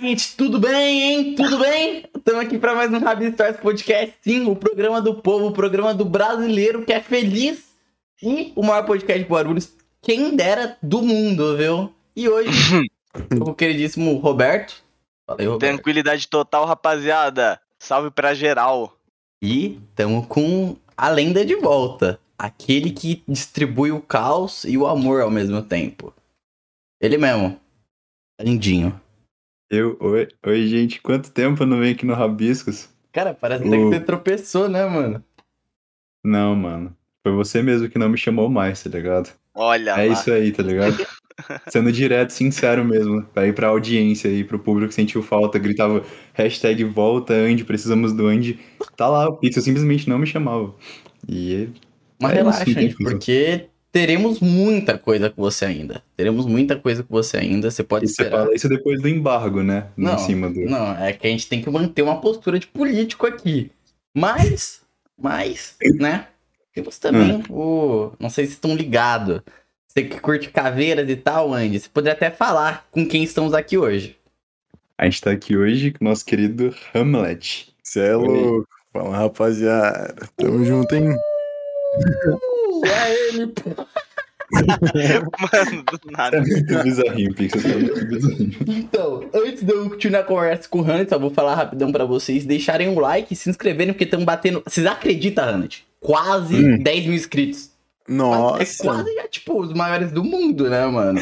gente, tudo bem, hein? Tudo bem? Estamos aqui para mais um Rabi Stories Podcast, sim, o programa do povo, o programa do brasileiro que é feliz e o maior podcast de Guarulhos, quem dera, do mundo, viu? E hoje, o queridíssimo Roberto. Falei, Roberto. Tranquilidade total, rapaziada. Salve pra geral. E estamos com a lenda de volta. Aquele que distribui o caos e o amor ao mesmo tempo. Ele mesmo. Lindinho. Eu, oi, oi, gente, quanto tempo eu não venho aqui no Rabiscos? Cara, parece até que você tropeçou, né, mano? Não, mano. Foi você mesmo que não me chamou mais, tá ligado? Olha É lá. isso aí, tá ligado? Sendo direto, sincero mesmo, pra ir pra audiência aí, pro público que sentiu falta, gritava hashtag volta, Andy, precisamos do Andy. Tá lá, o Pixel simplesmente não me chamava. E Mas É relaxa, isso, gente, porque teremos muita coisa com você ainda. Teremos muita coisa com você ainda. Você pode e você esperar. fala isso depois do embargo, né? Não, em cima do. Não, é que a gente tem que manter uma postura de político aqui. Mas, mas, né? Temos também Hum. o. Não sei se estão ligados. Você que curte caveiras e tal, Andy, você poderia até falar com quem estamos aqui hoje. A gente tá aqui hoje com o nosso querido Hamlet. Cê é louco. Fala, rapaziada. Tamo junto, hein? É ele, pô. Mano, do nada. muito bizarrinho, Pixel, tá muito bizarrinho. Então, antes de eu continuar a conversa com o Hunt, só vou falar rapidão pra vocês deixarem um like e se inscreverem, porque estamos batendo. Vocês acreditam, Hunt? Quase Hum. 10 mil inscritos. É Nossa. quase, já, tipo, os maiores do mundo, né, mano?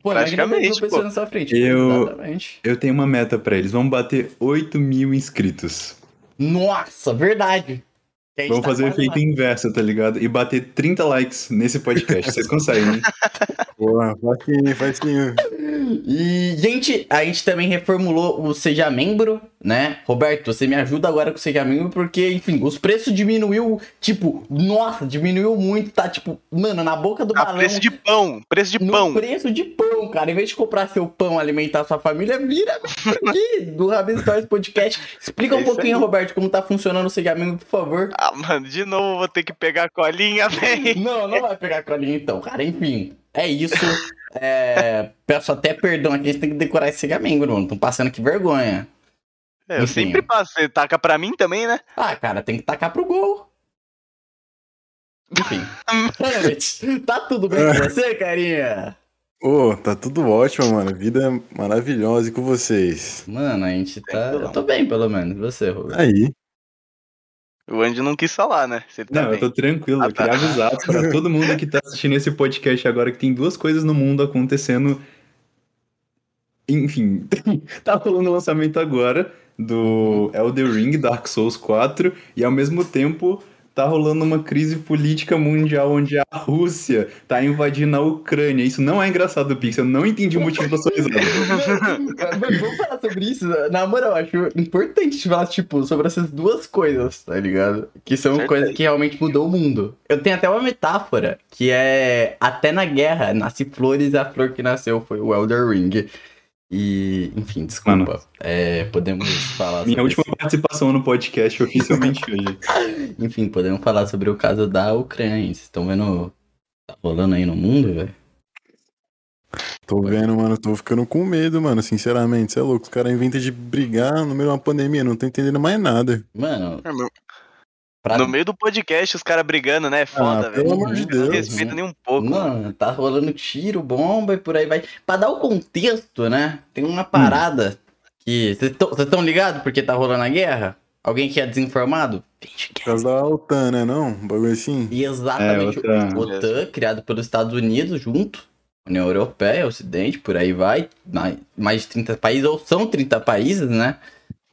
Pô, Praticamente, uma pessoa pô. na sua frente. Eu- Exatamente. Eu tenho uma meta pra eles, vamos bater 8 mil inscritos. Nossa, verdade. Vamos tá fazer efeito lá. inverso, tá ligado? E bater 30 likes nesse podcast. Vocês conseguem, né? Porra, facinho, facinho. E, gente, a gente também reformulou o Seja Membro, né? Roberto, você me ajuda agora com o Seja Membro, porque, enfim, os preços diminuiu, tipo, nossa, diminuiu muito, tá, tipo, mano, na boca do A balão. preço de pão. Preço de No pão. preço de pão, cara. Em vez de comprar seu pão, alimentar sua família, vira aqui do Rabin Stories Podcast. Explica É um pouquinho, aí. Roberto, como tá funcionando o Seja Membro, por favor. Ah, mano, de novo eu vou ter que pegar a colinha, véi. Não, não vai pegar colinha então, cara. Enfim, é isso. É, peço até perdão aqui, a gente tem que decorar esse Segamembro, mano. Tão passando que vergonha. É, eu Enfim. sempre passo. Você taca pra mim também, né? Ah, cara, tem que tacar pro gol. Enfim. Hamlet, tá tudo bem com você, carinha? Ô, tá tudo ótimo, mano. Vida maravilhosa e com vocês. Mano, a gente tá. Eu tô bem, pelo menos. E Você, Roberto? Aí. O Andy não quis falar, né? Tá Não, eu tô tranquilo. Eu Ah, tá. queria avisar pra todo mundo que tá assistindo esse podcast agora que tem duas coisas no mundo acontecendo. Enfim, tá rolando o lançamento agora do Elder Ring Dark Souls 4 e ao mesmo tempo tá rolando uma crise política mundial onde a Rússia tá invadindo a Ucrânia. Isso não é engraçado, Pixel. Eu não entendi o motivo da sua risada. Vamos falar sobre isso? Na moral, eu acho importante falar, tipo, sobre essas duas coisas, tá ligado? Que são Certeza. coisas que realmente mudou o mundo. Eu tenho até uma metáfora, que é até na guerra, nasce flores, a flor que nasceu foi o Elder Ring. E, enfim, desculpa. Mano. É, podemos falar Minha sobre última participação no podcast oficialmente hoje. esse- Enfim, podemos falar sobre o caso da Ucrânia. Vocês estão vendo. Tá rolando aí no mundo, velho? Tô vendo, mano. Tô ficando com medo, mano. Sinceramente, cê é louco. Os caras inventam de brigar no meio de uma pandemia. Não tô entendendo mais nada. Mano, É, meu, pra No meio do podcast, os caras brigando, né? É Foda, Ah, velho. pelo amor de Não Deus. respeita nem um pouco. Mano, tá rolando tiro, bomba e por aí vai. Pra dar o contexto, né? Tem uma parada que. Vocês estão ligados porque tá rolando a guerra? Alguém que é desinformado? Por é. causa da OTAN, né? Não? Um bagulho assim. E exatamente. É, OTAN. o OTAN, criado pelos Estados Unidos junto. União Europeia, Ocidente, por aí vai. Mais- Mais de 30 países, ou são 30 países, né?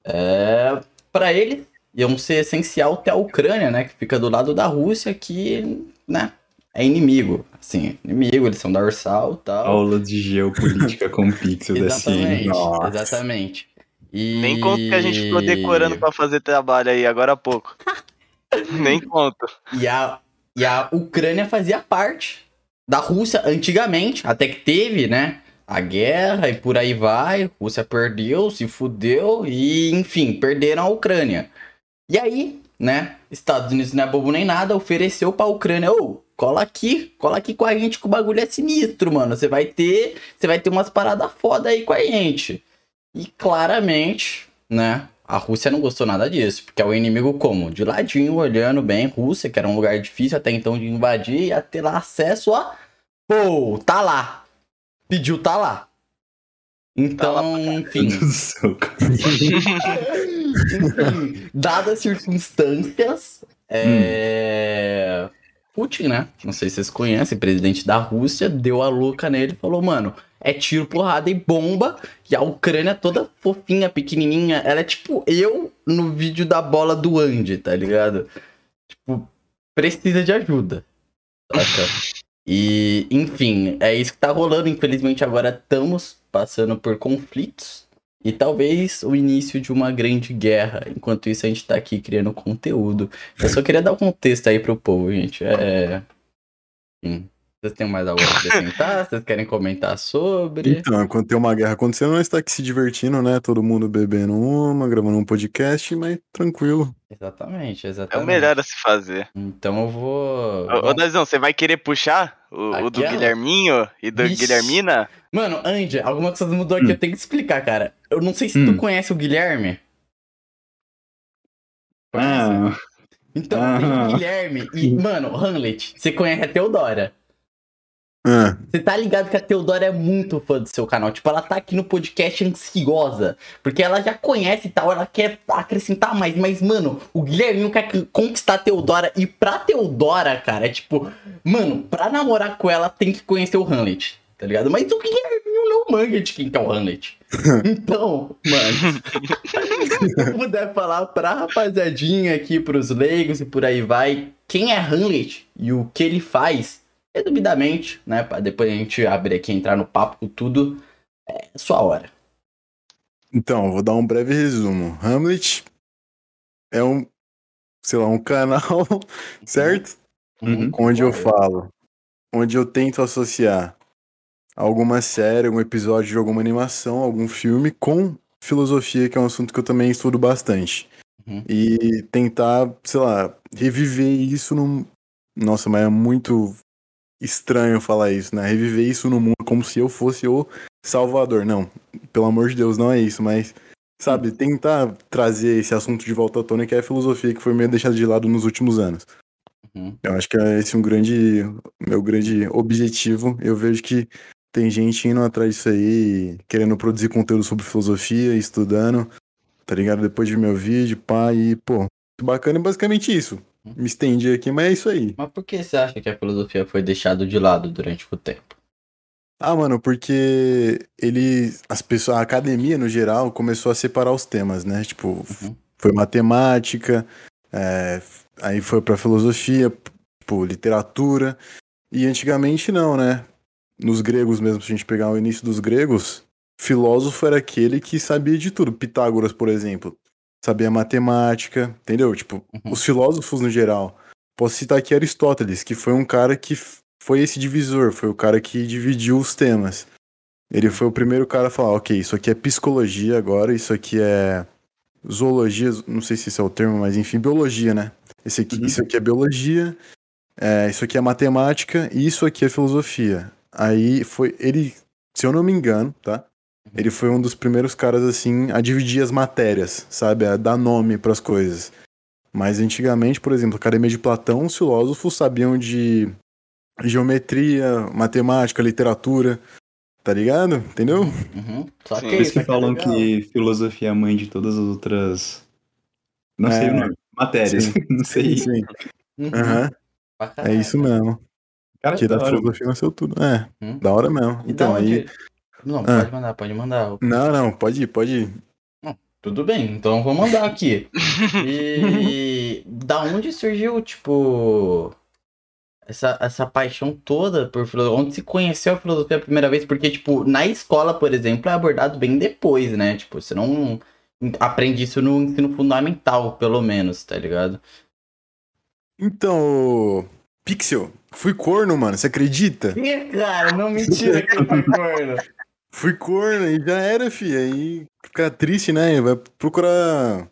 É, pra eles, iam ser essencial ter a Ucrânia, né? Que fica do lado da Rússia, que, né? É inimigo. Assim, inimigo, eles são da Ursal e tal. Aula de geopolítica com Pixel da Exatamente, exatamente. E... Nem conta que a gente ficou decorando pra fazer trabalho aí agora há pouco. Nem conto. E a, e a Ucrânia fazia parte da Rússia antigamente, até que teve, né? A guerra e por aí vai. Rússia perdeu, se fudeu e, enfim, perderam a Ucrânia. E aí, né? Estados Unidos não é bobo nem nada, ofereceu pra Ucrânia, ô, cola aqui, cola aqui com a gente que o bagulho é sinistro, mano. Você vai ter, você vai ter umas paradas foda aí com a gente. E claramente, né? A Rússia não gostou nada disso, porque é o inimigo como? De ladinho, olhando bem, Rússia, que era um lugar difícil até então de invadir, ia ter lá acesso a. Pô, tá lá. Pediu, tá lá. Então, Tá lá enfim. Meu Deus do céu, cara. Enfim, dadas as circunstâncias, é... Putin, né? Não sei se vocês conhecem, presidente da Rússia, deu a louca nele e falou, mano, é tiro, porrada e bomba. E a Ucrânia toda fofinha, pequenininha, ela é tipo eu no vídeo da bola do Andy, tá ligado? Tipo, precisa de ajuda. Saca? E, enfim, é isso que tá rolando. Infelizmente, agora estamos passando por conflitos. E talvez o início de uma grande guerra. Enquanto isso, a gente tá aqui criando conteúdo. Eu só queria dar um contexto aí pro povo, gente. É. Enfim. Vocês têm mais algo a acrescentar? Vocês querem comentar sobre? Então, enquanto tem uma guerra acontecendo, nós está aqui se divertindo, né? Todo mundo bebendo uma, gravando um podcast, mas tranquilo. Exatamente, É exatamente. o melhor a se fazer. Então eu vou. Ô, ô Dazão, você vai querer puxar o, o do? Guilherminho e do Vixe. Guilhermina? Mano, Andy, alguma coisa mudou aqui, Hum. eu tenho que explicar, cara. Eu não sei se Hum. tu conhece o Guilherme. Conhece? Ah, Então, Ah. tem o Guilherme e, mano, Hamlet, você conhece a Teodora. Ah, Você tá ligado que a Teodora é muito fã do seu canal. Tipo, ela tá aqui no podcast ansiosa. Porque ela já conhece e tal, ela quer acrescentar mais. Mas, mano, o Guilherminho quer conquistar a Teodora. E pra Teodora, cara, é tipo... Mano, pra namorar com ela, tem que conhecer o Hamlet. Tá ligado? Mas o Guilherminho não manga de quem que é o Hamlet. Então, mano... se eu puder falar pra rapaziadinha aqui, pros leigos e por aí vai... Quem é Hamlet e o que ele faz resumidamente, né? Pra depois a gente abrir aqui, entrar no papo com tudo. É sua hora. então, vou dar um breve resumo. Hamlet é um, sei lá, um canal, certo? Uhum. Onde eu falo, onde eu tento associar alguma série, algum episódio de alguma animação, algum filme com filosofia, que é um assunto que eu também estudo bastante. Uhum. E tentar, sei lá, reviver isso num. Nossa, mas é muito estranho falar isso, né? Reviver isso no mundo como se eu fosse o Salvador. Não, pelo amor de Deus, não é isso, mas. Sabe, tentar trazer esse assunto de volta à tona, que é a filosofia que foi meio deixada de lado nos últimos anos. Uhum. Eu acho que é esse um grande, meu grande objetivo. Eu vejo que tem gente indo atrás disso aí, querendo produzir conteúdo sobre filosofia, estudando, tá ligado? Depois de meu vídeo, pá, e, pô, bacana, é basicamente isso. Me estendi aqui, mas é isso aí. Mas por que você acha que a filosofia foi deixada de lado durante o tempo? Ah, mano, porque ele, as pessoas, a academia no geral começou a separar os temas, né? Tipo, Uhum. foi matemática, é, aí foi pra filosofia, tipo, literatura. E antigamente não, né? Nos gregos mesmo, se a gente pegar o início dos gregos, filósofo era aquele que sabia de tudo. Pitágoras, por exemplo, sabia matemática, entendeu? Tipo, Uhum. os filósofos no geral. Posso citar aqui Aristóteles, que foi um cara que foi esse divisor, foi o cara que dividiu os temas. Ele foi o primeiro cara a falar, ok, isso aqui é psicologia agora, isso aqui é zoologia, não sei se esse é o termo, mas enfim, biologia, né? Esse aqui, Uhum. Isso aqui é biologia, é, isso aqui é matemática e isso aqui é filosofia. Aí foi, ele, se eu não me engano, tá? Ele foi um dos primeiros caras, assim, a dividir as matérias, sabe? A dar nome pras coisas. Mas antigamente, por exemplo, a Academia de Platão, os filósofos sabiam de geometria, matemática, literatura, tá ligado? Entendeu? Uhum. Só Sim. que Por isso que falam é legal. que filosofia é a mãe de todas as outras. Não sei É. o nome. Matérias. Sim. Não sei. Sim. Uhum. Pra É isso mesmo. Cara, Que da filosofia nasceu tudo. É, Hum. da hora mesmo. Então, da aí. onde- Não, Ah. pode mandar, pode mandar. Não, não, pode ir, pode ir. Tudo bem, então eu vou mandar aqui. E da onde surgiu, tipo, essa, essa paixão toda por filosofia? Onde se conheceu a filosofia a primeira vez? Porque, tipo, na escola, por exemplo, é abordado bem depois, né? Tipo, você não aprende isso no ensino fundamental, pelo menos, tá ligado? Então, Pixel, fui corno, mano, você acredita? Ih, cara, não mentira que foi corno. Fui corno e já era, fi. Aí fica triste, né? Vai procurar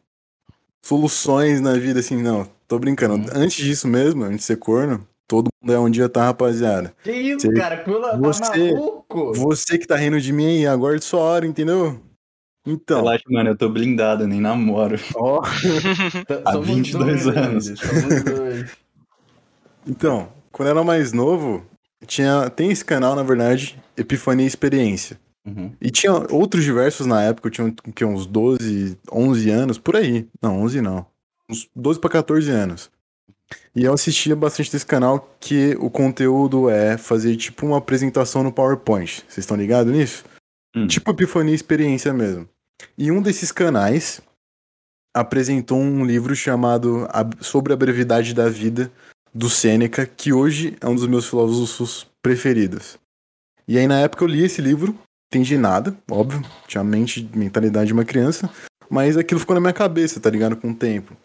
soluções na vida, assim, não. Tô brincando. Uhum. Antes disso mesmo, antes de ser corno, todo mundo é um dia tá, rapaziada. Que isso, Você- cara? Pula, tá você- maluco? Você que tá rindo de mim aí, agora é sua hora, entendeu? Então, Relaxa, mano, eu tô blindado, nem namoro. ó, Há Somos 22 dois, anos. somos dois. então, quando eu era mais novo, tinha, tem esse canal, na verdade, Epifania Experiência. Uhum. E tinha outros diversos na época, eu tinha que, uns 12, 11 anos, por aí. Não, 11 não. Uns 12 pra 14 anos. E eu assistia bastante desse canal, que o conteúdo é fazer tipo uma apresentação no PowerPoint. Vocês estão ligados nisso? Hum. Tipo Epifania Experiência mesmo. E um desses canais apresentou um livro chamado Sobre a Brevidade da Vida, do Sêneca, que hoje é um dos meus filósofos preferidos. E aí na época eu li esse livro, entendi nada, óbvio, tinha a mente, mentalidade de uma criança, mas aquilo ficou na minha cabeça, tá ligado? Com o tempo.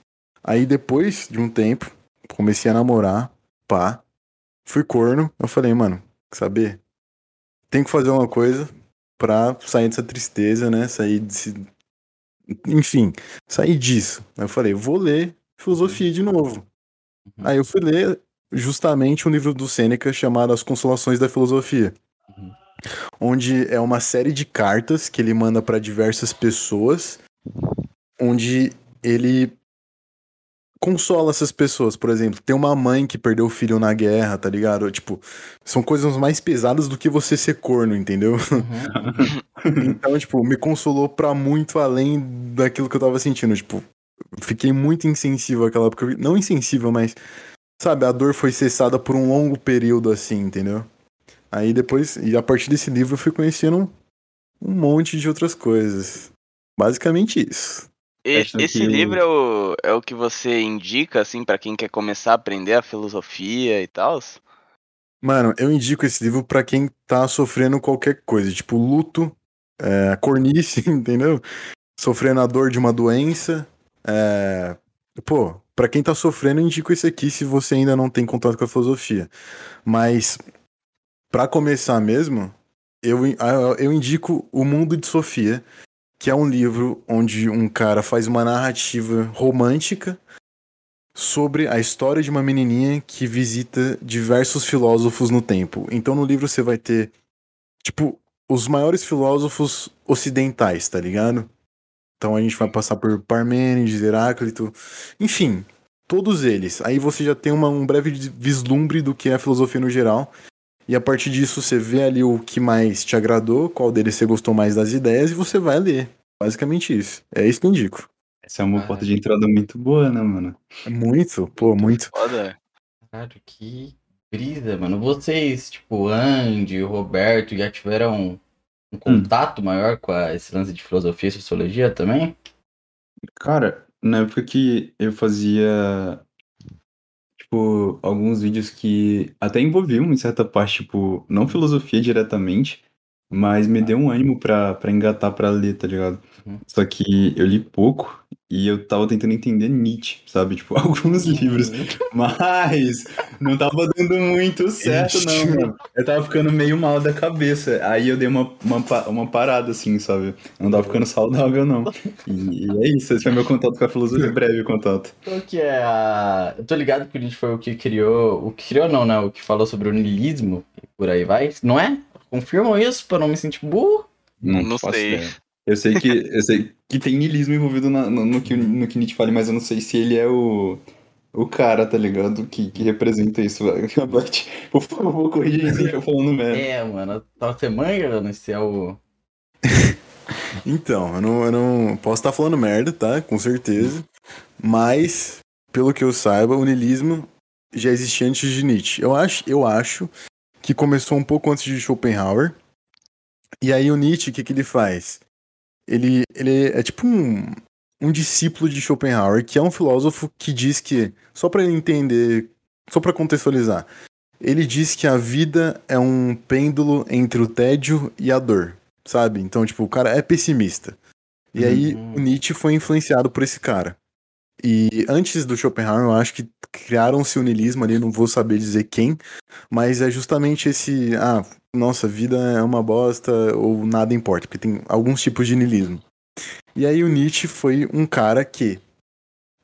Aí depois de um tempo, comecei a namorar, pá, fui corno, eu falei, mano, quer saber? Tem que fazer uma coisa pra sair dessa tristeza, né? Sair desse. Enfim, sair disso. Aí eu falei, vou ler filosofia de novo. Uhum. Aí eu fui ler justamente um livro do Sêneca chamado As Consolações da Filosofia. Uhum. Onde é uma série de cartas que ele manda pra diversas pessoas, onde ele consola essas pessoas. Por exemplo, tem uma mãe que perdeu o filho na guerra, tá ligado? Tipo, são coisas mais pesadas do que você ser corno, entendeu? Uhum. Então, tipo, me consolou pra muito além daquilo que eu tava sentindo. Tipo, fiquei muito insensível àquela época. Não insensível, mas, sabe, a dor foi cessada por um longo período assim, entendeu? Aí depois, e a partir desse livro eu fui conhecendo um monte de outras coisas. Basicamente isso. E- esse que- livro é o, é o que você indica, assim, pra quem quer começar a aprender a filosofia e tal? Mano, eu indico esse livro pra quem tá sofrendo qualquer coisa, tipo luto, é, cornice, entendeu? Sofrendo a dor de uma doença. É... Pô, pra quem tá sofrendo, eu indico esse aqui se você ainda não tem contato com a filosofia. Mas, pra começar mesmo, eu, eu indico O Mundo de Sofia, que é um livro onde um cara faz uma narrativa romântica sobre a história de uma menininha que visita diversos filósofos no tempo. Então no livro você vai ter, tipo, os maiores filósofos ocidentais, tá ligado? Então a gente vai passar por Parmênides, Heráclito, enfim, todos eles. Aí você já tem uma- um breve vislumbre do que é a filosofia no geral. E a partir disso você vê ali o que mais te agradou, qual deles você gostou mais das ideias e você vai ler. Basicamente isso. É isso que eu indico. Essa é uma Ah. porta de entrada muito boa, né, mano? É muito, pô, muito. Foda. Caralho, que brisa, mano. Vocês, tipo, Andy, Roberto, já tiveram um contato maior com a- esse lance de filosofia e sociologia também? Cara, na época que eu fazia, tipo, alguns vídeos que até envolviam, em certa parte, tipo, não filosofia diretamente, mas me deu um ânimo pra, pra engatar pra ler, tá ligado? Uhum. Só que eu li pouco e eu tava tentando entender Nietzsche, sabe? Tipo, alguns livros, mas não tava dando muito certo, não, mano. Eu tava ficando meio mal da cabeça. Aí eu dei uma, uma, uma parada, assim, sabe? Não tava ficando saudável, não. E, e é isso, esse foi meu contato com a filosofia, breve contato. Qual que é a. Eu tô ligado que o Nietzsche foi o que criou. O que criou, não, né? O que falou sobre o niilismo e por aí vai. Não é? Confirmam isso pra não me sentir burro? Não faço sei. ideia. Eu sei que eu sei que tem niilismo envolvido na- no, no que, no que Nietzsche fala, mas eu não sei se ele é o, o cara, tá ligado? Que, que representa isso. Por favor, corrija se eu tô falando merda. É, mano. Tá, você manja nesse é o. Então, eu não, eu não posso estar falando merda, tá? Com certeza. Mas, pelo que eu saiba, o niilismo já existia antes de Nietzsche. Eu acho, eu acho que começou um pouco antes de Schopenhauer. E aí o Nietzsche, o que, que ele faz? Ele, ele é tipo um, um discípulo de Schopenhauer, que é um filósofo que diz que, só para ele entender, só para contextualizar, ele diz que a vida é um pêndulo entre o tédio e a dor sabe? Então, tipo, o cara é pessimista. E aí Uhum. o Nietzsche foi influenciado por esse cara. E antes do Schopenhauer, eu acho que criaram-se o niilismo ali, não vou saber dizer quem, mas é justamente esse, ah, nossa, vida é uma bosta ou nada importa, porque tem alguns tipos de niilismo. E aí o Nietzsche foi um cara que,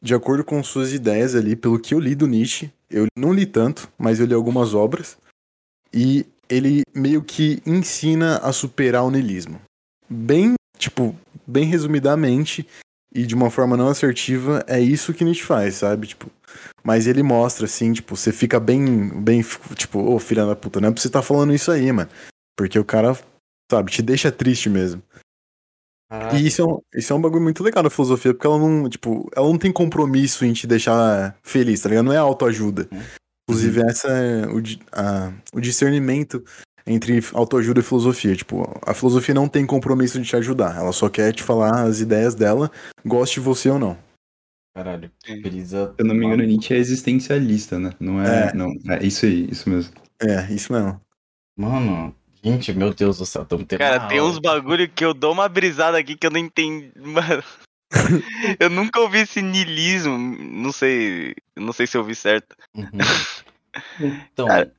de acordo com suas ideias ali, pelo que eu li do Nietzsche, eu não li tanto, mas eu li algumas obras, e ele meio que ensina a superar o niilismo. Bem, tipo, bem resumidamente e de uma forma não assertiva, é isso que Nietzsche faz, sabe? Tipo, mas ele mostra assim, tipo, você fica bem, bem, tipo, ô filha da puta, não é pra você tá falando isso aí, mano. Porque o cara, sabe, te deixa triste mesmo. Caraca. E isso é, um, isso é um bagulho muito legal na filosofia, porque ela não, tipo, ela não tem compromisso em te deixar feliz, tá ligado? Não é autoajuda. Uhum. Inclusive, essa é o, a- o discernimento entre autoajuda e filosofia. Tipo, a filosofia não tem compromisso de te ajudar. Ela só quer te falar as ideias dela, goste você ou não. Caralho, brisa. Se eu não me engano, Nietzsche é existencialista, né? Não é. É. Não, é isso aí, isso mesmo. É, isso mesmo. Mano, gente, meu Deus do céu, tamo tendo Cara, tem aula. uns bagulho que eu dou uma brisada aqui que eu não entendi. Mano. eu nunca ouvi esse niilismo. Não sei. Não sei se eu ouvi certo. Uhum. Então, Cara.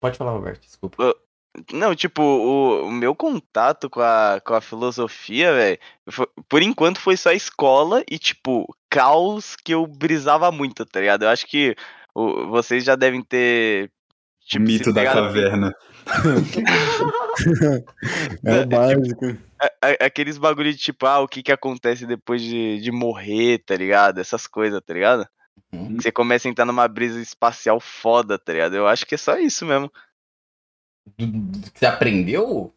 pode falar, Roberto, desculpa. Não, tipo, o, o meu contato com a, com a filosofia, velho, por enquanto foi só escola e, tipo, caos que eu brisava muito, tá ligado? Eu acho que o- vocês já devem ter. Tipo, Mito da caverna. É o básico. a- a- aqueles bagulho de tipo, ah, o que que acontece depois de, de morrer, tá ligado? Essas coisas, tá ligado? Uhum. Você começa a entrar numa brisa espacial foda, tá ligado? Eu acho que é só isso mesmo. Você aprendeu?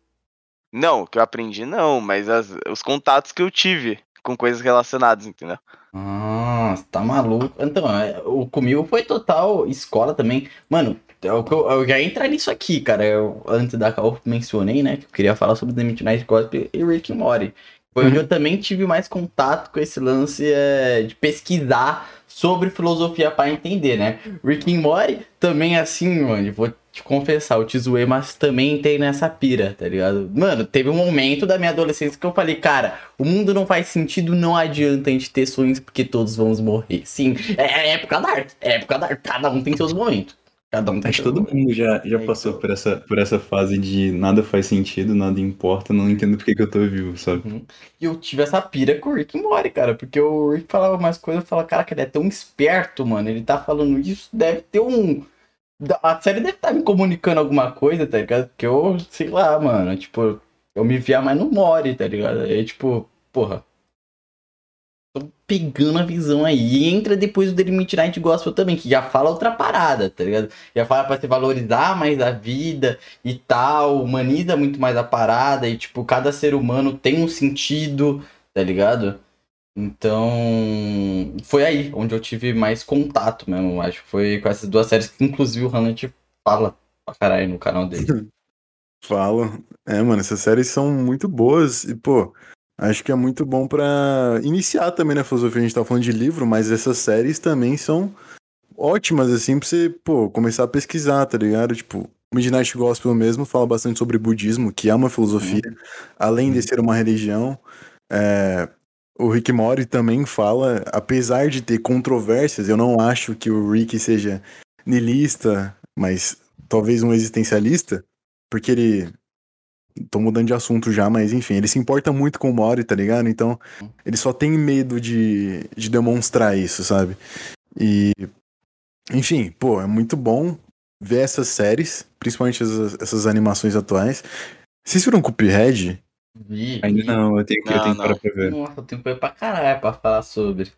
Não, que eu aprendi não, mas as- os contatos que eu tive com coisas relacionadas, entendeu? Ah, você tá maluco. Então, é, o comigo foi total escola também. Mano, eu, eu, eu já ia entrar nisso aqui, cara. Eu, antes da Cal mencionei, né? Que eu queria falar sobre The Midnight Gospel e Rick and Morty. Foi onde eu também tive mais contato com esse lance é, de pesquisar sobre filosofia pra entender, né? Rick and Morty também assim, mano, vou te confessar, eu te zoei, mas também entrei nessa pira, tá ligado? Mano, teve um momento da minha adolescência que eu falei, cara, o mundo não faz sentido, não adianta a gente ter sonhos porque todos vamos morrer. Sim, é, é época da arte, é época da arte, cada um tem seus momentos. Cada um tem Acho que todo mundo já, já É, passou então. por essa, por essa fase de nada faz sentido, nada importa, não entendo por que, que eu tô vivo, sabe? E eu tive essa pira com o Rick Morty, cara, porque o Rick falava mais coisas, eu falava, cara, que ele é tão esperto, mano, ele tá falando isso, deve ter um... A série deve estar me comunicando alguma coisa, tá ligado? Porque eu, sei lá, mano, tipo, eu me via mais no Mori, tá ligado? Aí, tipo, porra, pegando a visão aí. E entra depois o The Midnight Gospel também, que já fala outra parada, tá ligado? Já fala pra se valorizar mais a vida e tal, humaniza muito mais a parada e, tipo, cada ser humano tem um sentido, tá ligado? Então, foi aí onde eu tive mais contato mesmo, acho que foi com essas duas séries que, inclusive, o Hamlet fala pra caralho no canal dele. Falo. É, mano, essas séries são muito boas e, pô, acho que é muito bom pra iniciar também na filosofia. A gente tá falando de livro, mas essas séries também são ótimas, assim, pra você, pô, começar a pesquisar, tá ligado? Tipo, Midnight Gospel mesmo fala bastante sobre budismo, que é uma filosofia, além de ser uma religião. É, o Rick Mori também fala, apesar de ter controvérsias, eu não acho que o Rick seja niilista, mas talvez um existencialista, porque ele. Tô mudando de assunto já, mas enfim, ele se importa muito com o Mori, tá ligado? Então, ele só tem medo de, de demonstrar isso, sabe? E. Enfim, pô, é muito bom ver essas séries, principalmente essas, essas animações atuais. Vocês viram Cuphead? Vi. Ainda não, eu tenho que, eu Não, tenho que parar não. pra ver. Nossa, eu tenho coisa pra caralho pra falar sobre.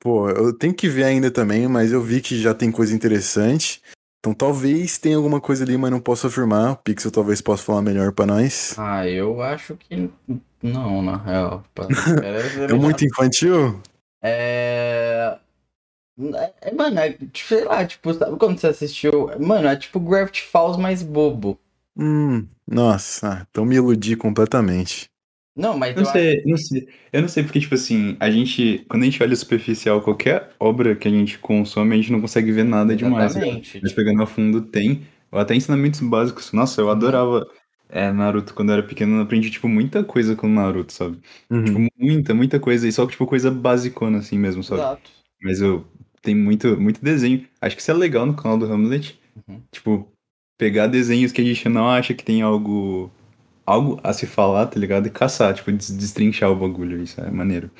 Pô, eu tenho que ver ainda também, mas eu vi que já tem coisa interessante. Então talvez tenha alguma coisa ali, mas não posso afirmar. O Pixel talvez possa falar melhor pra nós. Ah, eu acho que não, na real. É muito infantil? É. é- Mano, é, sei lá, tipo, sabe quando você assistiu? Mano, é tipo Gravity Falls mais bobo. Hum, nossa, então me iludi completamente. Não, mas não sei, não sei. Eu não sei porque, tipo assim, a gente. Quando a gente olha superficial, qualquer obra que a gente consome, a gente não consegue ver nada demais. né? Exatamente. Mas pegando a fundo, tem. Ou até ensinamentos básicos. Nossa, eu adorava é, Naruto quando eu era pequeno. Eu aprendi, tipo, muita coisa com Naruto, sabe? Uhum. Tipo, muita, muita coisa. E só, tipo, coisa basicona, assim mesmo, sabe? Exato. Mas eu. Tem muito, muito desenho. Acho que isso é legal no canal do Hamlet. Uhum. Tipo, pegar desenhos que a gente não acha que tem algo. Algo a se falar, tá ligado? E caçar, tipo, des- destrinchar o bagulho. Isso é maneiro.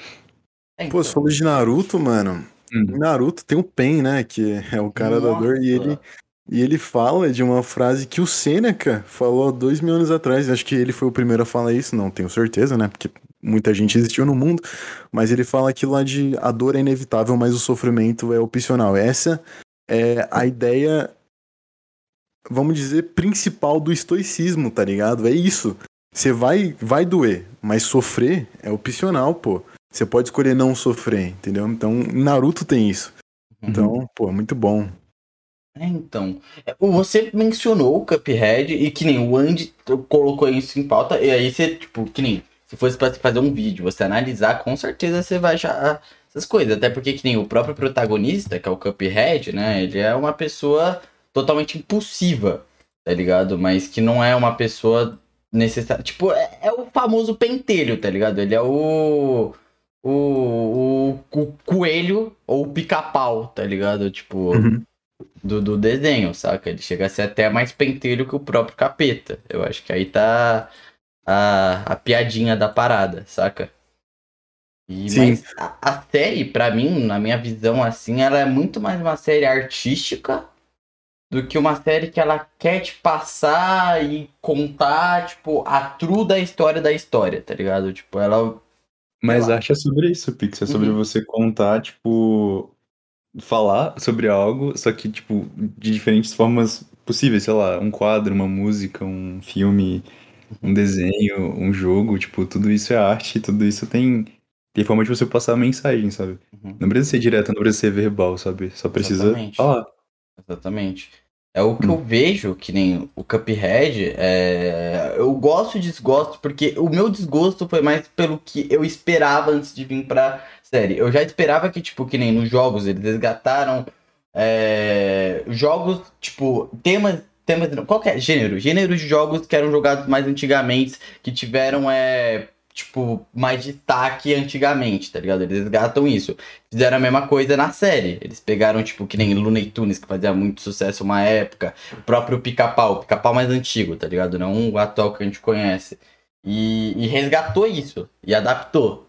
É, Pô, você então. falou de Naruto, mano. Hum. Naruto tem o Pen, né? Que é o cara da dor. E Nossa. ele, e ele fala de uma frase que o Seneca falou há dois mil anos atrás. Acho que ele foi o primeiro a falar isso. Não tenho certeza, né? Porque muita gente existiu no mundo, mas ele fala que lá de a dor é inevitável, mas o sofrimento é opcional. Essa é a ideia, vamos dizer, principal do estoicismo, tá ligado? É isso. Você vai, vai doer, mas sofrer é opcional, pô. Você pode escolher não sofrer, entendeu? Então, Naruto tem isso. Uhum. Então, pô, muito bom. É, então. É, Você mencionou o Cuphead e que nem o Andy colocou isso em pauta, e aí você, tipo, que nem se fosse pra fazer um vídeo, você analisar, com certeza você vai achar essas coisas. Até porque que nem o próprio protagonista, que é o Cuphead, né? Ele é uma pessoa totalmente impulsiva, tá ligado? Mas que não é uma pessoa necessária. Tipo, é, é o famoso pentelho, tá ligado? Ele é o. O, o, o coelho ou o pica-pau, tá ligado? Tipo, Uhum. do, do desenho, saca? Ele chega a ser até mais pentelho que o próprio capeta. Eu acho que aí tá a, a piadinha da parada, saca? E, Sim. mas a, a série, pra mim, na minha visão, assim, ela é muito mais uma série artística do que uma série que ela quer te passar e contar, tipo, a true da história da história, tá ligado? Tipo, ela. Mas arte é sobre isso, Pix. É sobre Uhum. você contar, tipo. Falar sobre algo, só que, tipo, de diferentes formas possíveis. Sei lá, um quadro, uma música, um filme, um desenho, um jogo. Tipo, tudo isso é arte, tudo isso tem, tem forma de você passar a mensagem, sabe? Uhum. Não precisa ser direto, não precisa ser verbal, sabe? Só precisa Exatamente. falar. Exatamente. É o que eu vejo, que nem o Cuphead, é... eu gosto e desgosto, porque o meu desgosto foi mais pelo que eu esperava antes de vir pra série. Eu já esperava que, tipo, que nem nos jogos, eles resgataram é, jogos, tipo, temas, temas, qualquer gênero, gêneros de jogos que eram jogados mais antigamente, que tiveram, é, tipo, mais destaque antigamente, tá ligado? Eles resgatam isso. Fizeram a mesma coisa na série. Eles pegaram, tipo, que nem Looney Tunes, que fazia muito sucesso uma época. O próprio Pica-Pau, Pica-Pau mais antigo, tá ligado? Não o atual que a gente conhece. E, e resgatou isso. E adaptou.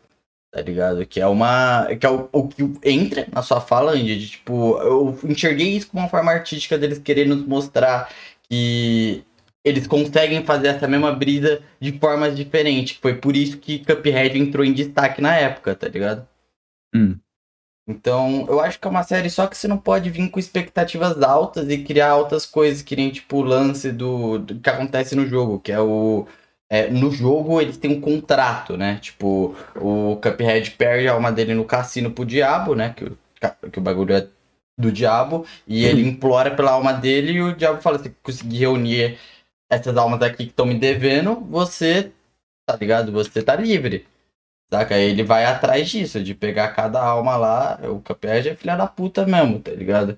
Tá ligado? Que é uma. Que é o, o que entra na sua fala, Andy, de tipo. Eu enxerguei isso como uma forma artística deles querer nos mostrar que eles conseguem fazer essa mesma brisa de formas diferentes. Foi por isso que Cuphead entrou em destaque na época, tá ligado? Hum. Então, eu acho que é uma série só que você não pode vir com expectativas altas e criar altas coisas, que nem tipo o lance do, do que acontece no jogo, que é o. é, no jogo eles têm um contrato, né? Tipo, o Cuphead perde a alma dele no cassino pro diabo, né? Que que o bagulho é do diabo, e ele implora pela alma dele e o diabo fala: se conseguir reunir essas almas aqui que estão me devendo, você, tá ligado? Você tá livre. Saca? Aí ele vai atrás disso, de pegar cada alma lá. O Cuphead é filha da puta mesmo, tá ligado?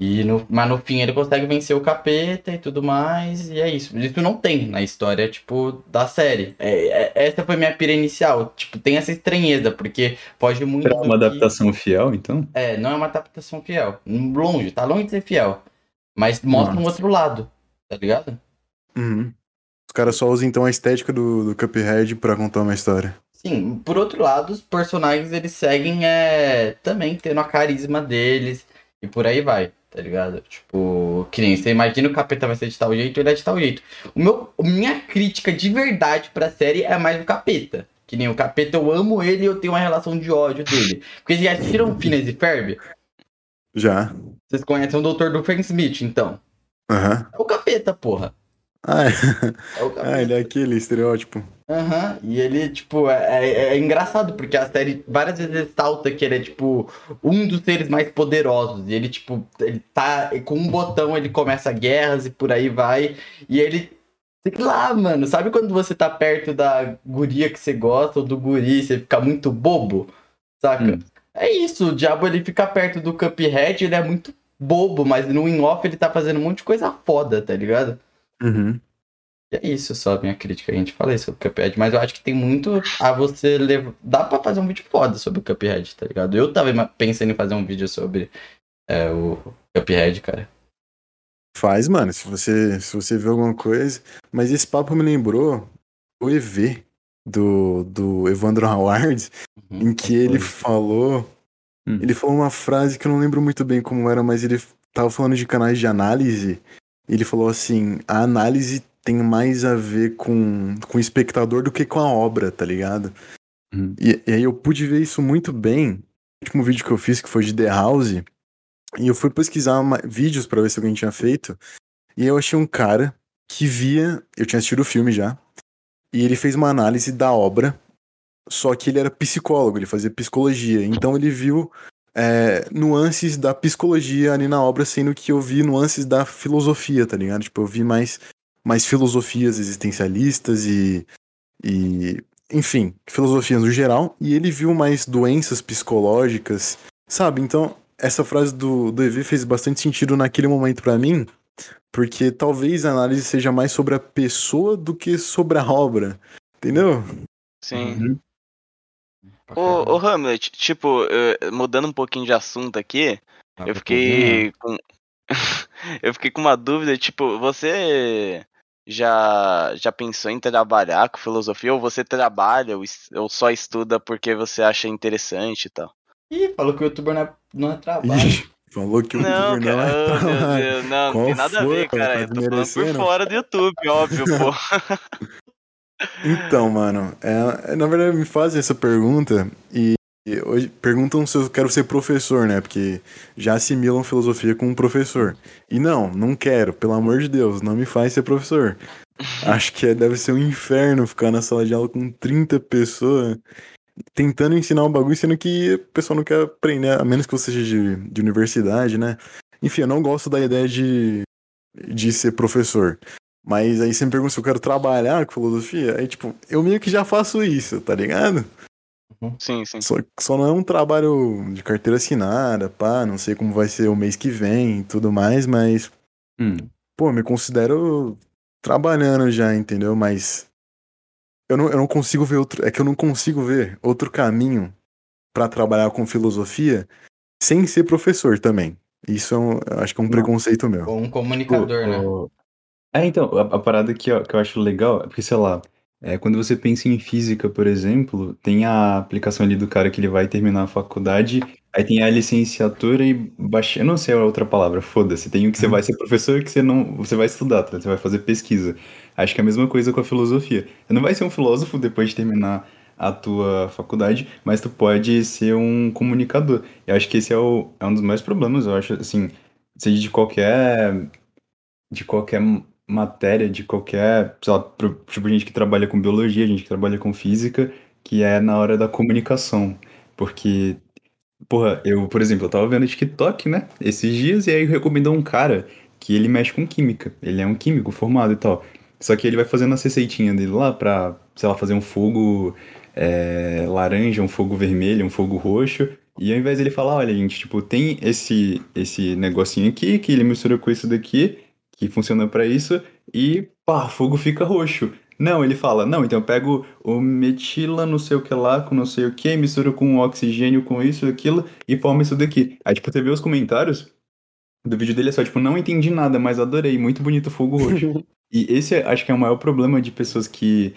E no, mas no fim ele consegue vencer o capeta e tudo mais, e é isso. Isso não tem na história, tipo, da série. É, é- essa foi minha pira inicial. Tipo, tem essa estranheza, porque pode muito. Do uma que- adaptação fiel, então? É, não é uma adaptação fiel. Longe, tá longe de ser fiel. Mas mostra um Nossa. outro lado, tá ligado? Uhum. Os caras só usam então a estética do, do Cuphead pra contar uma história. Sim, por outro lado, os personagens eles seguem é, também tendo a carisma deles e por aí vai, tá ligado? Tipo, que nem você imagina o capeta vai ser de tal jeito, ele é de tal jeito. O meu, minha crítica de verdade pra série é mais o capeta. Que nem o capeta, eu amo ele e eu tenho uma relação de ódio dele. Porque vocês já assistiram Phineas e Ferb? Já. Vocês conhecem o Dr. Doofenshmirtz, então. Aham. É o capeta, porra. Ah, é. É o capeta. ah, ele é aquele estereótipo. Aham, e ele, tipo, é, é- é engraçado, porque a série várias vezes ressalta que ele é, tipo, um dos seres mais poderosos. E ele, tipo, ele tá com um botão, ele começa guerras e por aí vai. E ele, sei lá, mano, sabe quando você tá perto da guria que você gosta ou do guri e você fica muito bobo? Saca? Hum. É isso, o diabo ele fica perto do Cuphead, ele é muito bobo, mas no in-off ele tá fazendo um monte de coisa foda, tá ligado? Uhum. E é isso só a minha crítica. A gente falei sobre o Cuphead, mas eu acho que tem muito a você levar. Dá pra fazer um vídeo foda sobre o Cuphead, tá ligado? Eu tava pensando em fazer um vídeo sobre é, o Cuphead, cara. Faz, mano, se você, se você vê alguma coisa. Mas esse papo me lembrou o EV do, do Evandro Howard, Uhum. em que ele falou. Hum. Ele falou uma frase que eu não lembro muito bem como era, mas ele tava falando de canais de análise. Ele falou assim: a análise tem mais a ver com, com o espectador do que com a obra, tá ligado? Uhum. E, e aí eu pude ver isso muito bem. O último vídeo que eu fiz, que foi de The House, e eu fui pesquisar uma- vídeos pra ver se alguém tinha feito. E eu achei um cara que via. Eu tinha assistido o filme já. E ele fez uma análise da obra. Só que ele era psicólogo, ele fazia psicologia. Então ele viu é, nuances da psicologia ali na obra, sendo que eu vi nuances da filosofia, tá ligado? Tipo, eu vi mais, mais filosofias existencialistas e, e. Enfim, filosofias no geral. E ele viu mais doenças psicológicas, sabe? Então, essa frase do, do EV fez bastante sentido naquele momento pra mim, porque talvez a análise seja mais sobre a pessoa do que sobre a obra. Entendeu? Sim. Uhum. Ô, ô Hamlet, tipo, mudando um pouquinho de assunto aqui, Tá eu fiquei com. eu fiquei com uma dúvida, tipo, você já, já pensou em trabalhar com filosofia? Ou você trabalha ou, ou só estuda porque você acha interessante e tal? Ih, falou que o youtuber não é, não é trabalho. Ih, falou que o Não, youtuber não cara, é ô, meu trabalho. Deus, não, não tem nada a foi, ver, cara? cara. Tá Eu tô falando por fora do YouTube, óbvio, pô. Então, mano, é, na verdade me fazem essa pergunta e e hoje perguntam se eu quero ser professor, né? Porque já assimilam filosofia com um professor. E não, não quero, pelo amor de Deus, não me faz ser professor. Acho que é- deve ser um inferno ficar na sala de aula com 30 pessoas tentando ensinar um bagulho, sendo que a pessoa não quer aprender, a menos que você seja de, de universidade, né? Enfim, eu não gosto da ideia de, de ser professor. Mas aí você me pergunta se eu quero trabalhar com filosofia. Aí, tipo, eu meio que já faço isso, tá ligado? Sim, sim. Só, só não é um trabalho de carteira assinada, pá, não sei como vai ser o mês que vem e tudo mais, mas, Hum. pô, eu me considero trabalhando já, entendeu? Mas eu não, eu não consigo ver outro. É que eu não consigo ver outro caminho pra trabalhar com filosofia sem ser professor também. Isso é um, eu acho que é um Não. preconceito meu. Ou um comunicador, né? O- É, então, a, a parada que, eu- que eu acho legal é porque, sei lá, é, quando você pensa em física, por exemplo, tem a aplicação ali do cara que ele vai terminar a faculdade, aí tem a licenciatura e baixa... Eu não sei a outra palavra, foda-se. Tem o que você vai ser professor e que você não... Você vai estudar, tá? Você vai fazer pesquisa. Acho que é a mesma coisa com a filosofia. Você não vai ser um filósofo depois de terminar a tua faculdade, mas tu pode ser um comunicador. Eu acho que esse é, o, é um dos maiores problemas, eu acho, assim, seja de qualquer de qualquer matéria, de qualquer, sei lá, pro- tipo, gente que trabalha com biologia, gente que trabalha com física, que é na hora da comunicação. Porque, porra, eu, por exemplo, eu tava vendo TikTok, né, esses dias, e aí recomendou um cara que ele mexe com química. Ele é um químico formado e tal. Só que ele vai fazendo as receitinhas dele lá pra, sei lá, fazer um fogo é, laranja, um fogo vermelho, um fogo roxo. E ao invés dele falar, olha, gente, tipo, tem esse, esse negocinho aqui que ele mistura com isso daqui, que funciona pra isso, e pá, fogo fica roxo. Não, ele fala, não, então eu pego o metila não sei o que lá, com não sei o que, misturo com oxigênio com isso e aquilo, e forma isso daqui. Aí, tipo, você vê os comentários do vídeo dele é só, tipo, não entendi nada, mas adorei, muito bonito o fogo roxo. E esse é- acho que é o maior problema de pessoas que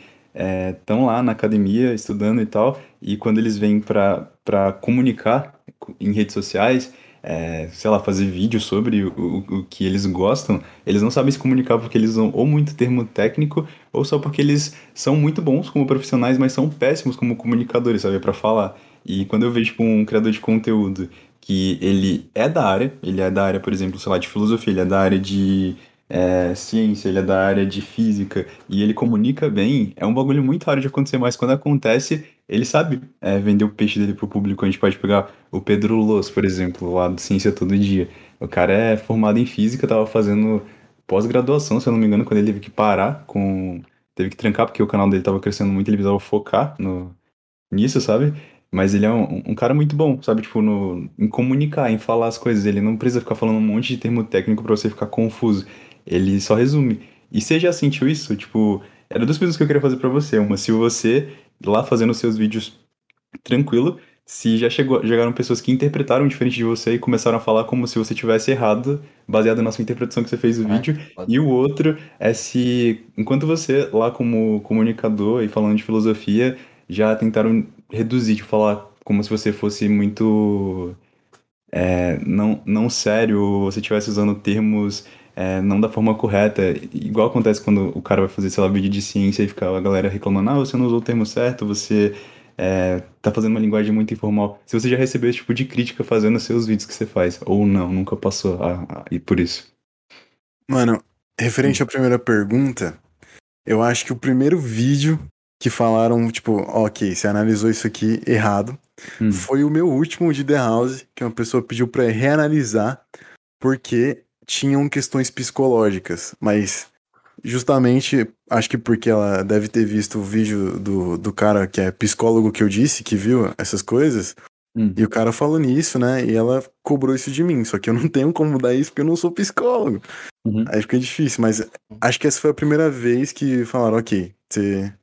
estão lá na academia estudando e tal, e quando eles vêm pra para comunicar em redes sociais, é, sei lá, fazer vídeo sobre o, o, que eles gostam, eles não sabem se comunicar porque eles usam ou muito termo técnico, ou só porque eles são muito bons como profissionais, mas são péssimos como comunicadores, sabe, para falar. E quando eu vejo tipo, um criador de conteúdo que ele é da área, ele é da área, por exemplo, sei lá, de filosofia, ele é da área de é, ciência, ele é da área de física e ele comunica bem, é um bagulho muito raro de acontecer, mas quando acontece, ele sabe é, vender o peixe dele pro público. A gente pode pegar o Pedro Loss, por exemplo, lá do Ciência Todo Dia. O cara é formado em física, tava fazendo pós-graduação, se eu não me engano, quando ele teve que parar com. Teve que trancar porque o canal dele tava crescendo muito, ele precisava focar no... nisso, sabe? Mas ele é um, um cara muito bom, sabe? Tipo, no, em comunicar, em falar as coisas. Ele não precisa ficar falando um monte de termo técnico pra você ficar confuso. Ele só resume. E você já sentiu isso? Tipo, era duas perguntas que eu queria fazer pra você. Uma, se você, lá fazendo seus vídeos tranquilo, se já chegou, chegaram pessoas que interpretaram diferente de você e começaram a falar como se você tivesse errado, baseado na sua interpretação que você fez do Ah, vídeo. pode- E o outro é se, enquanto você, lá como comunicador e falando de filosofia, já tentaram reduzir, tipo, falar como se você fosse muito é, não, não sério, ou você estivesse usando termos é, não da forma correta. Igual acontece quando o cara vai fazer, sei lá, vídeo de ciência e fica a galera reclamando, ah, você não usou o termo certo, você é, tá fazendo uma linguagem muito informal. Se você já recebeu esse tipo de crítica fazendo seus vídeos que você faz, ou não, nunca passou a, a, e por isso. Mano, referente à primeira pergunta, eu acho que o primeiro vídeo que falaram, tipo, ok, você analisou isso aqui errado, Hum. foi o meu último de The House, que uma pessoa pediu pra reanalisar, porque tinham questões psicológicas, mas justamente, acho que porque ela deve ter visto o vídeo do, do cara que é psicólogo que eu disse, que viu essas coisas, Hum. e o cara falou nisso, né, e ela cobrou isso de mim, só que eu não tenho como mudar isso porque eu não sou psicólogo. Uhum. Aí fica difícil, mas acho que essa foi a primeira vez que falaram, ok, você...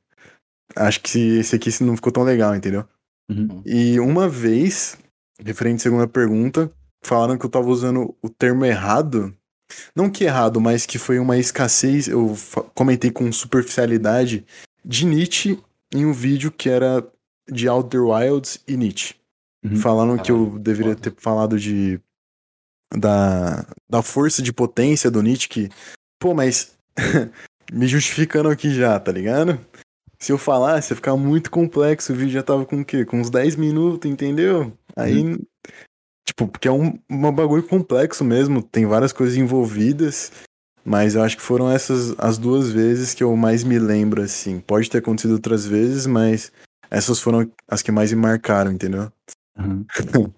Acho que esse aqui não ficou tão legal, entendeu? Uhum. E uma vez, referente à segunda pergunta, falaram que eu tava usando o termo errado. Não que errado, mas que foi uma escassez, eu comentei com superficialidade de Nietzsche em um vídeo que era de Outer Wilds e Nietzsche. Uhum. Falaram que eu deveria foda. ter falado de da, da força de potência do Nietzsche que, pô, mas me justificando aqui já, tá ligado? Se eu falasse, ia ficar muito complexo, o vídeo já tava com o quê? Com uns 10 minutos, entendeu? Aí, tipo, porque é um, um bagulho complexo mesmo, tem várias coisas envolvidas, mas eu acho que foram essas as duas vezes que eu mais me lembro, assim. Pode ter acontecido outras vezes, mas essas foram as que mais me marcaram, entendeu? Uhum.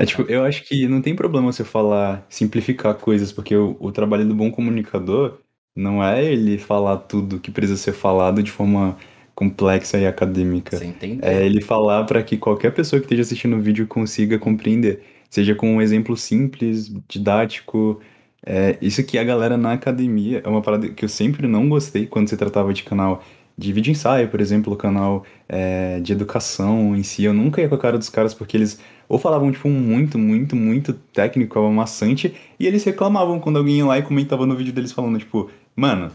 É tipo, eu acho que não tem problema você falar, simplificar coisas, porque o, o trabalho do bom comunicador não é ele falar tudo que precisa ser falado de forma complexa e acadêmica. Você entendeu? É ele falar para que qualquer pessoa que esteja assistindo o vídeo consiga compreender. Seja com um exemplo simples, didático. É, isso que a galera na academia é uma parada que eu sempre não gostei quando se tratava de canal de vídeo ensaio, por exemplo, canal é, de educação em si. Eu nunca ia com a cara dos caras porque eles ou falavam, tipo, muito, muito, muito técnico, amassante, e eles reclamavam quando alguém ia lá e comentava no vídeo deles falando, tipo, mano,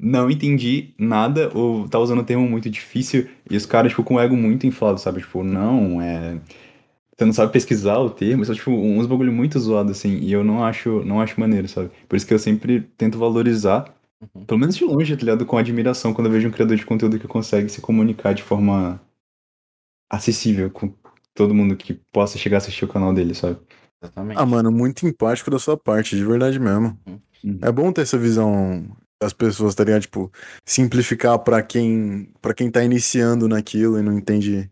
não entendi nada, ou tá usando um termo muito difícil, e os caras, tipo, com o ego muito inflado, sabe? Tipo, não, é. Você não sabe pesquisar o termo, só, tipo, uns bagulho muito zoado, assim, e eu não acho, não acho maneiro, sabe? Por isso que eu sempre tento valorizar, Uhum. pelo menos de longe, tá ligado? Com admiração, quando eu vejo um criador de conteúdo que consegue se comunicar de forma acessível com todo mundo que possa chegar a assistir o canal dele, sabe? Exatamente. Ah, mano, muito empático da sua parte, de verdade mesmo. Uhum. É bom ter essa visão das pessoas, tá ligado? Tipo, simplificar pra quem, pra quem tá iniciando naquilo e não entende,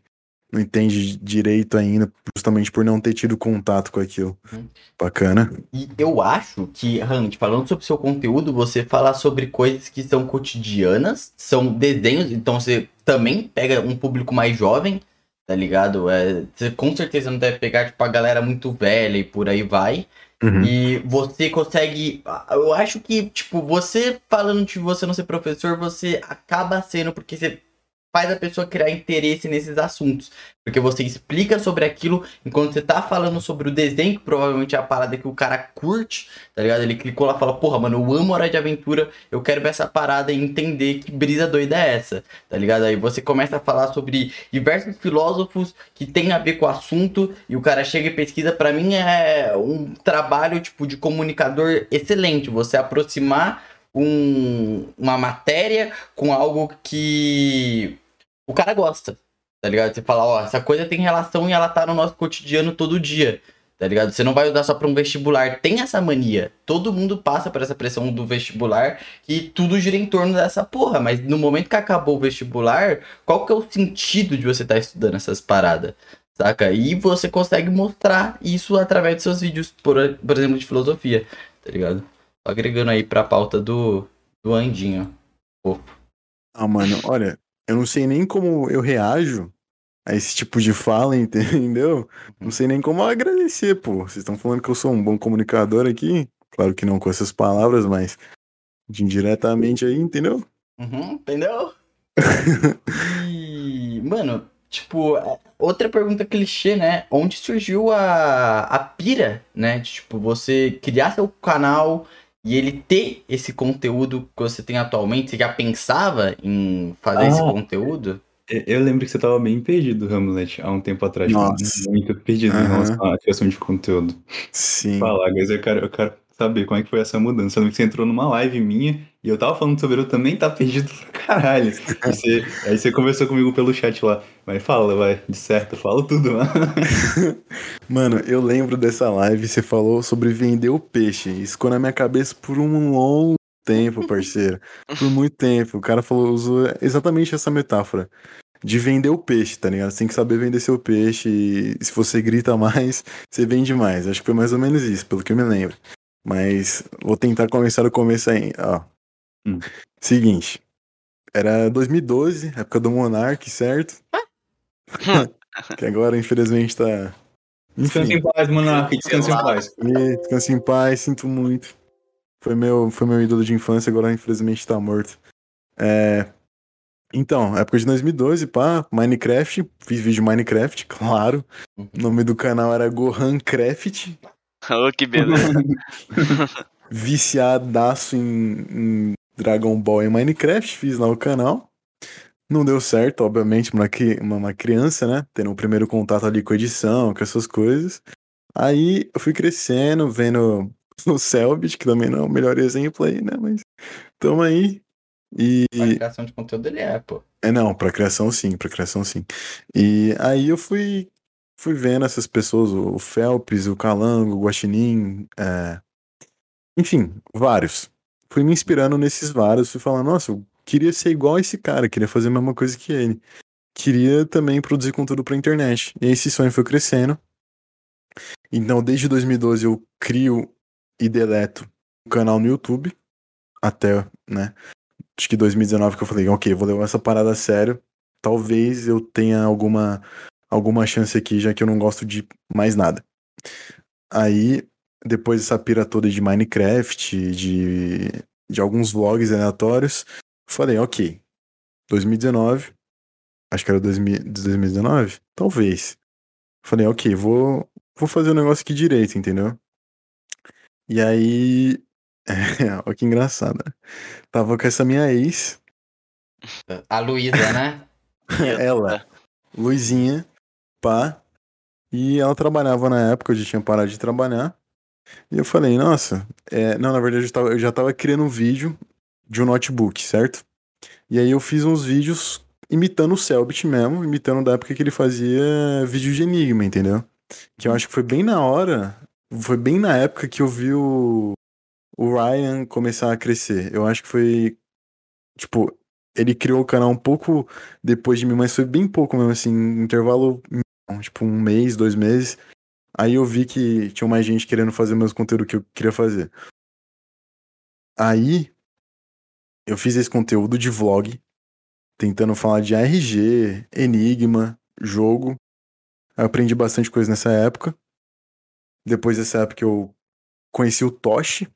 não entende direito ainda, justamente por não ter tido contato com aquilo. Uhum. Bacana. E eu acho que, Randy, falando sobre seu conteúdo, você falar sobre coisas que são cotidianas, são desenhos, então você também pega um público mais jovem, tá ligado? É, você com certeza não deve pegar, tipo, a galera muito velha e por aí vai. Uhum. E você consegue. Eu acho que, tipo, você falando de você não ser professor, você acaba sendo, porque você faz a pessoa criar interesse nesses assuntos. Porque você explica sobre aquilo, enquanto você tá falando sobre o desenho, que provavelmente é a parada que o cara curte, tá ligado? Ele clicou lá e fala, porra, mano, eu amo Hora de Aventura, eu quero ver essa parada e entender que brisa doida é essa, tá ligado? Aí você começa a falar sobre diversos filósofos que tem a ver com o assunto, e o cara chega e pesquisa, pra mim é um trabalho, tipo, de comunicador excelente, você aproximar um, uma matéria com algo que o cara gosta, tá ligado? Você fala, ó, essa coisa tem relação e ela tá no nosso cotidiano todo dia, tá ligado? Você não vai usar só pra um vestibular. Tem essa mania. Todo mundo passa por essa pressão do vestibular e tudo gira em torno dessa porra. Mas no momento que acabou o vestibular, qual que é o sentido de você estar estudando essas paradas? Saca? E você consegue mostrar isso através de seus vídeos, por, por exemplo, de filosofia, tá ligado? Tô agregando aí pra pauta do, do Andinho. Ah, mano, olha, eu não sei nem como eu reajo a esse tipo de fala, entendeu? Não sei nem como agradecer, pô. Vocês estão falando que eu sou um bom comunicador aqui? Claro que não com essas palavras, mas indiretamente aí, entendeu? Uhum, entendeu? E, mano, tipo, é- outra pergunta clichê, né? Onde surgiu a, a pira, né? De, tipo, você criar seu canal e ele ter esse conteúdo que você tem atualmente. Você já pensava em fazer esse Ah. conteúdo? Eu- Eu lembro que você tava bem perdido, Hamlet, há um tempo atrás. Nossa. Muito perdido em Aham. relação à criação de conteúdo. Sim. Fala, mas eu quero, eu quero saber como é que foi essa mudança. Você entrou numa live minha e eu tava falando sobre eu também tá perdido pra caralho. Você- aí você conversou comigo pelo chat lá. Mas fala, vai, de certo, fala tudo, mano. Mano, eu lembro dessa live, você falou sobre vender o peixe. Isso ficou na minha cabeça por um longo tempo, parceiro. Por muito tempo. O cara falou, usou exatamente essa metáfora. De vender o peixe, tá ligado? Você tem que saber vender seu peixe. E se você grita mais, você vende mais. Acho que foi mais ou menos isso, pelo que eu me lembro. Mas vou tentar começar do começo aí. Ó. Hum. Seguinte. Era 2012, época do Monark, certo? que agora, infelizmente, tá. Descansa em paz, Monark, descansa em paz. E descanse em paz, sinto muito. Foi meu, foi meu ídolo de infância, agora infelizmente tá morto. É... Então, época de 2012, pá, Minecraft, fiz vídeo de Minecraft, claro. O nome do canal era Gohan Craft, Ô, que beleza. viciadaço em, em Dragon Ball e Minecraft, fiz lá o canal. Não deu certo, obviamente, uma, uma, uma criança, né? Tendo o primeiro contato ali com edição, com essas coisas. Aí eu fui crescendo, vendo o Selbit, que também não é o melhor exemplo aí, né? Mas tamo aí. E. A criação de conteúdo ele é, pô. É, não, pra criação sim, pra criação sim. E aí eu fui, fui vendo essas pessoas, o Phelps, o Calango, o Guaxinim, é, enfim, vários. Fui me inspirando nesses vários, fui falando, nossa, eu queria ser igual a esse cara, queria fazer a mesma coisa que ele. Queria também produzir conteúdo pra internet. E esse sonho foi crescendo. Então, desde 2012 eu crio e deleto um canal no YouTube, até, né, acho que 2019 que eu falei, ok, vou levar essa parada a sério. Talvez eu tenha alguma alguma chance aqui, já que eu não gosto de mais nada. Aí, depois dessa pira toda de Minecraft, de, de alguns vlogs aleatórios, falei, ok, 2019, acho que era 2000 2019? Talvez. Falei, ok, vou, vou fazer o negócio aqui direito, entendeu? E aí, olha que engraçado. né? Tava com essa minha ex, A Luísa, né? ela, Luizinha, pá. E ela trabalhava na época, eu já tinha parado de trabalhar. E eu falei, nossa, é, não, na verdade eu, tava- eu já tava criando um vídeo de um notebook, certo? E aí eu fiz uns vídeos imitando o Selbit mesmo, imitando da época que ele fazia vídeo de enigma, entendeu? Que eu acho que foi bem na hora, foi bem na época que eu vi o, o Ryan começar a crescer. Eu acho que foi, tipo, ele criou o canal um pouco depois de mim, mas foi bem pouco mesmo, assim, intervalo, tipo, um mês, dois meses. Aí eu vi que tinha mais gente querendo fazer o mesmo conteúdo que eu queria fazer. Aí eu fiz esse conteúdo de vlog, tentando falar de ARG, Enigma, jogo. Eu aprendi bastante coisa nessa época. Depois dessa época eu conheci o Toshi,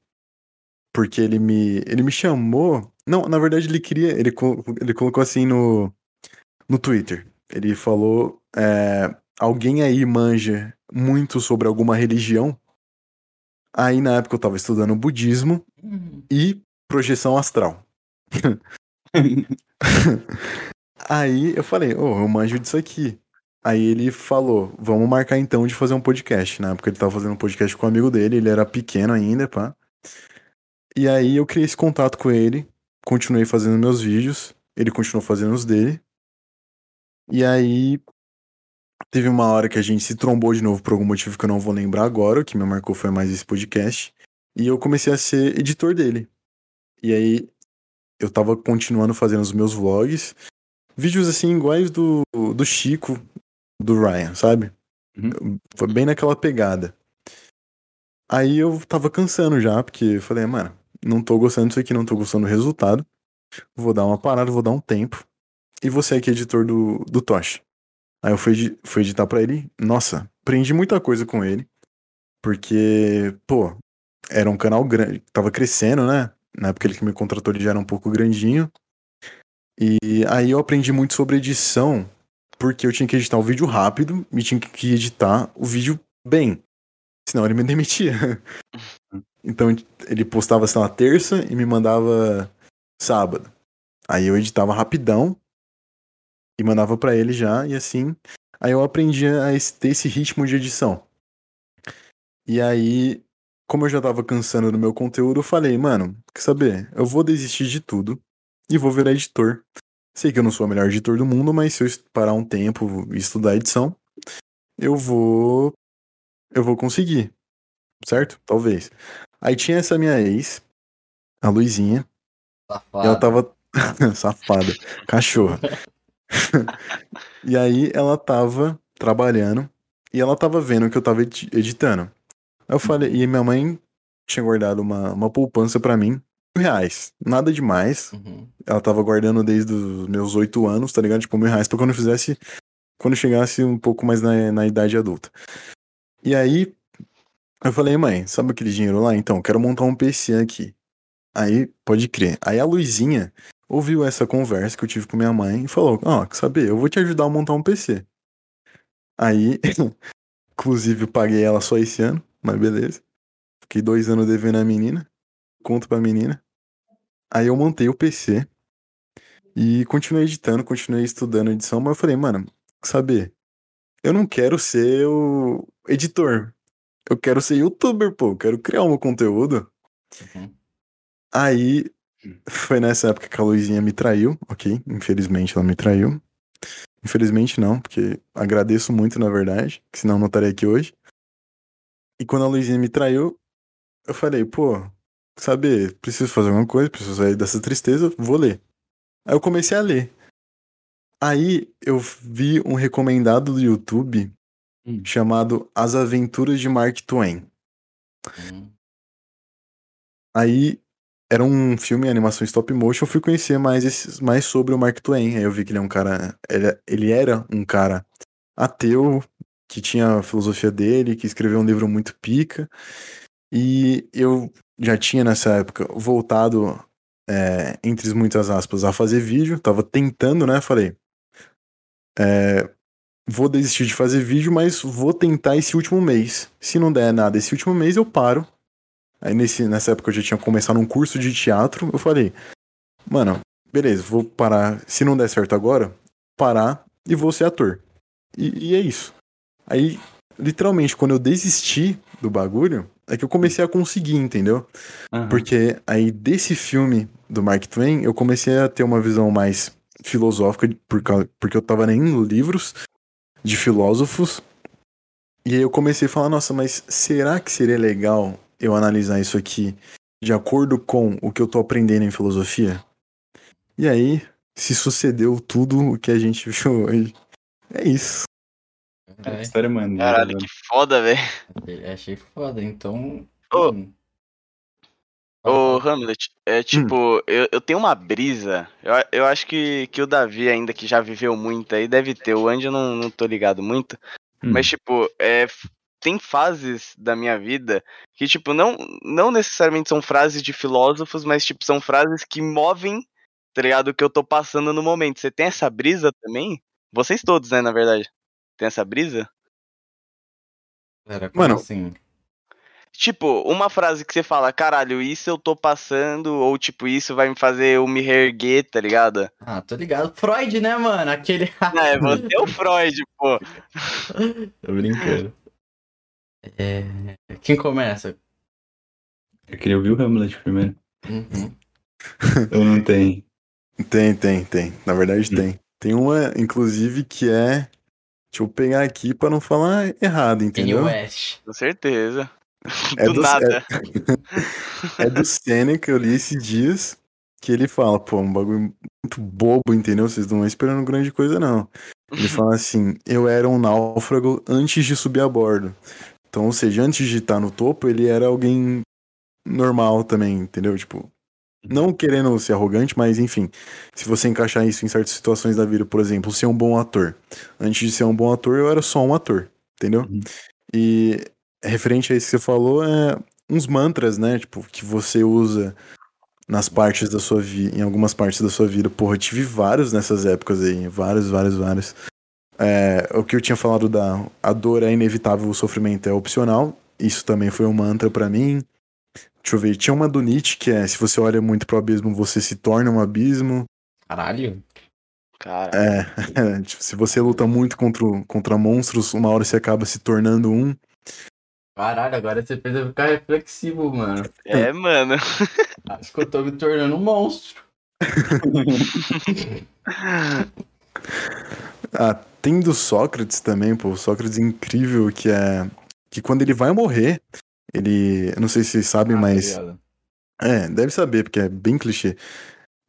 porque ele me, ele me chamou. Não, na verdade ele queria. Ele, ele colocou assim no, no Twitter. Ele falou: é, alguém aí manja muito sobre alguma religião? Aí na época eu tava estudando budismo Hum, e projeção astral. Aí eu falei, ô, eu manjo disso aqui. Aí ele falou, vamos marcar então de fazer um podcast. Na época ele tava fazendo um podcast com um amigo dele, ele era pequeno ainda, pá. E aí eu criei esse contato com ele, continuei fazendo meus vídeos, ele continuou fazendo os dele. E aí teve uma hora que a gente se trombou de novo por algum motivo que eu não vou lembrar agora, o que me marcou foi mais esse podcast. E eu comecei a ser editor dele. E aí eu tava continuando fazendo os meus vlogs, vídeos assim iguais do, do Chico, do Ryan, sabe? Foi bem naquela pegada. Aí eu tava cansando já, porque eu falei, mano, não tô gostando disso aqui, não tô gostando do resultado. Vou dar uma parada, vou dar um tempo. E você aqui, editor do, do Tosh. Aí eu fui, fui editar pra ele. Nossa, aprendi muita coisa com ele. Porque, pô, era um canal grande, tava crescendo, né? Na época ele que me contratou, ele já era um pouco grandinho. E aí eu aprendi muito sobre edição, porque eu tinha que editar o vídeo rápido e tinha que editar o vídeo bem. Senão ele me demitia. Então ele postava, sei lá, terça e me mandava sábado. Aí eu editava rapidão e mandava pra ele já, e assim. Aí eu aprendi a ter esse ritmo de edição. E aí como eu já tava cansando do meu conteúdo, eu falei, mano, quer saber? Eu vou desistir de tudo e vou virar editor. Sei que eu não sou o melhor editor do mundo, mas se eu parar um tempo e estudar edição, eu vou. Eu vou conseguir. Certo? Talvez. Aí tinha essa minha ex, a Luizinha. Safado. Ela tava. Safada. Cachorra. e aí ela tava trabalhando e ela tava vendo que eu tava edi- editando. Aí eu falei, e minha mãe tinha guardado uma, uma poupança pra mim, mil reais. Nada demais. Uhum. Ela tava guardando desde os meus oito anos, tá ligado? Tipo, mil reais pra quando eu fizesse. Quando eu chegasse um pouco mais na, na idade adulta. E aí, eu falei, mãe, sabe aquele dinheiro lá? Então, quero montar um PC aqui. Aí, pode crer. Aí a Luizinha ouviu essa conversa que eu tive com minha mãe e falou: Ó, quer saber? Eu vou te ajudar a montar um PC. Aí, inclusive, eu paguei ela só esse ano, mas beleza. Fiquei dois anos devendo a menina. Conto pra menina. Aí eu montei o PC e continuei editando, continuei estudando edição, mas eu falei, mano, saber? Eu não quero ser o editor. Eu quero ser youtuber, pô. Eu quero criar o meu conteúdo. Uhum. Aí foi nessa época que a Luizinha me traiu, ok? Infelizmente ela me traiu. Infelizmente não, porque agradeço muito, na verdade, que senão não estaria aqui hoje. E quando a Luizinha me traiu, eu falei, pô, saber, preciso fazer alguma coisa, preciso sair dessa tristeza, vou ler. Aí eu comecei a ler. Aí eu vi um recomendado do YouTube Hum. chamado As Aventuras de Mark Twain. Uhum. Aí era um filme, animação stop motion, eu fui conhecer mais, esses, mais sobre o Mark Twain. Aí eu vi que ele é um cara. Ele, ele era um cara ateu, que tinha a filosofia dele, que escreveu um livro muito pica. E eu já tinha nessa época voltado, é, entre muitas aspas, a fazer vídeo. Tava tentando, né? Falei. é, vou desistir de fazer vídeo, mas vou tentar esse último mês. Se não der nada esse último mês, eu paro. Aí nesse, nessa época eu já tinha começado um curso de teatro. Eu falei, mano, beleza, vou parar. Se não der certo agora, parar e vou ser ator. E, e é isso. Aí, literalmente, quando eu desisti do bagulho, é que eu comecei a conseguir, entendeu? Aham. Porque aí desse filme do Mark Twain, eu comecei a ter uma visão mais filosófica, por causa, porque eu tava lendo livros de filósofos. E aí eu comecei a falar, nossa, mas será que seria legal eu analisar isso aqui de acordo com o que eu tô aprendendo em filosofia? E aí se sucedeu tudo o que a gente viu hoje. É isso. É, história maneira. Caralho, que foda, velho. achei foda, então. Ô. hum. Ô, Hamlet, é tipo, eu, eu tenho uma brisa. Eu, eu acho que, que o Davi, ainda que já viveu muito aí, deve ter. O Andy eu não, não tô ligado muito. Hum. Mas, tipo, é, tem fases da minha vida que, tipo, não, não necessariamente são frases de filósofos, mas, tipo, são frases que movem, tá ligado? O que eu tô passando no momento. Você tem essa brisa também? Vocês todos, né, na verdade. Tem essa brisa? Pera, como Mano. assim? Tipo, uma frase que você fala, caralho, isso eu tô passando, ou tipo, isso vai me fazer eu me reerguer, tá ligado? Ah, tô ligado. Freud, né, mano? Aquele. É você é o Freud, pô. tô brincando. É... Quem começa? Eu queria ouvir o Hamlet primeiro. Uhum. Eu não tenho. Tem, tem, tem. Na verdade Hum. tem. Tem uma, inclusive, que é. Deixa eu pegar aqui pra não falar errado, Kanye entendeu? West. Com certeza. É do do- nada. É do Seneca, eu li esses dias, que ele fala, pô, um bagulho muito bobo, entendeu? Vocês não estão esperando grande coisa, não. Ele fala assim, eu era um náufrago antes de subir a bordo. Então, ou seja, antes de estar no topo, ele era alguém normal também, entendeu? Tipo, não querendo ser arrogante, mas enfim, se você encaixar isso em certas situações da vida, por exemplo, ser um bom ator. Antes de ser um bom ator, eu era só um ator, entendeu? Uhum. E referente a isso que você falou, é uns mantras, né? Tipo, que você usa nas partes da sua vida, em algumas partes da sua vida. Porra, eu tive vários nessas épocas aí. Vários, vários, vários. É, o que eu tinha falado da a dor é inevitável, o sofrimento é opcional. Isso também foi um mantra pra mim. Deixa eu ver, tinha uma do Nietzsche que é: se você olha muito pro abismo, você se torna um abismo. Caralho. Cara, É, tipo, se você luta muito contra, o- contra monstros, uma hora você acaba se tornando um. Caralho, agora você fez eu ficar reflexivo, mano. É, mano. Acho que eu tô me tornando um monstro. Ah, tem do Sócrates também, pô. O Sócrates é incrível, que é. Que quando ele vai morrer, ele. Não sei se vocês sabem, Ah, mas. É, deve saber, porque é bem clichê.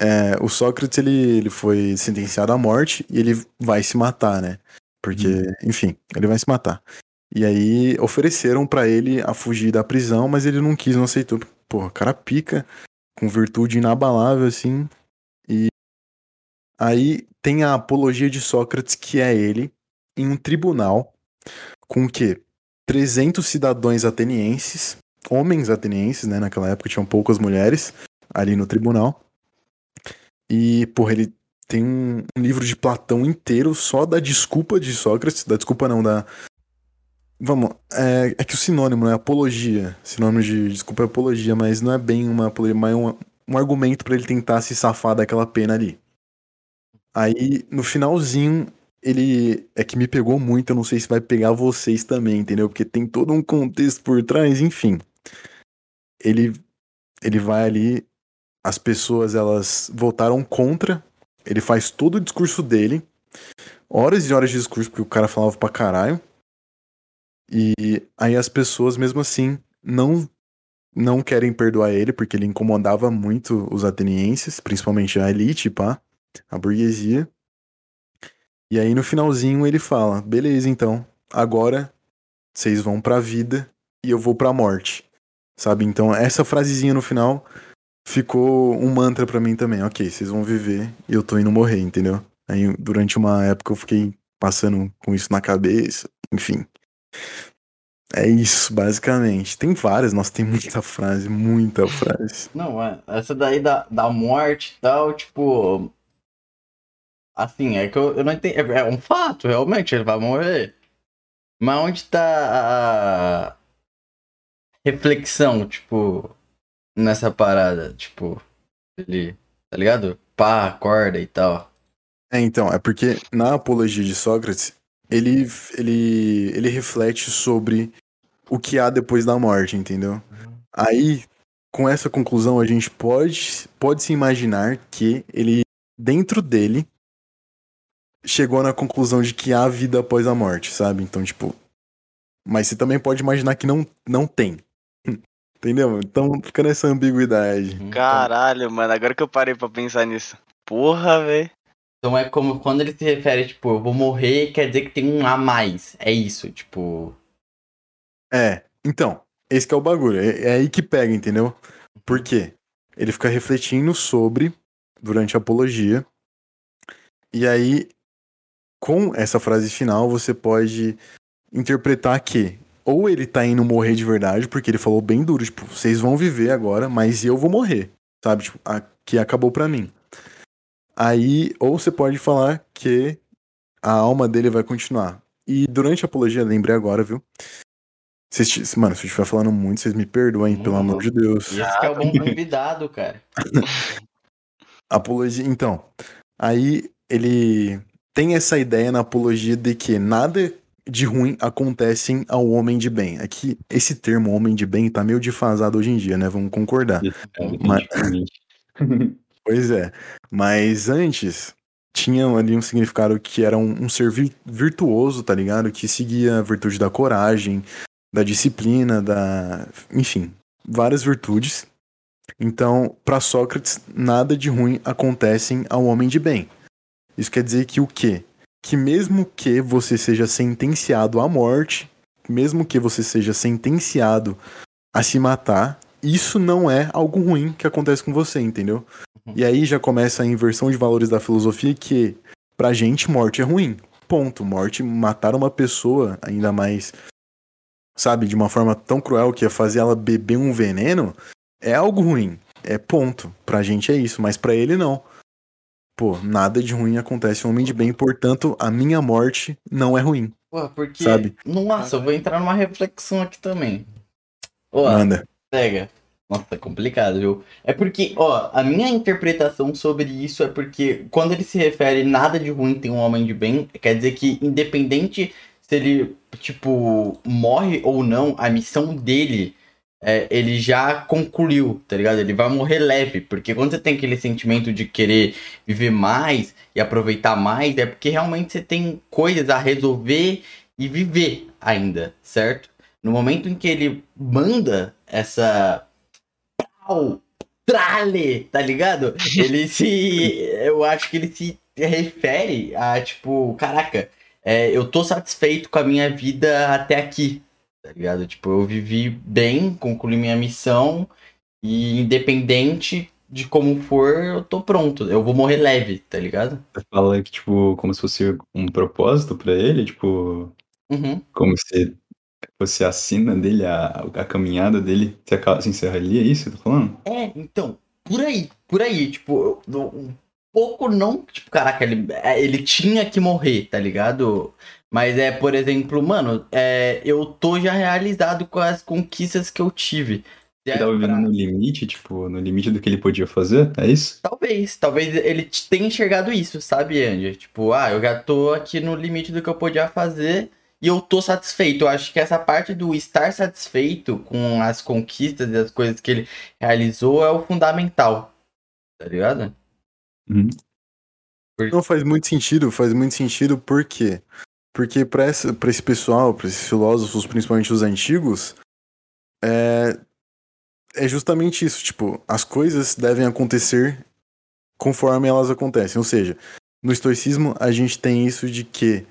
É, o Sócrates, ele, ele foi sentenciado à morte e ele vai se matar, né? Porque, enfim, ele vai se matar. E aí ofereceram pra ele a fugir da prisão, mas ele não quis, não aceitou. Porra, cara pica, com virtude inabalável, assim. Aí tem a apologia de Sócrates, que é ele, em um tribunal, com o quê? 300 cidadãos atenienses, homens atenienses, né? Naquela época tinham poucas mulheres ali no tribunal. E, porra, ele tem um, um livro de Platão inteiro só da desculpa de Sócrates, da desculpa não, da. Vamos, é, é que o sinônimo é apologia. Sinônimo de desculpa é apologia, mas não é bem uma apologia, mas é um, um argumento pra ele tentar se safar daquela pena ali. Aí, no finalzinho, ele é que me pegou muito, eu não sei se vai pegar vocês também, entendeu? Porque tem todo um contexto por trás, enfim. Ele ele vai ali, as pessoas elas votaram contra, ele faz todo o discurso dele, horas e horas de discurso, porque o cara falava pra caralho. E aí as pessoas, mesmo assim, não não querem perdoar ele, porque ele incomodava muito os atenienses, principalmente a elite, pá, a burguesia. E aí no finalzinho ele fala: beleza, então, agora vocês vão pra vida e eu vou pra morte. Sabe? Então essa frasezinha no final ficou um mantra pra mim também. Ok, vocês vão viver e eu tô indo morrer, entendeu? Aí durante uma época eu fiquei passando com isso na cabeça, enfim. É isso, basicamente. Tem várias, nossa, tem muita frase, muita frase. Não, é, essa daí da, da morte e tal, tipo. Assim, é que eu, eu não entendo. É, é um fato, realmente, ele vai morrer. Mas onde tá a reflexão, tipo, nessa parada? Tipo, ele. Tá ligado? Pá, acorda e tal. É, então, é porque na apologia de Sócrates, ele, ele, ele reflete sobre o que há depois da morte, entendeu? Aí, com essa conclusão, a gente pode, pode se imaginar que ele, dentro dele, chegou na conclusão de que há vida após a morte, sabe? Então, tipo. Mas você também pode imaginar que não, não tem. Entendeu? Então fica nessa ambiguidade. Uhum. Caralho, mano, agora que eu parei pra pensar nisso. Porra, velho. Então é como quando ele se refere, tipo, eu vou morrer, quer dizer que tem um a mais. É isso, tipo. É, então, esse que é o bagulho. É, é aí que pega, entendeu? Por quê? Ele fica refletindo sobre, durante a apologia, e aí, com essa frase final, você pode interpretar que ou ele tá indo morrer de verdade, porque ele falou bem duro, tipo, vocês vão viver agora, mas eu vou morrer, sabe? Tipo, aqui acabou pra mim. Aí, ou você pode falar que a alma dele vai continuar. E durante a apologia, lembrei agora, viu? Vocês, t- mano, se eu estiver falando muito, vocês me perdoem, pelo Não, amor de Deus. Esse que é o bom convidado, cara. Apologia. Então, aí ele tem essa ideia na apologia de que nada de ruim acontece ao homem de bem. Aqui, esse termo homem de bem tá meio defasado hoje em dia, né? Vamos concordar. Mas- Pois é. Mas antes, tinha ali um significado que era um, um ser vi- virtuoso, tá ligado? Que seguia a virtude da coragem, da disciplina, da. Enfim, várias virtudes. Então, para Sócrates, nada de ruim acontece ao homem de bem. Isso quer dizer que o quê? Que mesmo que você seja sentenciado à morte, mesmo que você seja sentenciado a se matar, isso não é algo ruim que acontece com você, entendeu? E aí já começa a inversão de valores da filosofia que pra gente morte é ruim. Ponto. Morte, matar uma pessoa, ainda mais, sabe, de uma forma tão cruel que é fazer ela beber um veneno, é algo ruim. É ponto. Pra gente é isso, mas pra ele não. Pô, nada de ruim acontece ao homem de bem, portanto, a minha morte não é ruim. Pô, porque. Sabe? Nossa, eu vou entrar numa reflexão aqui também. Ó, Manda. pega. Nossa, é complicado, viu? É porque, ó, a minha interpretação sobre isso é porque quando ele se refere nada de ruim tem um homem de bem, quer dizer que independente se ele, tipo, morre ou não, a missão dele, é, ele já concluiu, tá ligado? Ele vai morrer leve, porque quando você tem aquele sentimento de querer viver mais e aproveitar mais, é porque realmente você tem coisas a resolver e viver ainda, certo? No momento em que ele manda essa. Pau! Trale! Tá ligado? Ele se. Eu acho que ele se refere a, tipo, caraca, é, eu tô satisfeito com a minha vida até aqui, tá ligado? Tipo, eu vivi bem, concluí minha missão e independente de como for, eu tô pronto. Eu vou morrer leve, tá ligado? Você fala que, tipo, como se fosse um propósito pra ele, tipo, Uhum. como se fosse a sina dele, a, a caminhada dele se, se encerra ali, é isso que você tá falando? É, então, por aí, por aí, tipo, eu- eu- um pouco não, tipo, caraca, ele, é, ele tinha que morrer, tá ligado? Mas é, por exemplo, mano, é, eu tô já realizado com as conquistas que eu tive. Ele tava vivendo no limite, tipo, no limite do que ele podia fazer, é isso? Talvez, talvez ele tenha enxergado isso, sabe, Andy? Tipo, ah, eu já tô aqui no limite do que eu podia fazer e eu tô satisfeito. Eu acho que essa parte do estar satisfeito com as conquistas e as coisas que ele realizou é o fundamental, tá ligado? Uhum. Não faz muito sentido, faz muito sentido por quê? Porque para esse, pra esse pessoal, para esses filósofos, principalmente os antigos, é, é justamente isso. Tipo, as coisas devem acontecer conforme elas acontecem. Ou seja, no estoicismo a gente tem isso de que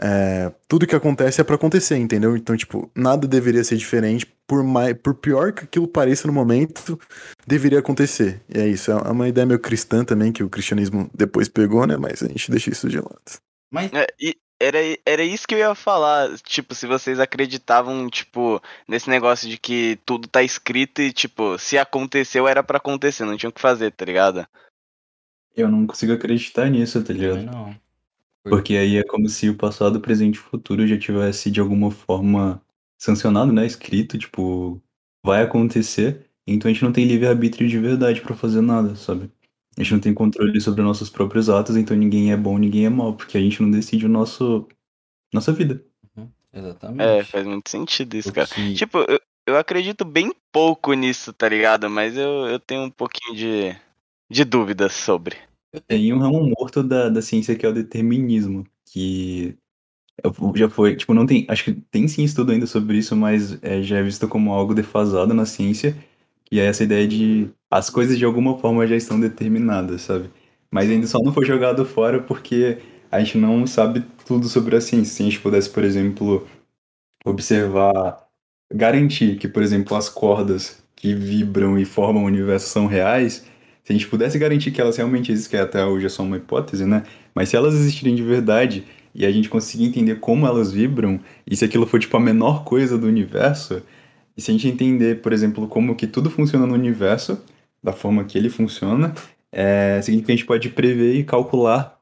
é, tudo que acontece é para acontecer, entendeu? Então, tipo, nada deveria ser diferente, por, mais, por pior que aquilo pareça no momento, deveria acontecer. E é isso, é uma ideia meio cristã também, que o cristianismo depois pegou, né? Mas a gente deixa isso de lado. Mas É, e era, era isso que eu ia falar. Tipo, se vocês acreditavam, tipo, nesse negócio de que tudo tá escrito e, tipo, se aconteceu, era pra acontecer, não tinha o que fazer, tá ligado? Eu não consigo acreditar nisso, tá ligado? não. Porque aí é como se o passado, o presente e o futuro já tivesse de alguma forma sancionado, né? Escrito, tipo, vai acontecer. Então a gente não tem livre-arbítrio de verdade pra fazer nada, sabe? A gente não tem controle sobre nossos próprios atos, então ninguém é bom, ninguém é mal, porque a gente não decide o nosso nossa vida. Exatamente. É, faz muito sentido isso, cara. Tipo, eu, eu acredito bem pouco nisso, tá ligado? Mas eu, eu tenho um pouquinho de, de dúvidas sobre. Tem um ramo morto da, da ciência que é o determinismo, que já foi, tipo, não tem, acho que tem sim estudo ainda sobre isso, mas é, já é visto como algo defasado na ciência, que é essa ideia de as coisas de alguma forma já estão determinadas, sabe? Mas ainda só não foi jogado fora porque a gente não sabe tudo sobre a ciência. Se a gente pudesse, por exemplo, observar, garantir que, por exemplo, as cordas que vibram e formam o universo são reais, se a gente pudesse garantir que elas realmente existem, que até hoje é só uma hipótese, né? Mas se elas existirem de verdade e a gente conseguir entender como elas vibram, e se aquilo for tipo a menor coisa do universo, e se a gente entender, por exemplo, como que tudo funciona no universo, da forma que ele funciona, é, significa que a gente pode prever e calcular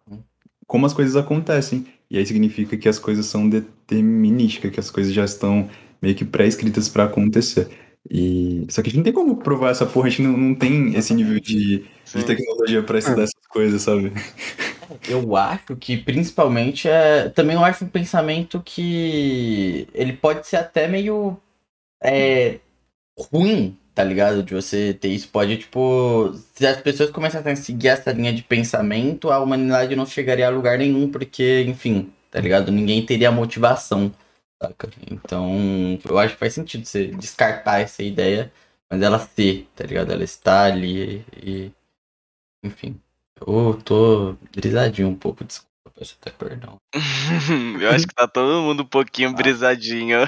como as coisas acontecem. E aí significa que as coisas são determinísticas, que as coisas já estão meio que pré-escritas para acontecer. E só que a gente não tem como provar essa porra, a gente não, não tem esse nível de, de tecnologia para estudar essas coisas, sabe? Eu acho que principalmente é. Também eu acho um pensamento que ele pode ser até meio é, ruim, tá ligado? De você ter isso. Pode, tipo. Se as pessoas começassem a seguir essa linha de pensamento, a humanidade não chegaria a lugar nenhum, porque, enfim, tá ligado? Ninguém teria motivação, saca? Então, eu acho que faz sentido você descartar essa ideia, mas ela ser, tá ligado? Ela está ali e. Enfim. Eu tô brisadinho um pouco, desculpa, peço até perdão. eu acho que tá todo mundo um pouquinho brisadinho.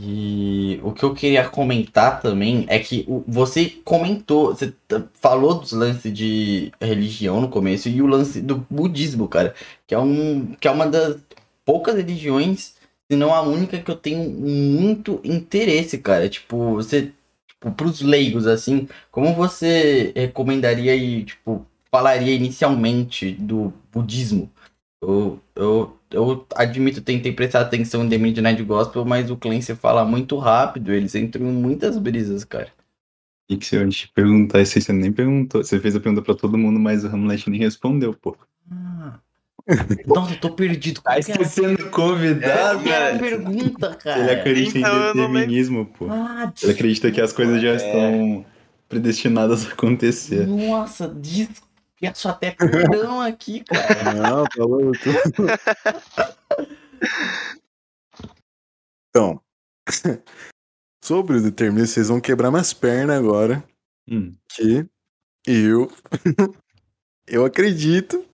E o que eu queria comentar também é que você comentou, você falou dos lances de religião no começo e o lance do budismo, cara, que é um que é uma das poucas religiões, se não a única que eu tenho muito interesse, cara. Tipo, você tipo, pros leigos assim, como você recomendaria e tipo falaria inicialmente do budismo? Eu, eu, eu admito, tentei prestar atenção em The Midnight Gospel, mas o Clancy fala muito rápido, eles entram em muitas brisas, cara. E que se eu te perguntar isso aí, você nem perguntou. Você fez a pergunta pra todo mundo, mas o Hamlet nem respondeu, pô. Ah, Nossa, eu tô perdido. Tá é a- esquecendo convidado. qual que é a cara. pergunta, cara? Ele acredita Então, em não determinismo, pô. Ah, Ele acredita que as coisas já É. estão predestinadas a acontecer. Nossa, diz peço até perdão aqui, cara. Não, tá louco. Então, sobre o determinismo, vocês vão quebrar minhas pernas agora. Hum. Que eu. eu acredito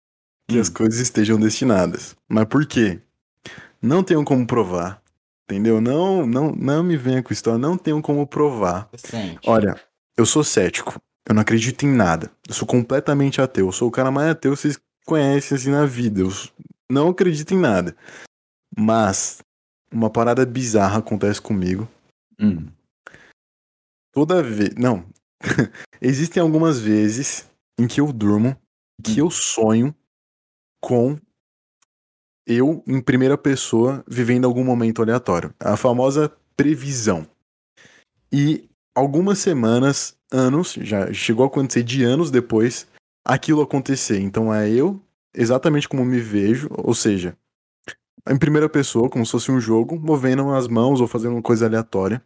que as Hum. coisas estejam destinadas. Mas por quê? Não tenho como provar. Entendeu? Não, não, não me venha com história. Não tenho como provar. Olha, eu sou cético. Eu não acredito em nada. Eu sou completamente ateu. Eu sou o cara mais ateu que vocês conhecem assim na vida. Eu não acredito em nada. Mas uma parada bizarra acontece comigo. Hum. Toda vez. Não. Existem algumas vezes em que eu durmo, que eu sonho com eu em primeira pessoa vivendo algum momento aleatório. A famosa previsão. E algumas semanas, anos, já chegou a acontecer de anos depois, aquilo acontecer. Então é eu exatamente como me vejo, ou seja, em primeira pessoa, como se fosse um jogo, movendo as mãos ou fazendo uma coisa aleatória.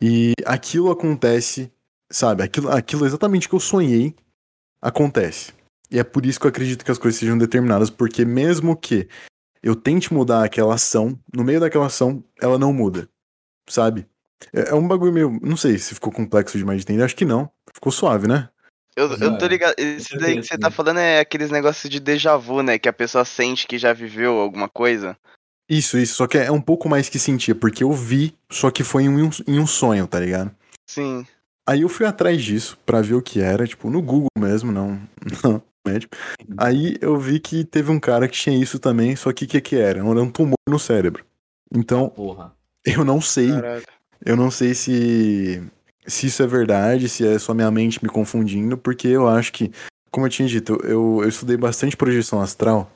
E aquilo acontece, sabe? Aquilo, aquilo exatamente que eu sonhei acontece. E é por isso que eu acredito que as coisas sejam determinadas, porque mesmo que eu tente mudar aquela ação, no meio daquela ação, ela não muda, sabe? É, é um bagulho meio. Não sei se ficou complexo demais de entender, acho que não. Ficou suave, né? Eu, eu tô É, ligado. Esse daí que você tá falando é aqueles negócios de déjà vu, né? Que a pessoa sente que já viveu alguma coisa. Isso, isso, só que é um pouco mais que sentir, porque eu vi, só que foi em um, em um sonho, tá ligado? Sim. Aí eu fui atrás disso pra ver o que era, tipo, no Google mesmo, não, não médico. Aí eu vi que teve um cara que tinha isso também, só que o que que era? Era um tumor no cérebro. Então, Porra. eu não sei, Caralho. Eu não sei se se isso é verdade, se é só minha mente me confundindo, porque eu acho que, como eu tinha dito, eu, eu estudei bastante projeção astral.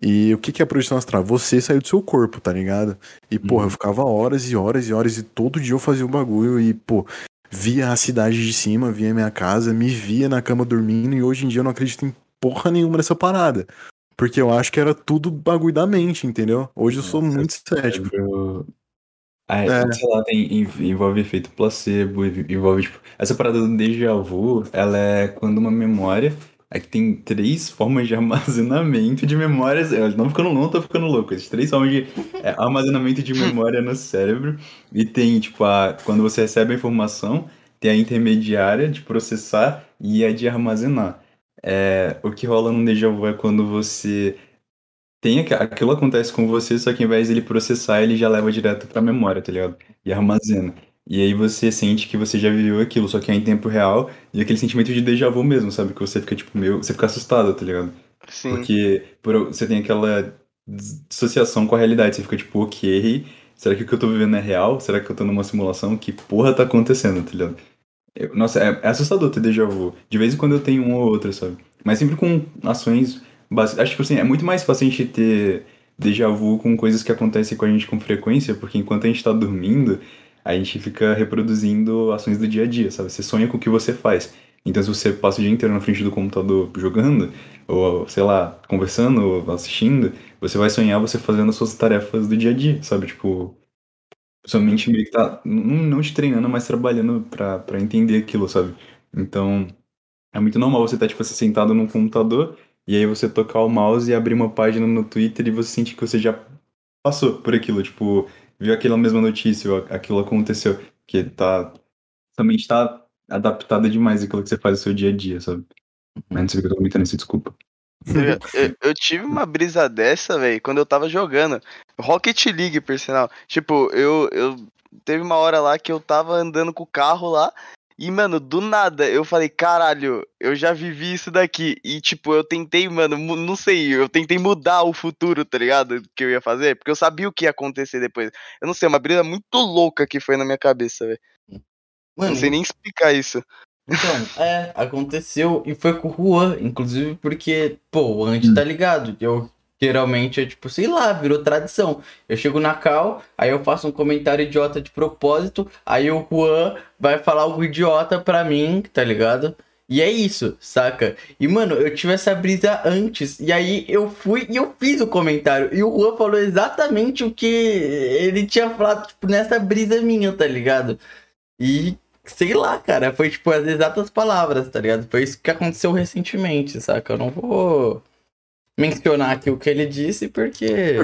E o que, que é projeção astral? Você saiu do seu corpo, tá ligado? E, porra, eu ficava horas e horas e horas e todo dia eu fazia o bagulho e, pô, via a cidade de cima, via a minha casa, me via na cama dormindo e hoje em dia eu não acredito em porra nenhuma nessa parada. Porque eu acho que era tudo bagulho da mente, entendeu? Hoje eu sou Nossa, muito cético. Cérebro- Ah, É. sei lá, tem, env- envolve efeito placebo, env- envolve, tipo, essa parada do déjà vu, ela é quando uma memória, é que tem três formas de armazenamento de memórias, eu não ficando, não tô ficando louco, existem três formas de é, armazenamento de memória no cérebro, e tem, tipo, a, quando você recebe a informação, tem a intermediária de processar e a de armazenar. É, o que rola no déjà vu é quando você tem aqu- aquilo acontece com você, só que ao invés dele processar, ele já leva direto pra memória, tá ligado? E armazena. E aí você sente que você já viveu aquilo, só que é em tempo real, e aquele sentimento de déjà vu mesmo, sabe? Que você fica, tipo, meio. Você fica assustado, tá ligado? Sim. Porque por- você tem aquela dissociação com a realidade. Você fica tipo, ok, será que o que eu tô vivendo é real? Será que eu tô numa simulação? Que porra tá acontecendo, tá ligado? Eu- nossa, é, é assustador ter déjà vu. De vez em quando eu tenho um ou outro, sabe? Mas sempre com ações. Acho que, tipo assim, é muito mais fácil a gente ter déjà vu com coisas que acontecem com a gente com frequência, porque enquanto a gente tá dormindo, a gente fica reproduzindo ações do dia a dia, sabe? Você sonha com o que você faz. Então, se você passa o dia inteiro na frente do computador jogando, ou sei lá, conversando, ou assistindo, você vai sonhar você fazendo as suas tarefas do dia a dia, sabe? Tipo, sua mente meio que tá não, te treinando, mas trabalhando pra entender aquilo, sabe? Então, é muito normal você estar, tipo, assim, sentado num computador e aí você tocar o mouse e abrir uma página no Twitter e você sentir que você já passou por aquilo, tipo, viu aquela mesma notícia, aquilo aconteceu, que tá. Sua mente tá adaptada demais àquilo que você faz no seu dia a dia, sabe? Mas não sei o que eu tô comentando desculpa. Eu, eu- eu tive uma brisa dessa, velho, quando eu tava jogando. Rocket League, por sinal. Tipo, eu, eu. Teve uma hora lá que eu tava andando com o carro lá. E, mano, do nada, eu falei, caralho, eu já vivi isso daqui. E, tipo, eu tentei, mano, não sei, eu tentei mudar o futuro, tá ligado? Que eu ia fazer. Porque eu sabia o que ia acontecer depois. Eu não sei, uma brisa muito louca que foi na minha cabeça, velho. Mano, Não sei nem explicar isso. Então, é, aconteceu e foi com o Juan, inclusive porque, pô, o Andy tá ligado. Eu geralmente é tipo, sei lá, virou tradição. Eu chego na cal, aí eu faço um comentário idiota de propósito, aí o Juan vai falar algo idiota pra mim, tá ligado? E é isso, saca? E, mano, eu tive essa brisa antes. E aí eu fui e eu fiz o comentário. E o Juan falou exatamente o que ele tinha falado, tipo, nessa brisa minha, tá ligado? E sei lá, cara, foi tipo as exatas palavras, tá ligado? Foi isso que aconteceu recentemente, saca? Eu não vou mencionar aqui o que ele disse, porque.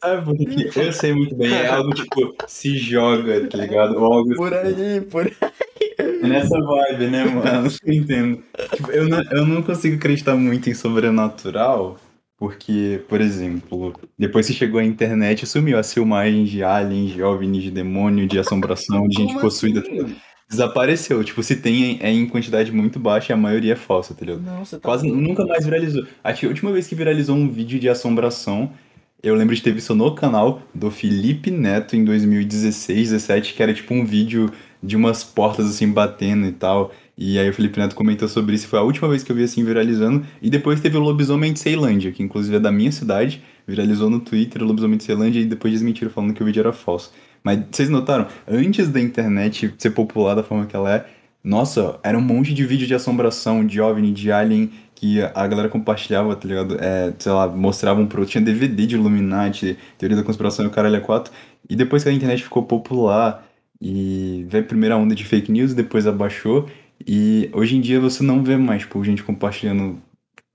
Sabe por quê? Eu sei muito bem, é algo tipo, se joga, tá ligado? Ou algo Por aí, por aí. Nessa vibe, né, mano? Eu entendo. Tipo, eu, não, eu não consigo acreditar muito em sobrenatural, porque, por exemplo, depois que chegou a internet, sumiu as filmagens de aliens, de OVNIs, de demônio, de assombração, de gente Como possuída. assim? Desapareceu. Tipo, se tem, é em quantidade muito baixa e a maioria é falsa, entendeu? Não, você tá Quase louco. nunca mais viralizou. Acho que a última vez que viralizou um vídeo de assombração, eu lembro de ter visto no canal do Felipe Neto em 2016, 17, que era tipo um vídeo de umas portas assim batendo e tal. E aí o Felipe Neto comentou sobre isso, foi a última vez que eu vi assim viralizando. E depois teve o Lobisomem de Ceilândia, que inclusive é da minha cidade, viralizou no Twitter o Lobisomem de Ceilândia e depois desmentiram falando que o vídeo era falso. Mas vocês notaram, antes da internet ser popular da forma que ela é, nossa, era um monte de vídeo de assombração, de OVNI, de Alien, que a galera compartilhava, tá ligado? É, sei lá, mostravam pro. Tinha DVD de Illuminati, Teoria da Conspiração e o Caralho é 4. E depois que a internet ficou popular e veio a primeira onda de fake news, depois abaixou. E hoje em dia você não vê mais, tipo, gente compartilhando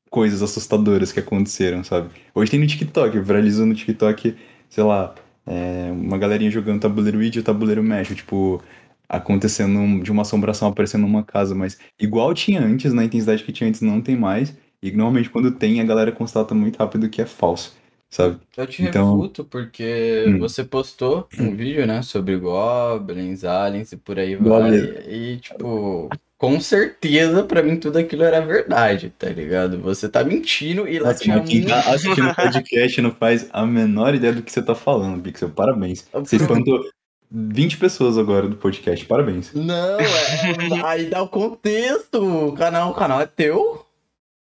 coisas assustadoras que aconteceram, sabe? Hoje tem no TikTok, viralizou no TikTok, sei lá, é, uma galerinha jogando tabuleiro Ouija e o tabuleiro México, tipo, acontecendo de uma assombração aparecendo numa casa, mas igual tinha antes, na intensidade que tinha antes, não tem mais. E normalmente quando tem, a galera constata muito rápido que é falso, sabe? Eu te Então- refuto porque Hum. você postou um vídeo, né, sobre goblins, aliens e por aí vai. Goblin. E, tipo, com certeza pra mim tudo aquilo era verdade, tá ligado? Você tá mentindo e lá Nossa, tinha quem tá assistindo o podcast não faz a menor ideia do que você tá falando, Pixel. Parabéns. Você espantou 20 pessoas agora do podcast. Parabéns. Não, é, aí dá o contexto. O canal, o canal é teu.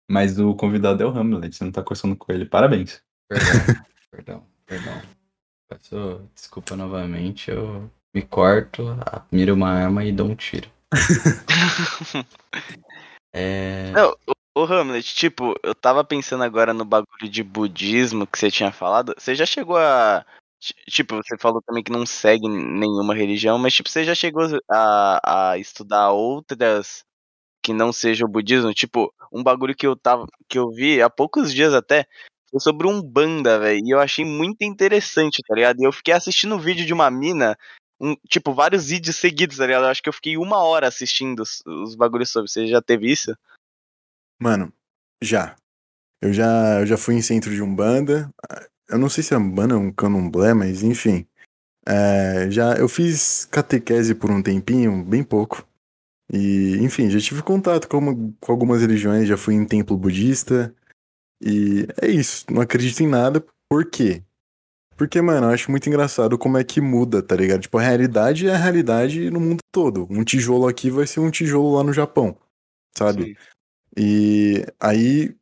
Mas o convidado é o Hamlet, você não tá conversando com ele. Parabéns. Perdão, perdão, perdão. Peço desculpa novamente, eu me corto, miro uma arma e dou um tiro. É... Não, Hamlet, tipo, eu tava pensando agora no bagulho de budismo que você tinha falado. Você já chegou a. ti- Tipo, você falou também que não segue nenhuma religião, mas tipo, você já chegou a, a estudar outras que não seja o budismo? Tipo, um bagulho que eu tava. que eu vi há poucos dias até. Sobre um banda, velho. E eu achei muito interessante, tá ligado? E eu fiquei assistindo um vídeo de uma mina. Um, tipo, vários vídeos seguidos, tá ligado? Eu acho que eu fiquei uma hora assistindo os, os bagulhos sobre. Você já teve isso? Mano, já. Eu já, eu já fui em centro de Umbanda. Eu não sei se é Umbanda ou um candomblé, mas enfim. É, já, eu fiz catequese por um tempinho, bem pouco. E, enfim, já tive contato com, uma- com algumas religiões, já fui em templo budista. E é isso, não acredito em nada. Por quê? Porque, mano, eu acho muito engraçado como é que muda, tá ligado? Tipo, a realidade é a realidade no mundo todo. Um tijolo aqui vai ser um tijolo lá no Japão, sabe? Sim. E aí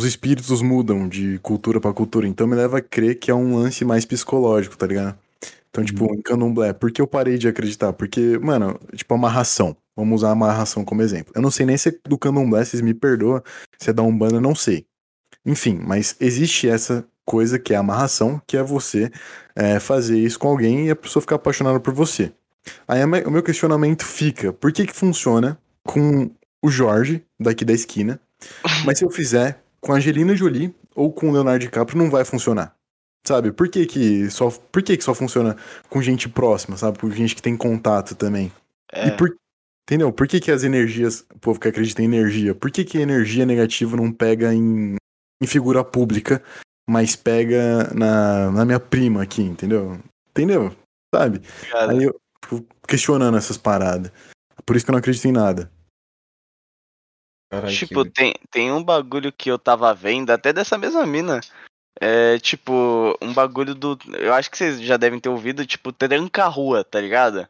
os espíritos mudam de cultura pra cultura, então me leva a crer que é um lance mais psicológico, tá ligado? Então, tipo, em candomblé, por que eu parei de acreditar? Porque, mano, tipo, amarração. Vamos usar amarração como exemplo. Eu não sei nem se é do candomblé, vocês me perdoam, se é da Umbanda, eu não sei. Enfim, mas existe essa coisa que é a amarração, que é você é, fazer isso com alguém e a pessoa ficar apaixonada por você. Aí o meu questionamento fica, por que que funciona com o Jorge, daqui da esquina, mas se eu fizer com a Angelina Jolie ou com o Leonardo DiCaprio, não vai funcionar. Sabe? Por que que só, por que que só funciona com gente próxima, sabe? Com gente que tem contato também. É. E por, entendeu? Por que que as energias, o povo que acredita em energia, por que que a energia negativa não pega em, em figura pública, mas pega na, na minha prima aqui, entendeu? Entendeu? Sabe? Cara, Aí eu fico questionando essas paradas. Por isso que eu não acredito em nada. Caralho, tipo, que- tem, tem um bagulho que eu tava vendo, até dessa mesma mina. É tipo, um bagulho do. Eu acho que vocês já devem ter ouvido, tipo, tranca-rua, tá ligado?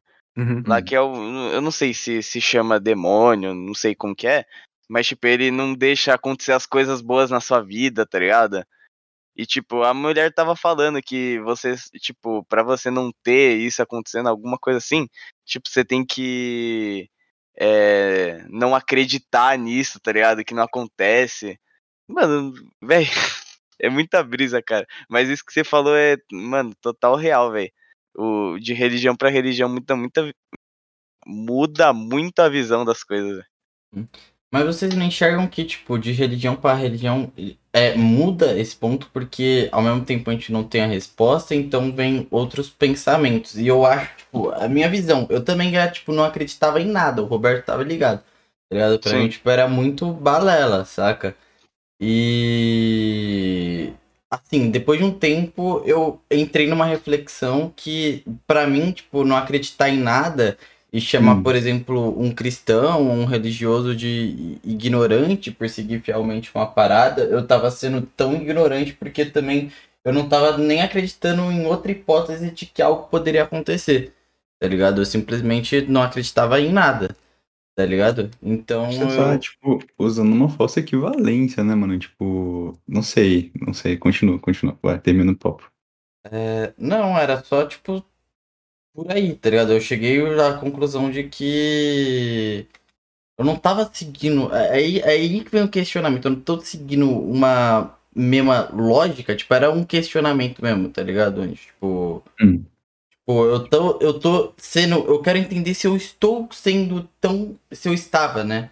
Lá que é o. Eu não sei se se chama demônio, não sei como que é. Mas, tipo, ele não deixa acontecer as coisas boas na sua vida, tá ligado? E, tipo, a mulher tava falando que você, tipo, pra você não ter isso acontecendo, alguma coisa assim, tipo, você tem que. é, não acreditar nisso, tá ligado? Que não acontece. Mano, velho, é muita brisa, cara. Mas isso que você falou é, mano, total real, velho. De religião para religião muda muita muda muito a visão das coisas. véi. Mas vocês não enxergam que, tipo, de religião para religião é, muda esse ponto, porque ao mesmo tempo a gente não tem a resposta, então vem outros pensamentos. E eu acho, tipo, a minha visão, eu também já, tipo, não acreditava em nada, o Roberto tava ligado. Tá ligado? Pra Sim. mim, tipo, era muito balela, saca? E assim, depois de um tempo eu entrei numa reflexão que, pra mim, tipo, não acreditar em nada e chamar, Hum. por exemplo, um cristão, um religioso de ignorante, perseguir fielmente uma parada, eu tava sendo tão ignorante porque também eu não tava nem acreditando em outra hipótese de que algo poderia acontecer, tá ligado? Eu simplesmente não acreditava em nada, tá ligado? Então, Você eu... tá, tipo, usando uma falsa equivalência, né, mano? Tipo, não sei, não sei. Continua, continua. Vai, termina o papo. É, não, era só, tipo, por aí, tá ligado? Eu cheguei à conclusão de que eu não tava seguindo. É aí, é aí que vem o questionamento. Eu não tô seguindo uma mesma lógica, tipo, era um questionamento mesmo, tá ligado? Onde, Tipo, Hum. tipo, eu tô, eu tô sendo. Eu quero entender se eu estou sendo tão. Se eu estava, né?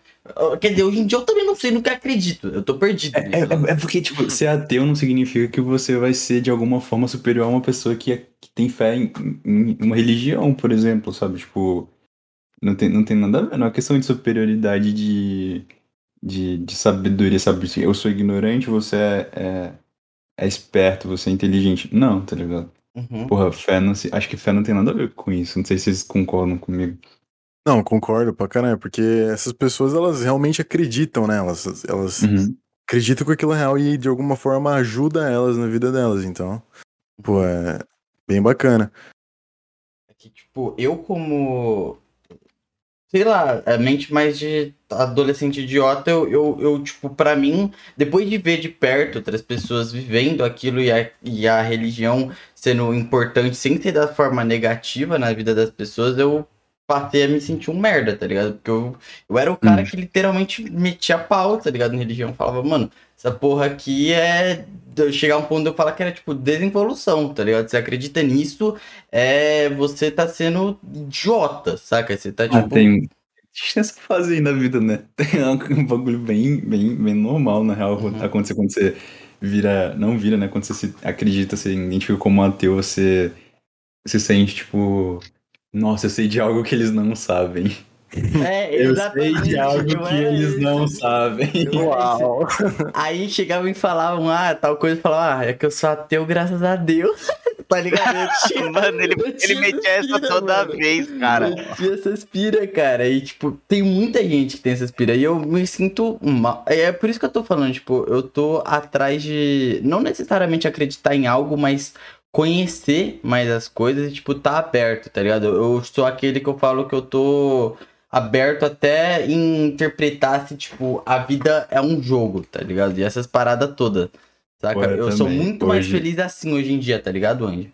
Quer dizer, hoje em dia eu também não sei no que acredito. Eu tô perdido. É, é- é porque, tipo, ser ateu não significa que você vai ser de alguma forma superior a uma pessoa que, é- que tem fé em, em uma religião, por exemplo, sabe? Tipo, não tem, não tem nada a ver, não é questão de superioridade de, de, de sabedoria, sabe? Se Eu sou ignorante, você é, é, é esperto, você é inteligente. Não, tá ligado? Uhum. Porra, fé não se, acho que fé não tem nada a ver com isso. Não sei se vocês concordam comigo. Não, concordo pra caramba, porque essas pessoas, elas realmente acreditam, né? Elas, elas Uhum. acreditam que aquilo é real e de alguma forma ajuda elas na vida delas, então, pô, é bem bacana. É que, tipo, eu como. Sei lá, a mente mais de adolescente idiota, eu, eu, eu, tipo, pra mim, depois de ver de perto outras pessoas vivendo aquilo e a, e a religião sendo importante sem ser da forma negativa na vida das pessoas, eu passei a me sentir um merda, tá ligado? Porque eu, eu era o cara Hum. que literalmente metia pau, tá ligado? Na religião. Falava, mano, essa porra aqui é. Chegar a um ponto de eu falar que era, tipo, desinvolução, tá ligado? Você acredita nisso, é. Você tá sendo idiota, saca? Você tá, Ah, tipo. tem. A gente tem essa fase aí na vida, né? É um bagulho bem, bem, bem normal, na real, Uhum. acontecer quando você vira. Não vira, né? Quando você se acredita, você identifica como um ateu, você se sente tipo. Nossa, eu sei de algo que eles não sabem. É, Eu sei de algo eu que era eles não sabem. Esse. Aí chegavam e falavam, ah, tal coisa, eu falava, ah, é que eu sou ateu graças a Deus. tá ligado? Mano, ele, ele metia essa pira, toda mano. vez, cara. Eu tinha essas pira, cara. E, tipo, tem muita gente que tem essas pira. E eu me sinto mal. É por isso que eu tô falando, tipo, eu tô atrás de. Não necessariamente acreditar em algo, mas conhecer mais as coisas e, tipo, tá aberto, tá ligado? Eu sou aquele que eu falo que eu tô aberto até em interpretar se, tipo, a vida é um jogo, tá ligado? E essas paradas todas. Saca? Pô, eu eu sou muito mais Hoje- feliz assim hoje em dia, tá ligado, Andy?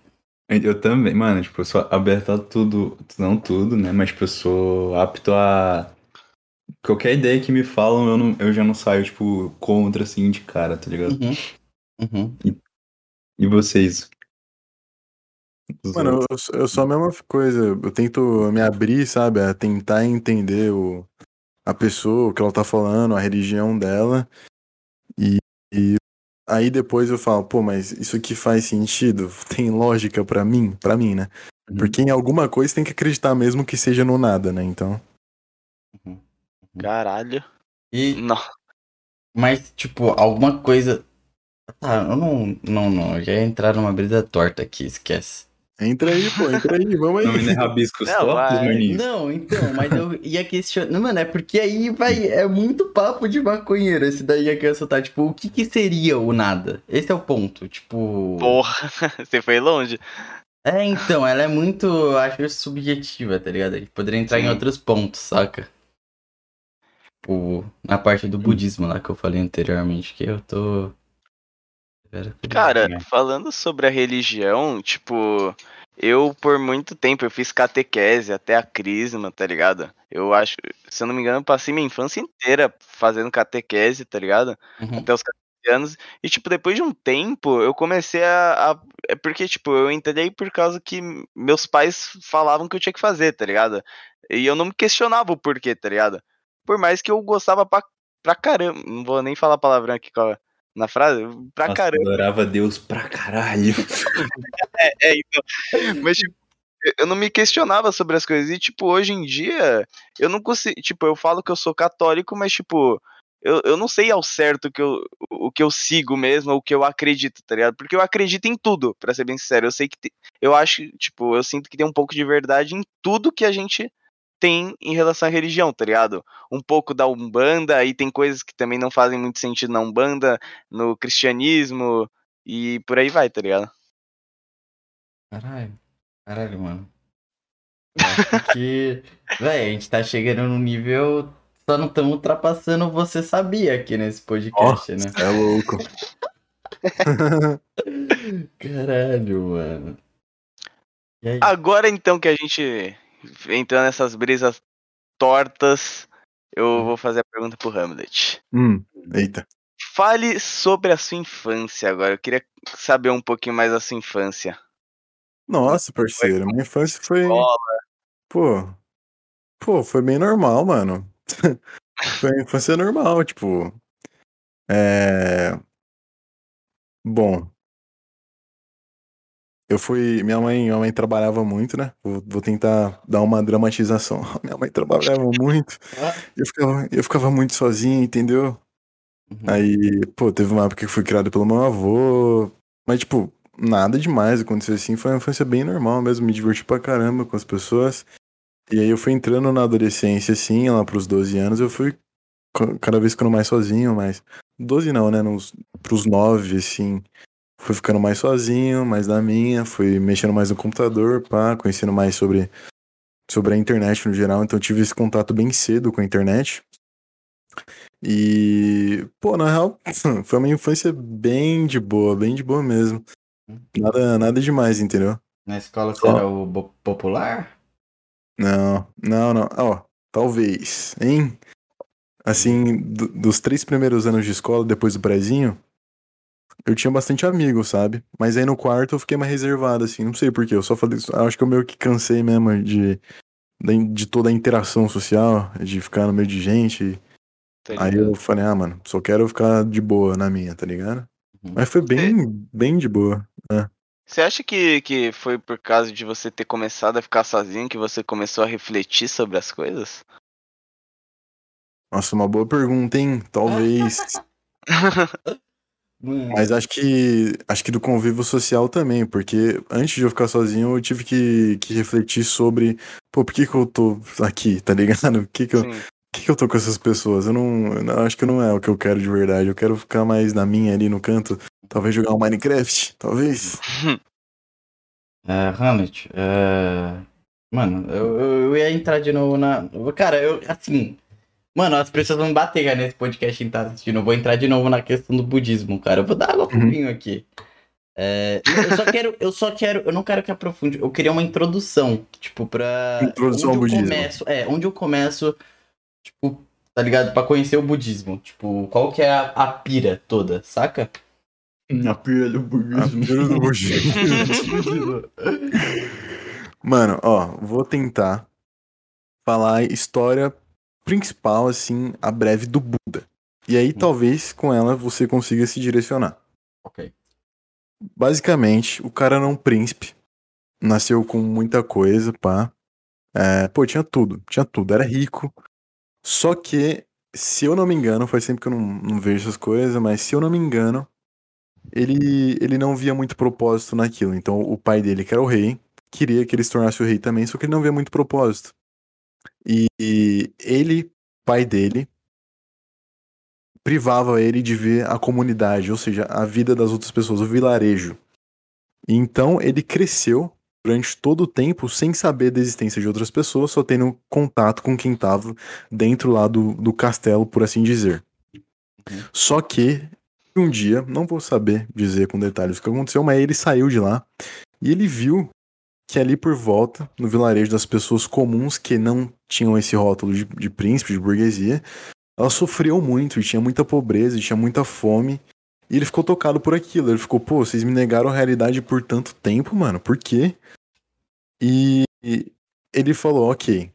Eu também, mano, tipo, eu sou aberto a tudo, não tudo, né? Mas, tipo, eu sou apto a. Qualquer ideia que me falam, eu, não, eu já não saio, tipo, contra, assim, de cara, tá ligado? Uhum. Uhum. E vocês? Mano, eu, sou- eu sou a mesma coisa. Eu tento me abrir, sabe? A tentar entender o, a pessoa, o que ela tá falando, a religião dela. E, e aí depois eu falo, pô, mas isso aqui faz sentido? Tem lógica pra mim? Pra mim, né? Uhum. Porque em alguma coisa tem que acreditar mesmo que seja no nada, né? Então. Caralho. E Não. Mas, tipo, alguma coisa. Tá, eu não. Não, não. Eu já ia entrar numa brisa torta aqui, esquece. Entra aí, pô, entra aí, vamos Não aí. me rabiscos Não, tortos, vai. maninho? Não, então, mas eu ia questionar. Mano, é porque aí vai. É muito papo de maconheiro esse daí ia querer soltar. Tipo, o que que seria o nada? Esse é o ponto. Tipo. Porra, você foi longe. É, então, ela é muito, eu acho, subjetiva, tá ligado? A gente poderia entrar em Sim. outros pontos, saca? Tipo, na parte do budismo lá que eu falei anteriormente, que eu tô. Cara, falando sobre a religião, tipo, eu por muito tempo eu fiz catequese até a crisma, tá ligado? Eu acho, se eu não me engano, eu passei minha infância inteira fazendo catequese, tá ligado? Uhum. Até os 14 anos. E, tipo, depois de um tempo, eu comecei a, a- É porque, tipo, eu entrei por causa que meus pais falavam que eu tinha que fazer, tá ligado? E eu não me questionava o porquê, tá ligado? Por mais que eu gostava pra, pra caramba. Não vou nem falar palavrão aqui com a- na frase. Pra Nossa, caramba. adorava Deus pra caralho. É, então. Mas, tipo, eu- não me questionava sobre as coisas. E, tipo, hoje em dia, eu não consigo. Tipo, eu falo que eu sou católico, mas, tipo, eu, eu não sei ao certo o que eu, o que eu sigo mesmo, ou o que eu acredito, tá ligado? Porque eu acredito em tudo, pra ser bem sincero. Eu sei que. te- eu acho, tipo, eu sinto que tem um pouco de verdade em tudo que a gente tem em relação à religião, tá ligado? Um pouco da Umbanda, aí tem coisas que também não fazem muito sentido na Umbanda, no cristianismo, e por aí vai, tá ligado? Caralho. Caralho, mano. Que. Véi, a gente tá chegando num nível. Só não estamos ultrapassando você sabia aqui nesse podcast, né? É louco. Caralho, mano. E aí? Agora então que a gente entrou nessas brisas tortas, eu vou fazer a pergunta pro Hamlet. hum, eita. Fale sobre a sua infância agora. Eu queria saber um pouquinho mais da sua infância. Nossa, parceiro, minha infância foi. Escola. Pô. Pô, foi bem normal, mano. foi uma infância normal, tipo. É. Bom. Eu fui. Minha mãe, minha mãe trabalhava muito, né? Vou, vou tentar dar uma dramatização. Minha mãe trabalhava muito. Eu ficava, eu ficava muito sozinho, entendeu? Uhum. Aí, pô, teve uma época que eu fui criado pelo meu avô. Mas, tipo, nada demais aconteceu assim. Foi uma infância bem normal mesmo. Me diverti pra caramba com as pessoas. E aí eu fui entrando na adolescência, assim, lá pros 12 anos, eu fui ca- cada vez ficando mais sozinho, mais. 12 não, né? Nos, pros 9, assim. Fui ficando mais sozinho, mais na minha, fui mexendo mais no computador, pá, conhecendo mais sobre, sobre a internet no geral. Então tive esse contato bem cedo com a internet. E, pô, na real, foi uma infância bem de boa, bem de boa mesmo. Nada, nada demais, entendeu? Na escola você Só- era o popular? Não, não, não. Ó, talvez, hein? Assim, do- dos três primeiros anos de escola, depois do prezinho, eu tinha bastante amigo, sabe? Mas aí no quarto eu fiquei mais reservado, assim, não sei porquê. Eu só falei isso. Acho que eu meio que cansei mesmo de, de toda a interação social, de ficar no meio de gente. tá Aí eu falei, ah, mano, só quero ficar de boa na minha, tá ligado? Uhum. Mas foi bem, bem de boa. Você acha que, que foi por causa de você ter começado a ficar sozinho que você começou a refletir sobre as coisas? Nossa, uma boa pergunta, hein? Talvez. Mas acho que acho que do convívio social também, porque antes de eu ficar sozinho, eu tive que, que refletir sobre, pô, por que, que eu tô aqui, tá ligado? Por que, que, eu, Sim. que, que eu tô com essas pessoas? Eu não, eu não- acho que não é o que eu quero de verdade. Eu quero ficar mais na minha ali no canto, talvez jogar um Minecraft, talvez. É, Hamlet, é... Mano, eu, eu, eu ia entrar de novo na. Cara, eu, assim. Mano, as pessoas vão bater já nesse podcast que tá assistindo. Eu vou entrar de novo na questão do budismo, cara. Eu vou dar água pro Uhum. vinho aqui. É, eu só quero, eu só quero, eu não quero que aprofunde. Eu queria uma introdução, tipo, pra. Introdução ao budismo. começo, é, onde eu começo, tipo, tá ligado? Pra conhecer o budismo. Tipo, qual que é a, a pira toda, saca? Na pira do A budismo. pira do budismo. Mano, ó, vou tentar falar a história principal, assim, a breve do Buda. E aí, talvez, com ela, você consiga se direcionar. ok. Basicamente, o cara era um príncipe. Nasceu com muita coisa, pá. É, pô, tinha tudo, tinha tudo, era rico. Só que, se eu não me engano, faz tempo que eu não, não vejo essas coisas, mas se eu não me engano, ele, ele não via muito propósito naquilo. Então, o pai dele, que era o rei, queria que ele se tornasse o rei também, só que ele não via muito propósito. E, e ele, pai dele, privava ele de ver a comunidade, ou seja, a vida das outras pessoas, o vilarejo. E Então ele cresceu durante todo o tempo sem saber da existência de outras pessoas, só tendo contato com quem estava dentro lá do, do castelo, por assim dizer. Uhum. Só que um dia, não vou saber dizer com detalhes o que aconteceu, mas ele saiu de lá e ele viu que ali por volta, no vilarejo das pessoas comuns que não tinham esse rótulo de, de príncipe, de burguesia, elas sofriam muito, e tinha muita pobreza, e tinha muita fome. E ele ficou tocado por aquilo. Ele ficou, pô, vocês me negaram a realidade por tanto tempo, mano, por quê? E ele falou, ok,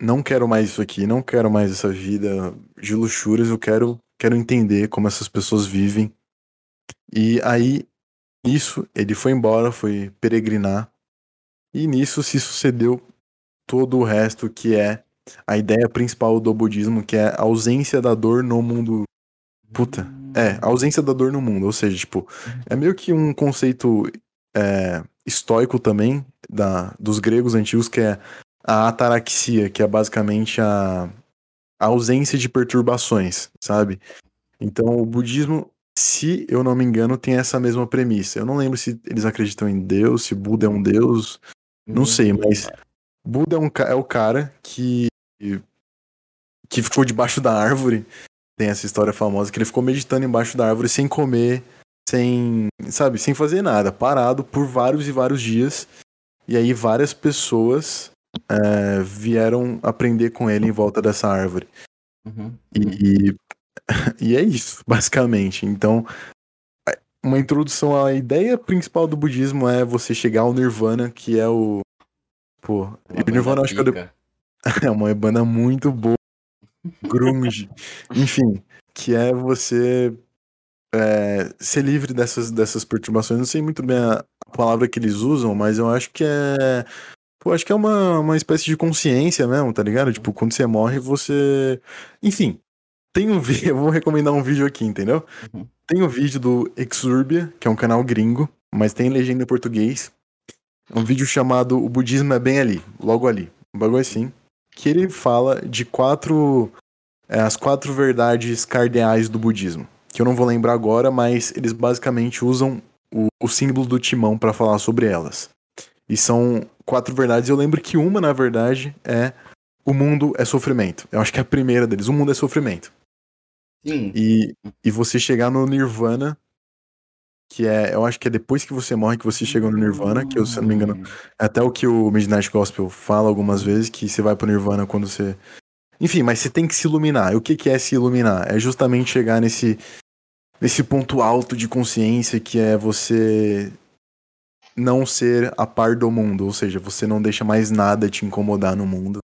não quero mais isso aqui, não quero mais essa vida de luxúrias, eu quero, quero entender como essas pessoas vivem. E aí, nisso, ele foi embora, foi peregrinar. E nisso se sucedeu todo o resto que é a ideia principal do budismo, que é a ausência da dor no mundo. Puta. É, a ausência da dor no mundo. Ou seja, tipo, é meio que um conceito é, estoico também, da, dos gregos antigos, que é a ataraxia, que é basicamente a, a ausência de perturbações, sabe? Então, o budismo, se eu não me engano, tem essa mesma premissa. Eu não lembro se eles acreditam em Deus, se Buda é um Deus, não sei, mas Buda é, um, é o cara que que ficou debaixo da árvore. Tem essa história famosa que ele ficou meditando embaixo da árvore sem comer, sem, sabe, sem fazer nada, parado por vários e vários dias. E aí várias pessoas é, vieram aprender com ele em volta dessa árvore. Uhum. E, e é isso, basicamente. Então, uma introdução à ideia principal do budismo é você chegar ao Nirvana, que é o. Pô, o Nirvana acho que é, é uma banda muito boa. Grunge. Enfim, que é você é, ser livre dessas, dessas perturbações. Não sei muito bem a, a palavra que eles usam, mas eu acho que é Pô, acho que é uma, uma espécie de consciência mesmo, tá ligado? Tipo, quando você morre, você. Enfim, tem um vídeo. Eu vou recomendar um vídeo aqui, entendeu? Uhum. Tem um vídeo do Exurbia, que é um canal gringo, mas tem legenda em português. É um vídeo chamado O Budismo é Bem Ali, logo ali. Um bagulho assim. Que ele fala de quatro. É, as quatro verdades cardeais do budismo. Que eu não vou lembrar agora, mas eles basicamente usam o, o símbolo do timão para falar sobre elas. E são quatro verdades. Eu lembro que uma, na verdade, é o mundo é sofrimento. Eu acho que é a primeira deles. O mundo é sofrimento. Sim. E, e você chegar no Nirvana, que é, eu acho que é depois que você morre que você chega no Nirvana, que eu, se não me engano, é até o que o Midnight Gospel fala algumas vezes, que você vai pro Nirvana quando você. Enfim, mas você tem que se iluminar. E o que, que é se iluminar? É justamente chegar nesse, nesse ponto alto de consciência que é você não ser a par do mundo, ou seja, você não deixa mais nada te incomodar no mundo.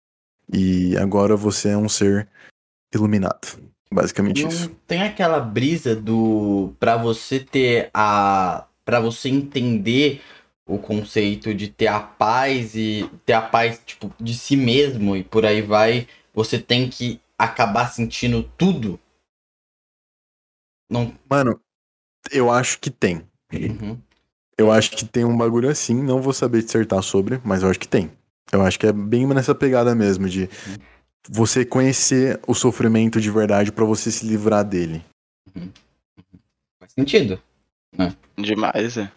E agora você é um ser iluminado. Basicamente não isso. Tem aquela brisa do para você ter a para você entender o conceito de ter a paz e ter a paz tipo de si mesmo e por aí vai, você tem que acabar sentindo tudo. Não. Mano, eu acho que tem. Uhum. Eu acho que tem um bagulho assim, não vou saber dissertar sobre, mas eu acho que tem. Eu acho que é bem nessa pegada mesmo, de você conhecer o sofrimento de verdade para você se livrar dele. Uhum. Faz sentido. Né? Demais, é.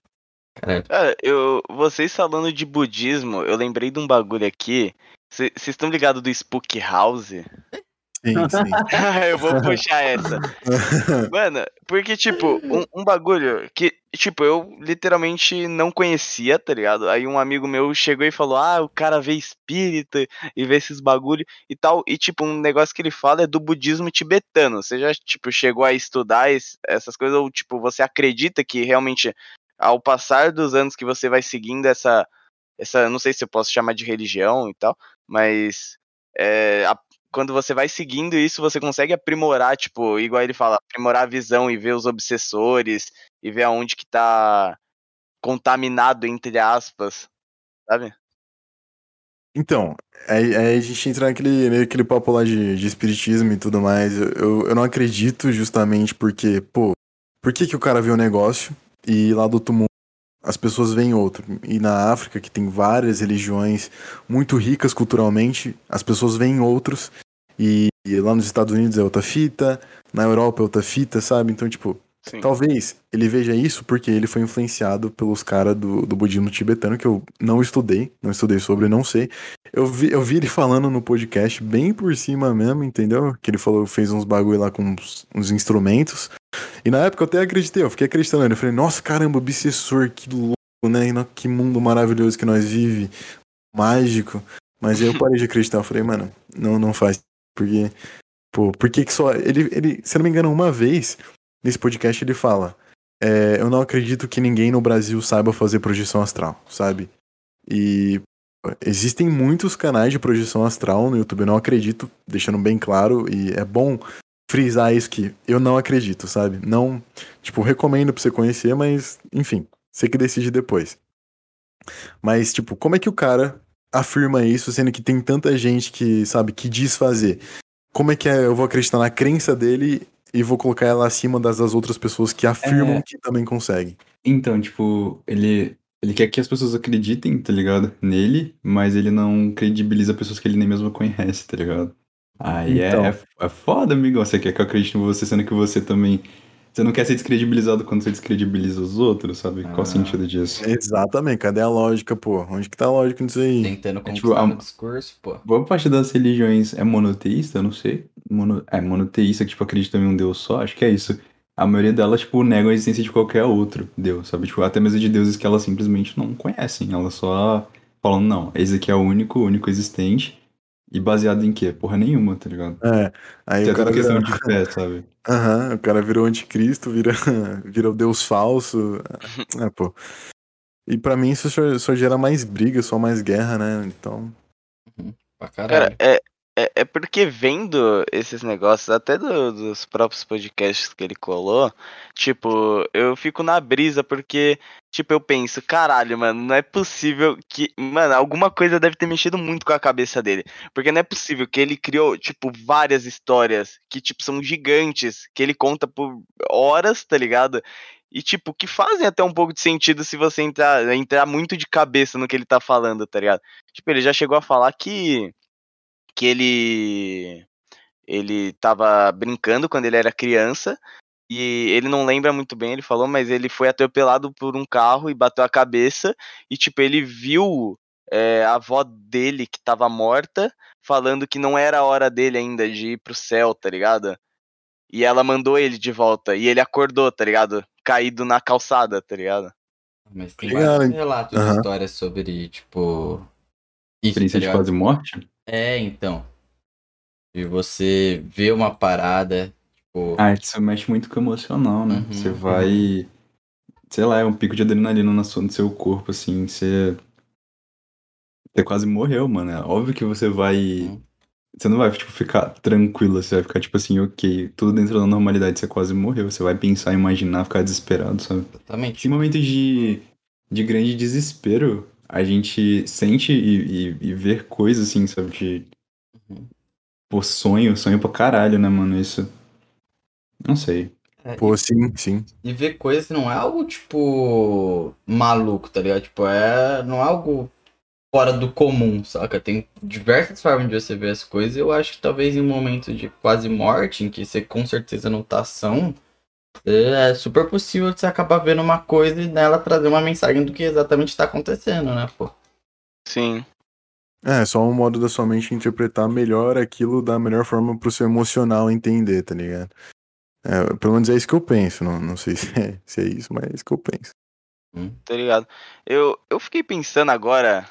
Cara, eu, vocês falando de budismo, eu lembrei de um bagulho aqui. Vocês estão ligados do Spook House? Sim, sim. eu vou puxar essa. Mano, porque, tipo, um, um, bagulho que, tipo, eu literalmente não conhecia, tá ligado? Aí um amigo meu chegou e falou: Ah, o cara vê espírita e vê esses bagulho e tal. E, tipo, um negócio que ele fala é do budismo tibetano. Você já, tipo, chegou a estudar esse, essas coisas? Ou, tipo, você acredita que realmente, ao passar dos anos que você vai seguindo essa. Essa, não sei se eu posso chamar de religião e tal, mas é, a, quando você vai seguindo isso, você consegue aprimorar, tipo, igual ele fala, aprimorar a visão e ver os obsessores e ver aonde que tá contaminado, entre aspas, sabe? Então, aí, aí a gente entra naquele, meio aquele papo lá de, de espiritismo e tudo mais. Eu, eu não acredito justamente porque, pô, por que, que o cara vê um negócio e lá do outro mundo as pessoas veem outro? E na África, que tem várias religiões muito ricas culturalmente, as pessoas veem outros e, lá nos Estados Unidos é outra fita, na Europa é outra fita, sabe? Então, tipo, Sim. talvez ele veja isso porque ele foi influenciado pelos caras do, do budismo tibetano, que eu não estudei, não estudei sobre, não sei. Eu vi, eu vi ele falando no podcast bem por cima mesmo, entendeu? Que ele falou, fez uns bagulho lá com uns, uns instrumentos. E na época eu até acreditei, eu fiquei acreditando. Eu falei, nossa, caramba, obsessor, que louco, né? Que mundo maravilhoso que nós vive, mágico. Mas aí eu parei de acreditar. Eu falei, mano, não, não faz. Porque, pô, por que só. Ele, ele, se eu não me engano, uma vez, nesse podcast, ele fala: é, Eu não acredito que ninguém no Brasil saiba fazer projeção astral, sabe? E existem muitos canais de projeção astral no YouTube, eu não acredito, deixando bem claro, e é bom frisar isso que eu não acredito, sabe? Não, tipo, recomendo pra você conhecer, mas, enfim, você que decide depois. Mas, tipo, como é que o cara afirma isso, sendo que tem tanta gente que, sabe, que diz fazer? Como é que é, eu vou acreditar na crença dele e vou colocar ela acima das, das outras pessoas que afirmam É. que também conseguem? Então, tipo, ele, ele quer que as pessoas acreditem, tá ligado? Nele, mas ele não credibiliza pessoas que ele nem mesmo conhece, tá ligado? Aí é- Então. é, é foda, amigão. Você quer que eu acredite em você, sendo que você também. Você não quer ser descredibilizado quando você descredibiliza os outros, sabe? Qual o Ah. sentido disso? Exatamente, cadê a lógica, pô? Onde que tá a lógica nisso aí? Tentando É tipo, conquistar a- no discurso, pô. Boa parte das religiões é monoteísta, eu não sei. Mono... É monoteísta, que tipo, acredita em um Deus só, acho que é isso. A maioria delas, tipo, negam a existência de qualquer outro Deus, sabe? Tipo, até mesmo de deuses que elas simplesmente não conhecem. Elas só falam, não, esse aqui é o único, o único existente. E baseado em quê? Porra nenhuma, tá ligado? É, aí é o cara questão vira... de fé, sabe? Aham, o cara virou anticristo, vira, vira o deus falso. É, pô. E pra mim isso só, só gera mais briga, só mais guerra, né? Então. Pra caralho. Cara, é, é, é porque vendo esses negócios, até do- dos próprios podcasts que ele colou, tipo, eu fico na brisa porque, tipo, eu penso, caralho, mano, não é possível que. Mano, alguma coisa deve ter mexido muito com a cabeça dele. Porque não é possível que ele criou, tipo, várias histórias que, tipo, são gigantes, que ele conta por horas, tá ligado? E, tipo, que fazem até um pouco de sentido se você entrar, entrar muito de cabeça no que ele tá falando, tá ligado? Tipo, ele já chegou a falar que que ele ele tava brincando quando ele era criança e ele não lembra muito bem, ele falou, mas ele foi atropelado por um carro e bateu a cabeça e tipo ele viu é, a avó dele que tava morta falando que não era a hora dele ainda de ir pro céu, tá ligado? E ela mandou ele de volta e ele acordou, tá ligado? Caído na calçada, tá ligado? Mas tem Legal, vários relatos de Aham. histórias sobre, tipo. Isso, tá Experiência de quase morte? É, então. De você ver uma parada. Ah, isso mexe muito com o emocional, né? Uhum, você vai. Sei lá, é um pico de adrenalina na sua- no seu corpo, assim. Você. Você quase morreu, mano. É óbvio que você vai. Uhum. Você não vai, tipo, ficar tranquilo. Você vai ficar, tipo assim, ok, tudo dentro da normalidade. Você quase morreu. Você vai pensar, imaginar, ficar desesperado, sabe? Exatamente. Em momentos de, de grande desespero, a gente sente e, e, e ver coisas, assim, sabe? De. Uhum. Pô, sonho, sonho pra caralho, né, mano? Isso. Não sei. É, Pô, sim, sim. E ver coisas não é algo, tipo, maluco, tá ligado? Tipo, é. Não é algo fora do comum, saca? Tem diversas formas de você ver as coisas. Eu acho que talvez em um momento de quase morte, em que você com certeza não tá são, é super possível você acabar vendo uma coisa e nela trazer uma mensagem do que exatamente tá acontecendo, né, pô? Sim. É, só um modo da sua mente interpretar melhor aquilo da melhor forma pro seu emocional entender, tá ligado? É, pelo menos é isso que eu penso. Não, não sei se é, se é isso, mas é isso que eu penso. Tá ligado? Eu, eu fiquei pensando agora.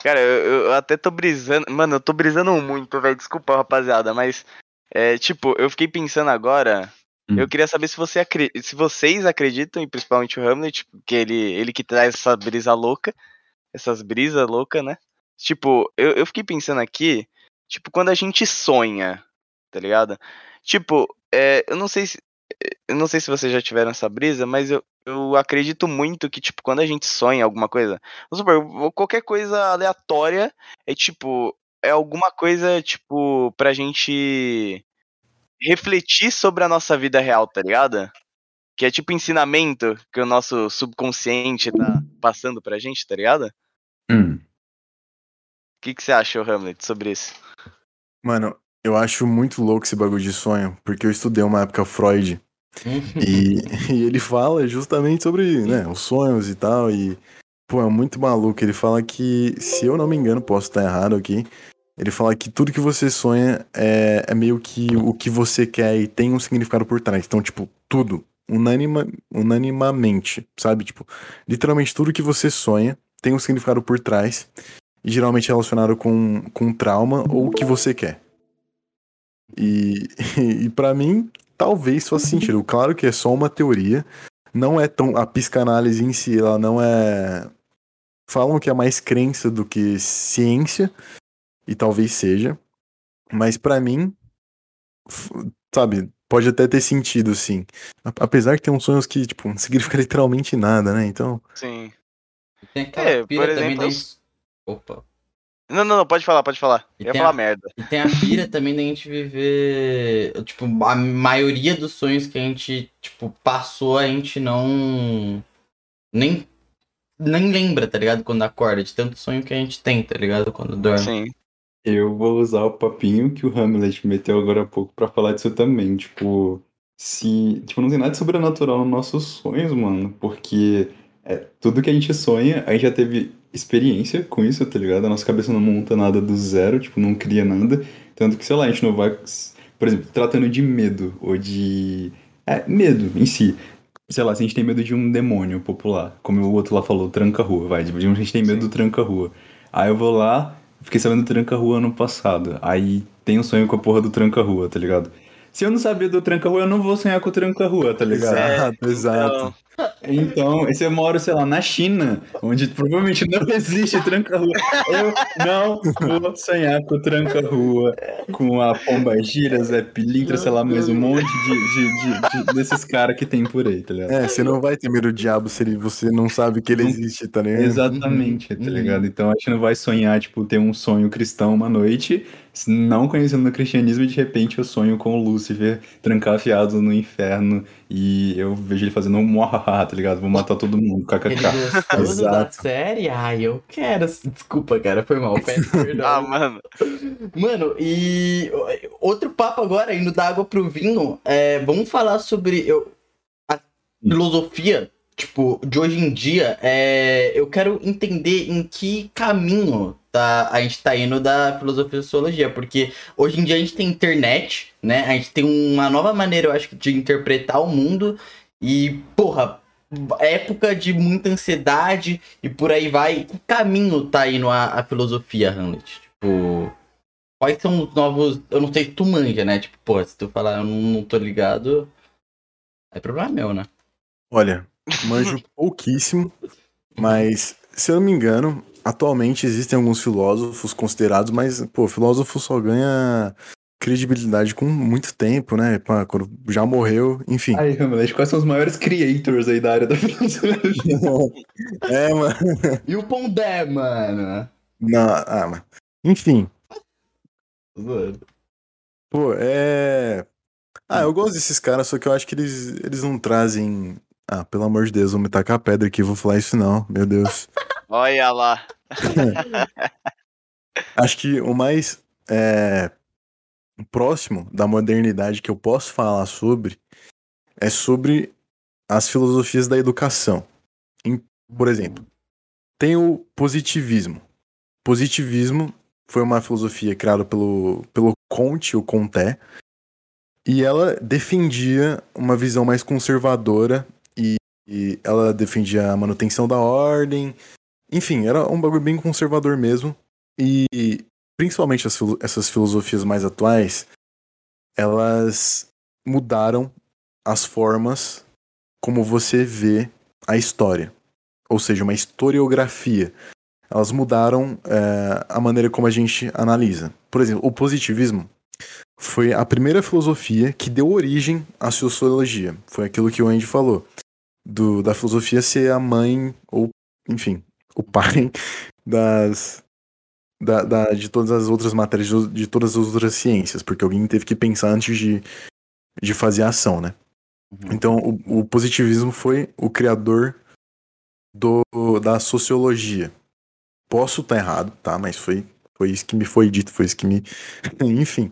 Cara, eu, eu até tô brisando. Mano, eu tô brisando muito, velho. Desculpa, rapaziada, mas. É, tipo, eu fiquei pensando agora. Hum. Eu queria saber se, você acre- se vocês acreditam, e principalmente o Hamlet, que ele, ele que traz essa brisa louca. Essas brisas loucas, né? Tipo, eu, eu fiquei pensando aqui. Tipo, quando a gente sonha, tá ligado? Tipo, é, eu não sei se. Eu não sei se vocês já tiveram essa brisa, mas eu, eu acredito muito que, tipo, quando a gente sonha alguma coisa, vamos supor, qualquer coisa aleatória é tipo, é alguma coisa, tipo, pra gente refletir sobre a nossa vida real, tá ligado? Que é tipo ensinamento que o nosso subconsciente tá passando pra gente, tá ligado? O Hum. que, que você acha, Hamlet, sobre isso? Mano, eu acho muito louco esse bagulho de sonho, porque eu estudei uma época Freud e, e ele fala justamente sobre né, os sonhos e tal. E, pô, é muito maluco. Ele fala que, se eu não me engano, posso estar errado aqui. Ele fala que tudo que você sonha é, é meio que o que você quer e tem um significado por trás. Então, tipo, tudo. unanima, unanimamente, sabe? Tipo, literalmente tudo que você sonha tem um significado por trás e geralmente é relacionado com, com trauma ou o que você quer. E, e para mim, talvez faça sentido. Claro que é só uma teoria, não é tão. A psicanálise em si, ela não é. Falam que é mais crença do que ciência, e talvez seja, mas para mim, sabe, pode até ter sentido, sim. Apesar que tem uns sonhos que, tipo, não significa literalmente nada, né? Então. Sim. Tem aquela É, pira por também exemplo, da. Opa. Não, não, não, pode falar, pode falar. E Eu ia tem falar a- merda. E tem a pira também da gente viver. Tipo, a maioria dos sonhos que a gente, tipo, passou, a gente não. Nem. Nem lembra, tá ligado? Quando acorda, de tanto sonho que a gente tem, tá ligado? Quando dorme. Sim. Eu vou usar o papinho que o Hamlet meteu agora há pouco pra falar disso também. Tipo, se. Tipo, não tem nada de sobrenatural nos nossos sonhos, mano. Porque é, tudo que a gente sonha, a gente já teve experiência com isso, tá ligado? A nossa cabeça não monta nada do zero, tipo, não cria nada. Tanto que, sei lá, a gente não vai. Por exemplo, tratando de medo ou de. É, medo em si. Sei lá, se a gente tem medo de um demônio popular, como o outro lá falou, tranca-rua, vai. Tipo, a gente tem medo Sim. do tranca-rua. Aí eu vou lá, fiquei sabendo do tranca-rua ano passado. Aí tem um sonho com a porra do tranca-rua, tá ligado? Se eu não saber do tranca-rua, eu não vou sonhar com o tranca-rua, tá ligado? Exato, exato. Então, se eu moro, sei lá, na China, onde provavelmente não existe tranca-rua, eu não vou sonhar com o tranca-rua, com a pomba gira, Zé Pilintra, sei lá, mais um monte de, de- de- de- desses caras que tem por aí, tá ligado? É, você não vai ter medo do diabo se ele- você não sabe que ele existe, tá ligado? Exatamente, tá Uhum. ligado? Então a gente não vai sonhar, tipo, ter um sonho cristão uma noite, não conhecendo o cristianismo, e de repente eu sonho com o Lúcifer trancafiado no inferno e eu vejo ele fazendo um muahaha, tá ligado? Vou matar todo mundo, Ele kkk. gostou da Exato. série? Ai, eu quero. Desculpa, cara, foi mal. Peço perdão. Ah, mano. Mano, e outro papo agora, indo da água pro vinho, é, vamos falar sobre eu, a filosofia, tipo, de hoje em dia. É, eu quero entender em que caminho tá, a gente tá indo da filosofia e sociologia, porque hoje em dia a gente tem internet, né? A gente tem uma nova maneira, eu acho, de interpretar o mundo e, porra, época de muita ansiedade e por aí vai. Que caminho tá indo a, a filosofia, Hamlet? Tipo. Quais são os novos. Eu não sei se tu manja, né? Tipo, pô, se tu falar eu não, não tô ligado. É problema meu, né? Olha, manjo pouquíssimo, mas se eu não me engano, atualmente existem alguns filósofos considerados, mas, pô, filósofo só ganha credibilidade com muito tempo, né? Pá, Quando já morreu, enfim. Aí, Hamlet, quais são os maiores creators aí da área da filosofia? É, mano. E o Pondé, mano? Não, ah, mas. Enfim, pô, é. Ah, eu gosto desses caras, só que eu acho que eles, eles não trazem. Ah, pelo amor de Deus, vou me tacar a pedra aqui, vou falar isso não, meu Deus. Olha lá. Acho que o mais é, próximo da modernidade que eu posso falar sobre é sobre as filosofias da educação. Por exemplo, tem o positivismo. Positivismo foi uma filosofia criada pelo, pelo Comte, o Comte, e ela defendia uma visão mais conservadora e, e ela defendia a manutenção da ordem. Enfim, era um bagulho bem conservador mesmo. E principalmente as essas filosofias mais atuais, elas mudaram as formas como você vê a história. Ou seja, uma historiografia. Elas mudaram é, a maneira como a gente analisa. Por exemplo, o positivismo foi a primeira filosofia que deu origem à sociologia. Foi aquilo que o Andy falou. Do, da filosofia ser a mãe, ou, enfim, o pai das, da, da- de todas as outras matérias, de, todas as outras ciências, porque alguém teve que pensar antes de, de fazer a ação, né? Uhum. Então, o, o positivismo foi o criador do, da sociologia. Posso estar errado, tá? Mas foi, foi isso que me foi dito, foi isso que me. Enfim.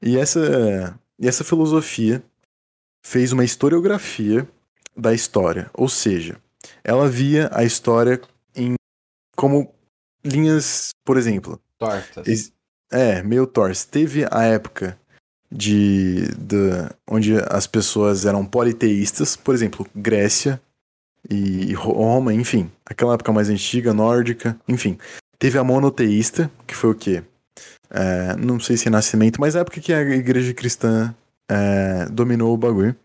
E essa, e essa filosofia fez uma historiografia da história. Ou seja, ela via a história como linhas, por exemplo, Tortas. É, meio torce. Teve a época de, de onde as pessoas eram politeístas, por exemplo, Grécia e Roma, enfim, aquela época mais antiga, nórdica, enfim. Teve a monoteísta, que foi o quê? É, não sei se é nascimento, mas a época que a igreja cristã é, dominou o bagulho.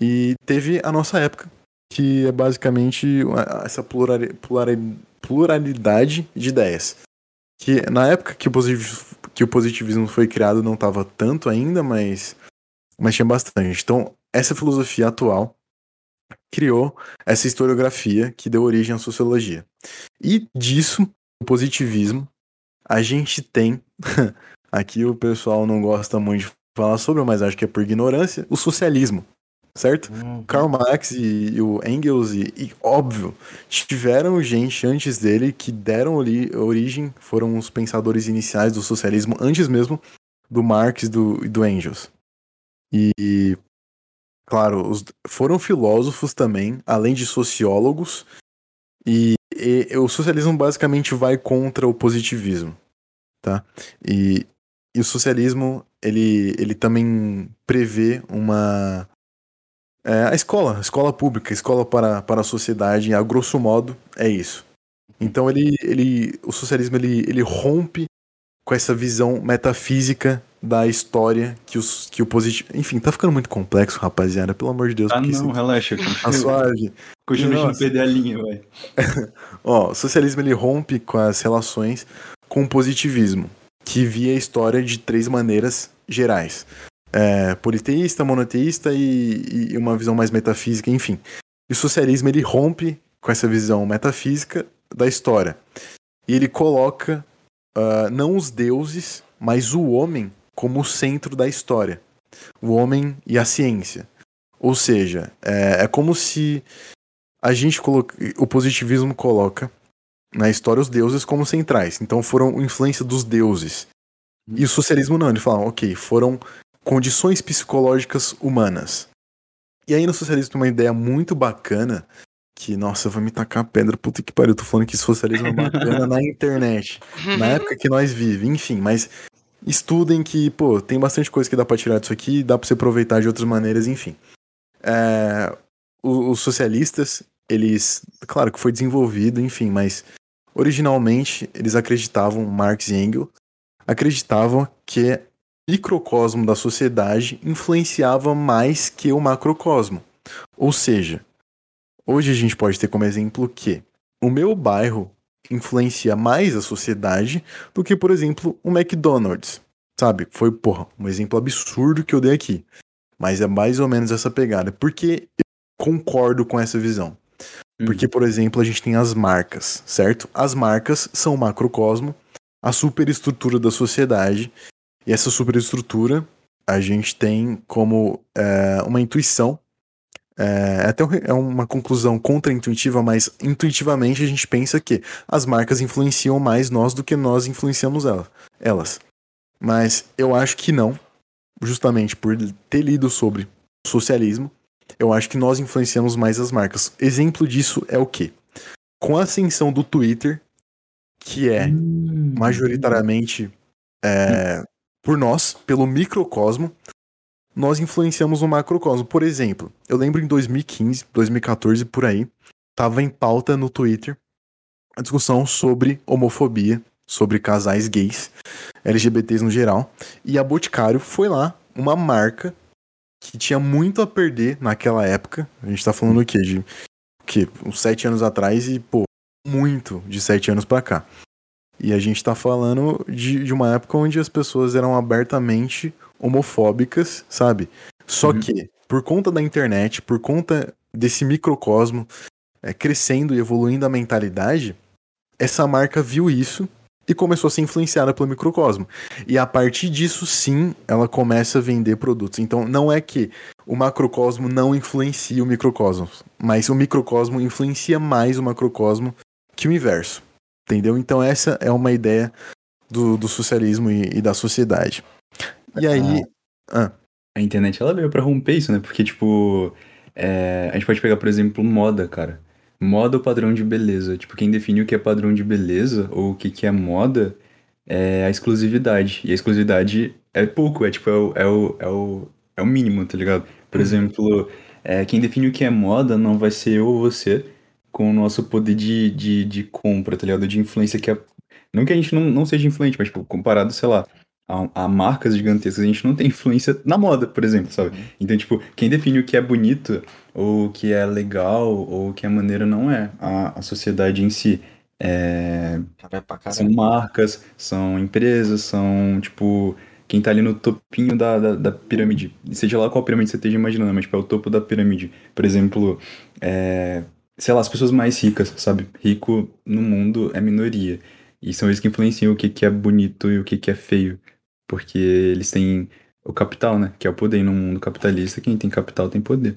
E teve a nossa época, que é basicamente essa pluralidade de ideias. Que na época que o positivismo, que o positivismo foi criado não estava tanto ainda, mas, mas tinha bastante. Então, essa filosofia atual criou essa historiografia que deu origem à sociologia. E disso, o positivismo, a gente tem. aqui o pessoal não gosta muito de falar sobre, mas acho que é por ignorância, o socialismo certo? Uhum. Karl Marx e, e o Engels, e, e, óbvio, tiveram gente antes dele que deram ali origem, foram os pensadores iniciais do socialismo, antes mesmo do Marx e do, do Engels. E, claro, os, foram filósofos também, além de sociólogos, e, e, o socialismo basicamente vai contra o positivismo, tá? E, e o socialismo, ele, ele também prevê uma é, a escola, a escola pública, a escola para, para a sociedade, a grosso modo, é isso. Então ele, ele, o socialismo ele, ele rompe com essa visão metafísica da história que, os, que o positivo. Enfim, tá ficando muito complexo, rapaziada, pelo amor de Deus. Ah, não, relaxa, continua. suave. Continua a não perder a linha, vai. Ó, o socialismo ele rompe com as relações com o positivismo, que via a história de três maneiras gerais é, politeísta, monoteísta e, e, uma visão mais metafísica, enfim. E o socialismo ele rompe com essa visão metafísica da história. E ele coloca uh, não os deuses, mas o homem como o centro da história. O homem e a ciência. Ou seja, é, é como se a gente coloca, o positivismo coloca na história os deuses como centrais. Então foram influência dos deuses. E o socialismo não, ele fala, ok, foram condições psicológicas humanas. E aí no socialismo tem uma ideia muito bacana que, nossa, vai me tacar pedra, puta que pariu, eu tô falando que socialismo é bacana na internet, na época que nós vivemos, enfim, mas estudem que, pô, tem bastante coisa que dá pra tirar disso aqui, dá pra você aproveitar de outras maneiras, enfim. É, os socialistas, eles, claro que foi desenvolvido, enfim, mas originalmente eles acreditavam, Marx e Engels, acreditavam que microcosmo da sociedade influenciava mais que o macrocosmo. Ou seja, hoje a gente pode ter como exemplo que o meu bairro influencia mais a sociedade do que, por exemplo, o McDonald's. Sabe? Foi, porra, um exemplo absurdo que eu dei aqui. Mas é mais ou menos essa pegada. Porque eu concordo com essa visão. Uhum. Porque, por exemplo, a gente tem as marcas, certo? As marcas são o macrocosmo, a superestrutura da sociedade, e essa superestrutura a gente tem como é, uma intuição. É, é até é uma conclusão contra-intuitiva, mas intuitivamente a gente pensa que as marcas influenciam mais nós do que nós influenciamos ela, elas. Mas eu acho que não, justamente por ter lido sobre socialismo, eu acho que nós influenciamos mais as marcas. Exemplo disso é o quê? Com a ascensão do Twitter, que é hum. majoritariamente é, por nós, pelo microcosmo, nós influenciamos o macrocosmo. Por exemplo, eu lembro em 2015, 2014, por aí, tava em pauta no Twitter a discussão sobre homofobia, sobre casais gays, LGBTs no geral, e a Boticário foi lá, uma marca que tinha muito a perder naquela época. A gente tá falando o quê? De que uns sete anos atrás e, pô, muito de sete anos pra cá. E a gente tá falando de, de uma época onde as pessoas eram abertamente homofóbicas, sabe? Só uhum. que, por conta da internet, por conta desse microcosmo é, crescendo e evoluindo a mentalidade, essa marca viu isso e começou a ser influenciada pelo microcosmo. E a partir disso, sim, ela começa a vender produtos. Então, não é que o macrocosmo não influencia o microcosmo, mas o microcosmo influencia mais o macrocosmo que o inverso. Entendeu? Então essa é uma ideia do, do socialismo e, e, da sociedade. E aí. Ah. A internet ela veio para romper isso, né? Porque, tipo, é, a gente pode pegar, por exemplo, moda, cara. Moda ou padrão de beleza. Tipo, quem define o que é padrão de beleza ou o que, que é moda é a exclusividade. E a exclusividade é pouco, é tipo, é o, é o, é o, é o mínimo, tá ligado? Por Uhum. exemplo, é, quem define o que é moda não vai ser eu ou você com o nosso poder de, de, de compra, tá ligado? De influência que é. Não que a gente não, não seja influente, mas, tipo, comparado, sei lá, a, a marcas gigantescas, a gente não tem influência na moda, por exemplo, sabe? Então, tipo, quem define o que é bonito, ou o que é legal, ou o que é maneiro, não é a, a sociedade em si. É, pra são marcas, são empresas, são, tipo, quem tá ali no topinho da, da, da pirâmide. Seja lá qual pirâmide você esteja imaginando, mas, tipo, é o topo da pirâmide. Por exemplo, é, sei lá, as pessoas mais ricas, sabe? Rico no mundo é minoria. E são eles que influenciam o que, que é bonito e o que, que é feio. Porque eles têm o capital, né? Que é o poder. E no mundo capitalista, quem tem capital tem poder.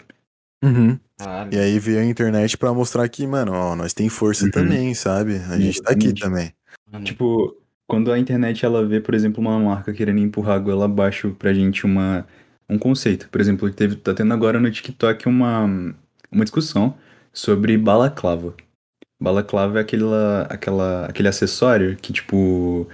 Uhum. Caralho. E aí veio a internet pra mostrar que, mano, ó, nós tem força Uhum. também, sabe? A gente tá aqui também. Tipo, quando a internet ela vê, por exemplo, uma marca querendo empurrar a goela abaixo pra gente uma, um conceito. Por exemplo, teve, tá tendo agora no TikTok uma, uma discussão sobre balaclava. Balaclava é aquela, aquela, aquele acessório que, tipo,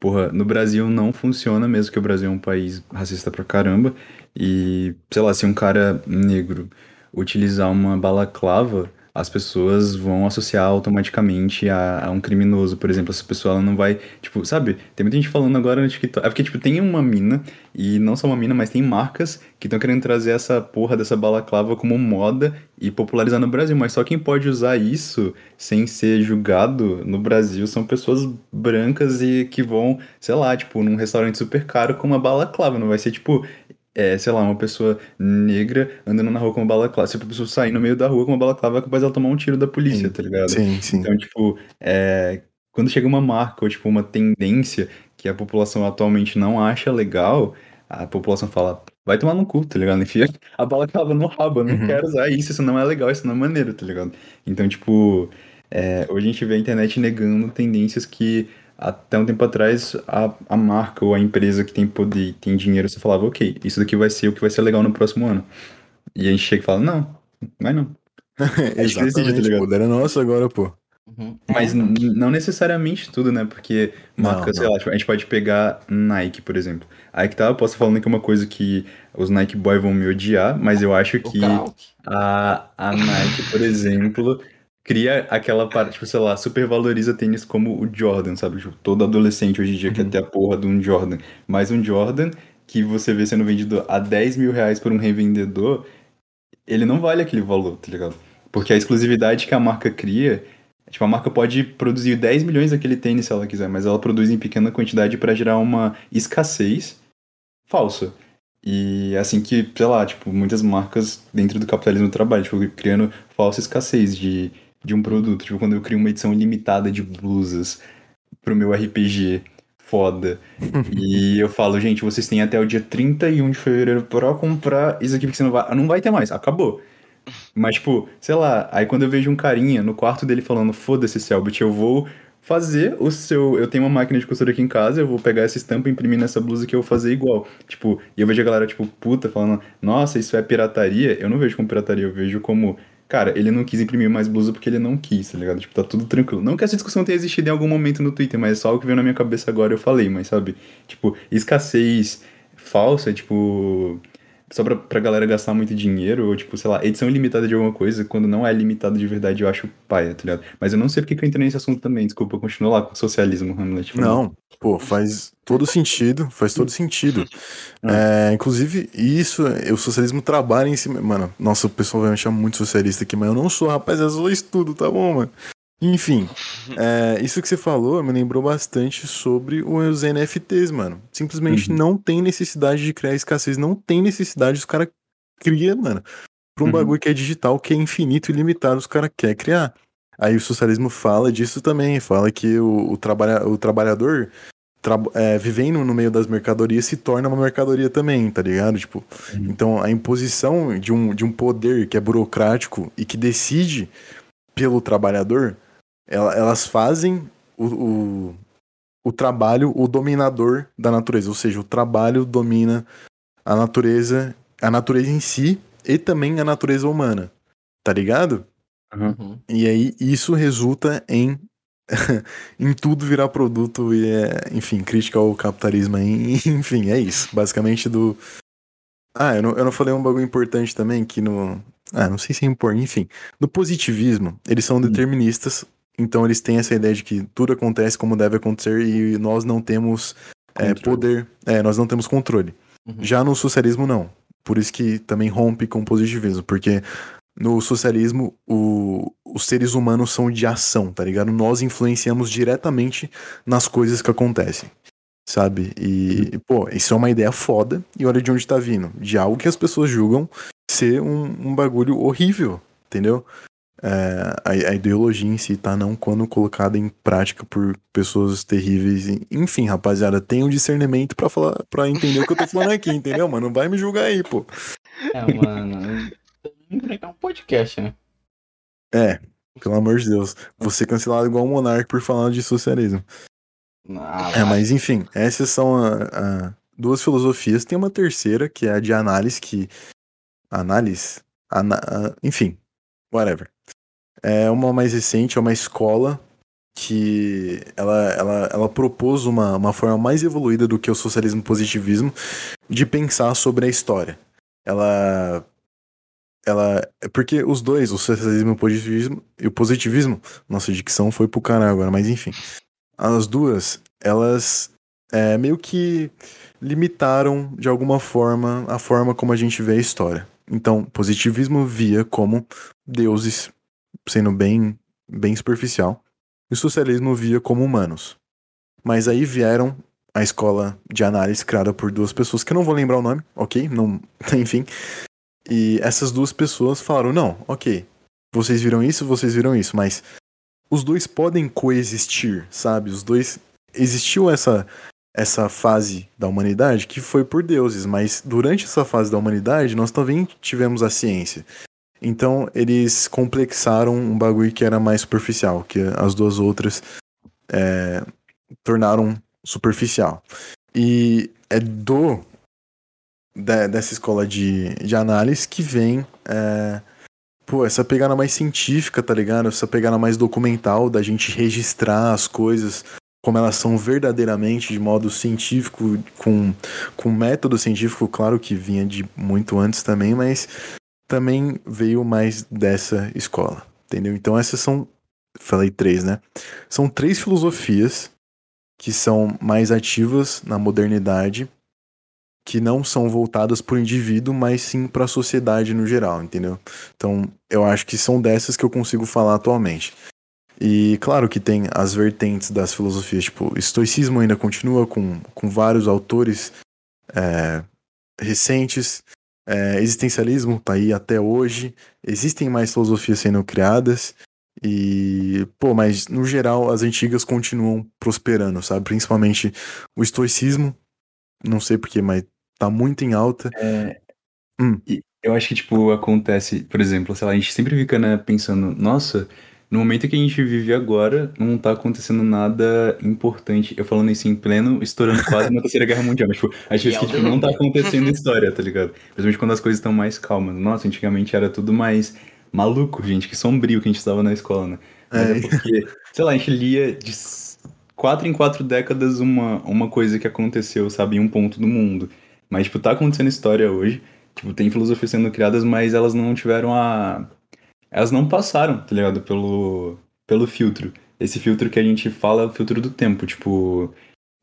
porra, no Brasil não funciona mesmo, que o Brasil é um país racista pra caramba. E, sei lá, se um cara negro utilizar uma balaclava, as pessoas vão associar automaticamente a, a um criminoso, por exemplo. Essa pessoa ela não vai, tipo, sabe? Tem muita gente falando agora no TikTok. É porque, tipo, tem uma mina, e não só uma mina, mas tem marcas que estão querendo trazer essa porra dessa balaclava como moda e popularizar no Brasil. Mas só quem pode usar isso sem ser julgado no Brasil são pessoas brancas e que vão, sei lá, tipo, num restaurante super caro com uma balaclava. Não vai ser, tipo, é, sei lá, uma pessoa negra andando na rua com uma balaclava. Se a pessoa sair no meio da rua com uma balaclava, é capaz ela tomar um tiro da polícia, Sim. tá ligado? Sim, sim. Então, tipo, é, quando chega uma marca ou, tipo, uma tendência que a população atualmente não acha legal, a população fala, vai tomar no cu, tá ligado? Enfia a balaclava no rabo, eu não Uhum. quero usar isso, isso não é legal, isso não é maneiro, tá ligado? Então, tipo, é, hoje a gente vê a internet negando tendências que até um tempo atrás a, a marca ou a empresa que tem poder, tem dinheiro, você falava, ok, isso daqui vai ser o que vai ser legal no próximo ano. E a gente chega e fala, não, vai não. decide, tá Exatamente. ligado? O poder é nosso agora, pô. Uhum. Mas É, não necessariamente tudo, né? Porque Não, marca, sei não. lá, tipo, a gente pode pegar Nike, por exemplo. Aí que tá, eu posso estar falando que é uma coisa que os Nike Boy vão me odiar, mas eu acho que a, a Nike, por exemplo, cria aquela parte, tipo, sei lá, supervaloriza tênis como o Jordan, sabe? Tipo, todo adolescente hoje em dia quer Uhum. ter a porra de um Jordan. Mas um Jordan que você vê sendo vendido a 10 mil reais por um revendedor, ele não vale aquele valor, tá ligado? Porque a exclusividade que a marca cria, tipo, a marca pode produzir 10 milhões daquele tênis se ela quiser, mas ela produz em pequena quantidade para gerar uma escassez falsa. E é assim que, sei lá, tipo, muitas marcas dentro do capitalismo trabalham, tipo, criando falsa escassez de, de um produto. Tipo, quando eu crio uma edição limitada de blusas pro meu RPG foda. e eu falo, gente, vocês têm até o dia 31 de fevereiro pra comprar isso aqui, porque você não vai, não vai ter mais, acabou. Mas, tipo, sei lá, aí quando eu vejo um carinha no quarto dele falando, foda-se, Selbit, eu vou fazer o seu. Eu tenho uma máquina de costura aqui em casa, eu vou pegar essa estampa e imprimir nessa blusa que eu vou fazer igual. Tipo, e eu vejo a galera, tipo, puta, falando, nossa, isso é pirataria. Eu não vejo como pirataria, eu vejo como. Cara, ele não quis imprimir mais blusa porque ele não quis, tá ligado? Tipo, tá tudo tranquilo. Não que essa discussão tenha existido em algum momento no Twitter, mas é só o que veio na minha cabeça agora eu falei, mas sabe? Tipo, escassez falsa, tipo. Só pra, pra galera gastar muito dinheiro, ou tipo, sei lá, edição limitada de alguma coisa, quando não é limitada de verdade, eu acho paia, tá ligado? Mas eu não sei porque que eu entrei nesse assunto também, desculpa, continua lá com o socialismo, Hamlet. Não, pô, faz todo sentido, faz todo sentido. Ah. É, inclusive, isso, o socialismo trabalha em cima. Mano, nossa, o pessoal vai me achar muito socialista aqui, mas eu não sou, rapaz, eu só estudo, tá bom, mano? Enfim, é, isso que você falou me lembrou bastante sobre os NFTs, mano. Simplesmente Uhum. não tem necessidade de criar escassez, não tem necessidade, os caras criam, mano. Pra um Uhum. bagulho que é digital, que é infinito e limitado, os caras querem criar. Aí o socialismo fala disso também, fala que o, o, trabalha, o trabalhador tra- é, vivendo no meio das mercadorias se torna uma mercadoria também, tá ligado? Tipo, Uhum. então a imposição de um, de um poder que é burocrático e que decide pelo trabalhador, elas fazem o, o, o trabalho o dominador da natureza, ou seja, o trabalho domina a natureza, a natureza em si e também a natureza humana, tá ligado? Uhum. E aí isso resulta em em tudo virar produto e é, enfim, crítica ao capitalismo aí, enfim, é isso. Basicamente do. Ah, eu não, eu não falei um bagulho importante também, que no. Ah, não sei se é importante, enfim. No positivismo, eles são deterministas, então eles têm essa ideia de que tudo acontece como deve acontecer e nós não temos é, poder, é, nós não temos controle. Uhum. Já no socialismo, não. Por isso que também rompe com o positivismo, porque no socialismo o- os seres humanos são de ação, tá ligado? Nós influenciamos diretamente nas coisas que acontecem, sabe? E, pô, isso é uma ideia foda, e olha de onde tá vindo. De algo que as pessoas julgam ser um, um bagulho horrível, entendeu? É, a, a ideologia em si tá não quando colocada em prática por pessoas terríveis. Enfim, rapaziada, tenham discernimento pra falar, para entender o que eu tô falando aqui, entendeu, mano? Não vai me julgar aí, pô. É, mano. É um podcast, né? É, pelo amor de Deus. Vou ser cancelado igual o Monark por falar de socialismo. Ah, É, mas enfim, essas são a, a- duas filosofias. Tem uma terceira, que é a de análise, que. Análise? Ana- enfim, whatever. É uma mais recente, é uma escola que ela, ela, ela propôs uma, uma forma mais evoluída do que o socialismo positivismo de pensar sobre a história. Ela. Ela. Porque os dois, o socialismo e o positivismo, e o positivismo, nossa, dicção foi pro caralho agora, mas enfim. As duas, elas é, meio que limitaram de alguma forma a forma como a gente vê a história. Então, positivismo via como deuses, sendo bem, bem superficial, e o socialismo via como humanos. Mas aí vieram a escola de análise criada por duas pessoas que eu não vou lembrar o nome, ok? Não, enfim. E essas duas pessoas falaram: não, ok, vocês viram isso, vocês viram isso, mas os dois podem coexistir, sabe? Os dois. Existiu essa, essa fase da humanidade que foi por deuses, mas durante essa fase da humanidade nós também tivemos a ciência. Então eles complexaram um bagulho que era mais superficial, que as duas outras é, tornaram superficial. E é do de- dessa escola de, de análise que vem é, pô, essa pegada mais científica, tá ligado? Essa pegada mais documental da gente registrar as coisas como elas são verdadeiramente de modo científico, com, com método científico, claro que vinha de muito antes também, mas também veio mais dessa escola, entendeu? Então essas são, falei três, né? São três filosofias que são mais ativas na modernidade, que não são voltadas para o indivíduo, mas sim para a sociedade no geral, entendeu? Então, eu acho que são dessas que eu consigo falar atualmente. E claro que tem as vertentes das filosofias, tipo, estoicismo ainda continua com, com vários autores é, recentes, é, existencialismo tá aí até hoje, existem mais filosofias sendo criadas, e, pô, mas no geral as antigas continuam prosperando, sabe? Principalmente o estoicismo, não sei porquê, mas tá muito em alta. É, Hum. eu acho que, tipo, acontece, por exemplo, sei lá, a gente sempre fica, né, pensando, nossa, no momento que a gente vive agora, não tá acontecendo nada importante. Eu falando isso em pleno, estourando quase na Terceira Guerra Mundial, mas, tipo, a gente que, tipo, não tá acontecendo história, tá ligado? Principalmente quando as coisas estão mais calmas. Nossa, antigamente era tudo mais maluco, gente, que sombrio que a gente estava na escola, né? Mas é É. porque, sei lá, a gente lia de quatro em quatro décadas uma, uma coisa que aconteceu, sabe, em um ponto do mundo. Mas, tipo, tá acontecendo história hoje. Tipo, tem filosofias sendo criadas, mas elas não tiveram a. Elas não passaram, tá ligado? Pelo, pelo filtro. Esse filtro que a gente fala é o filtro do tempo. Tipo,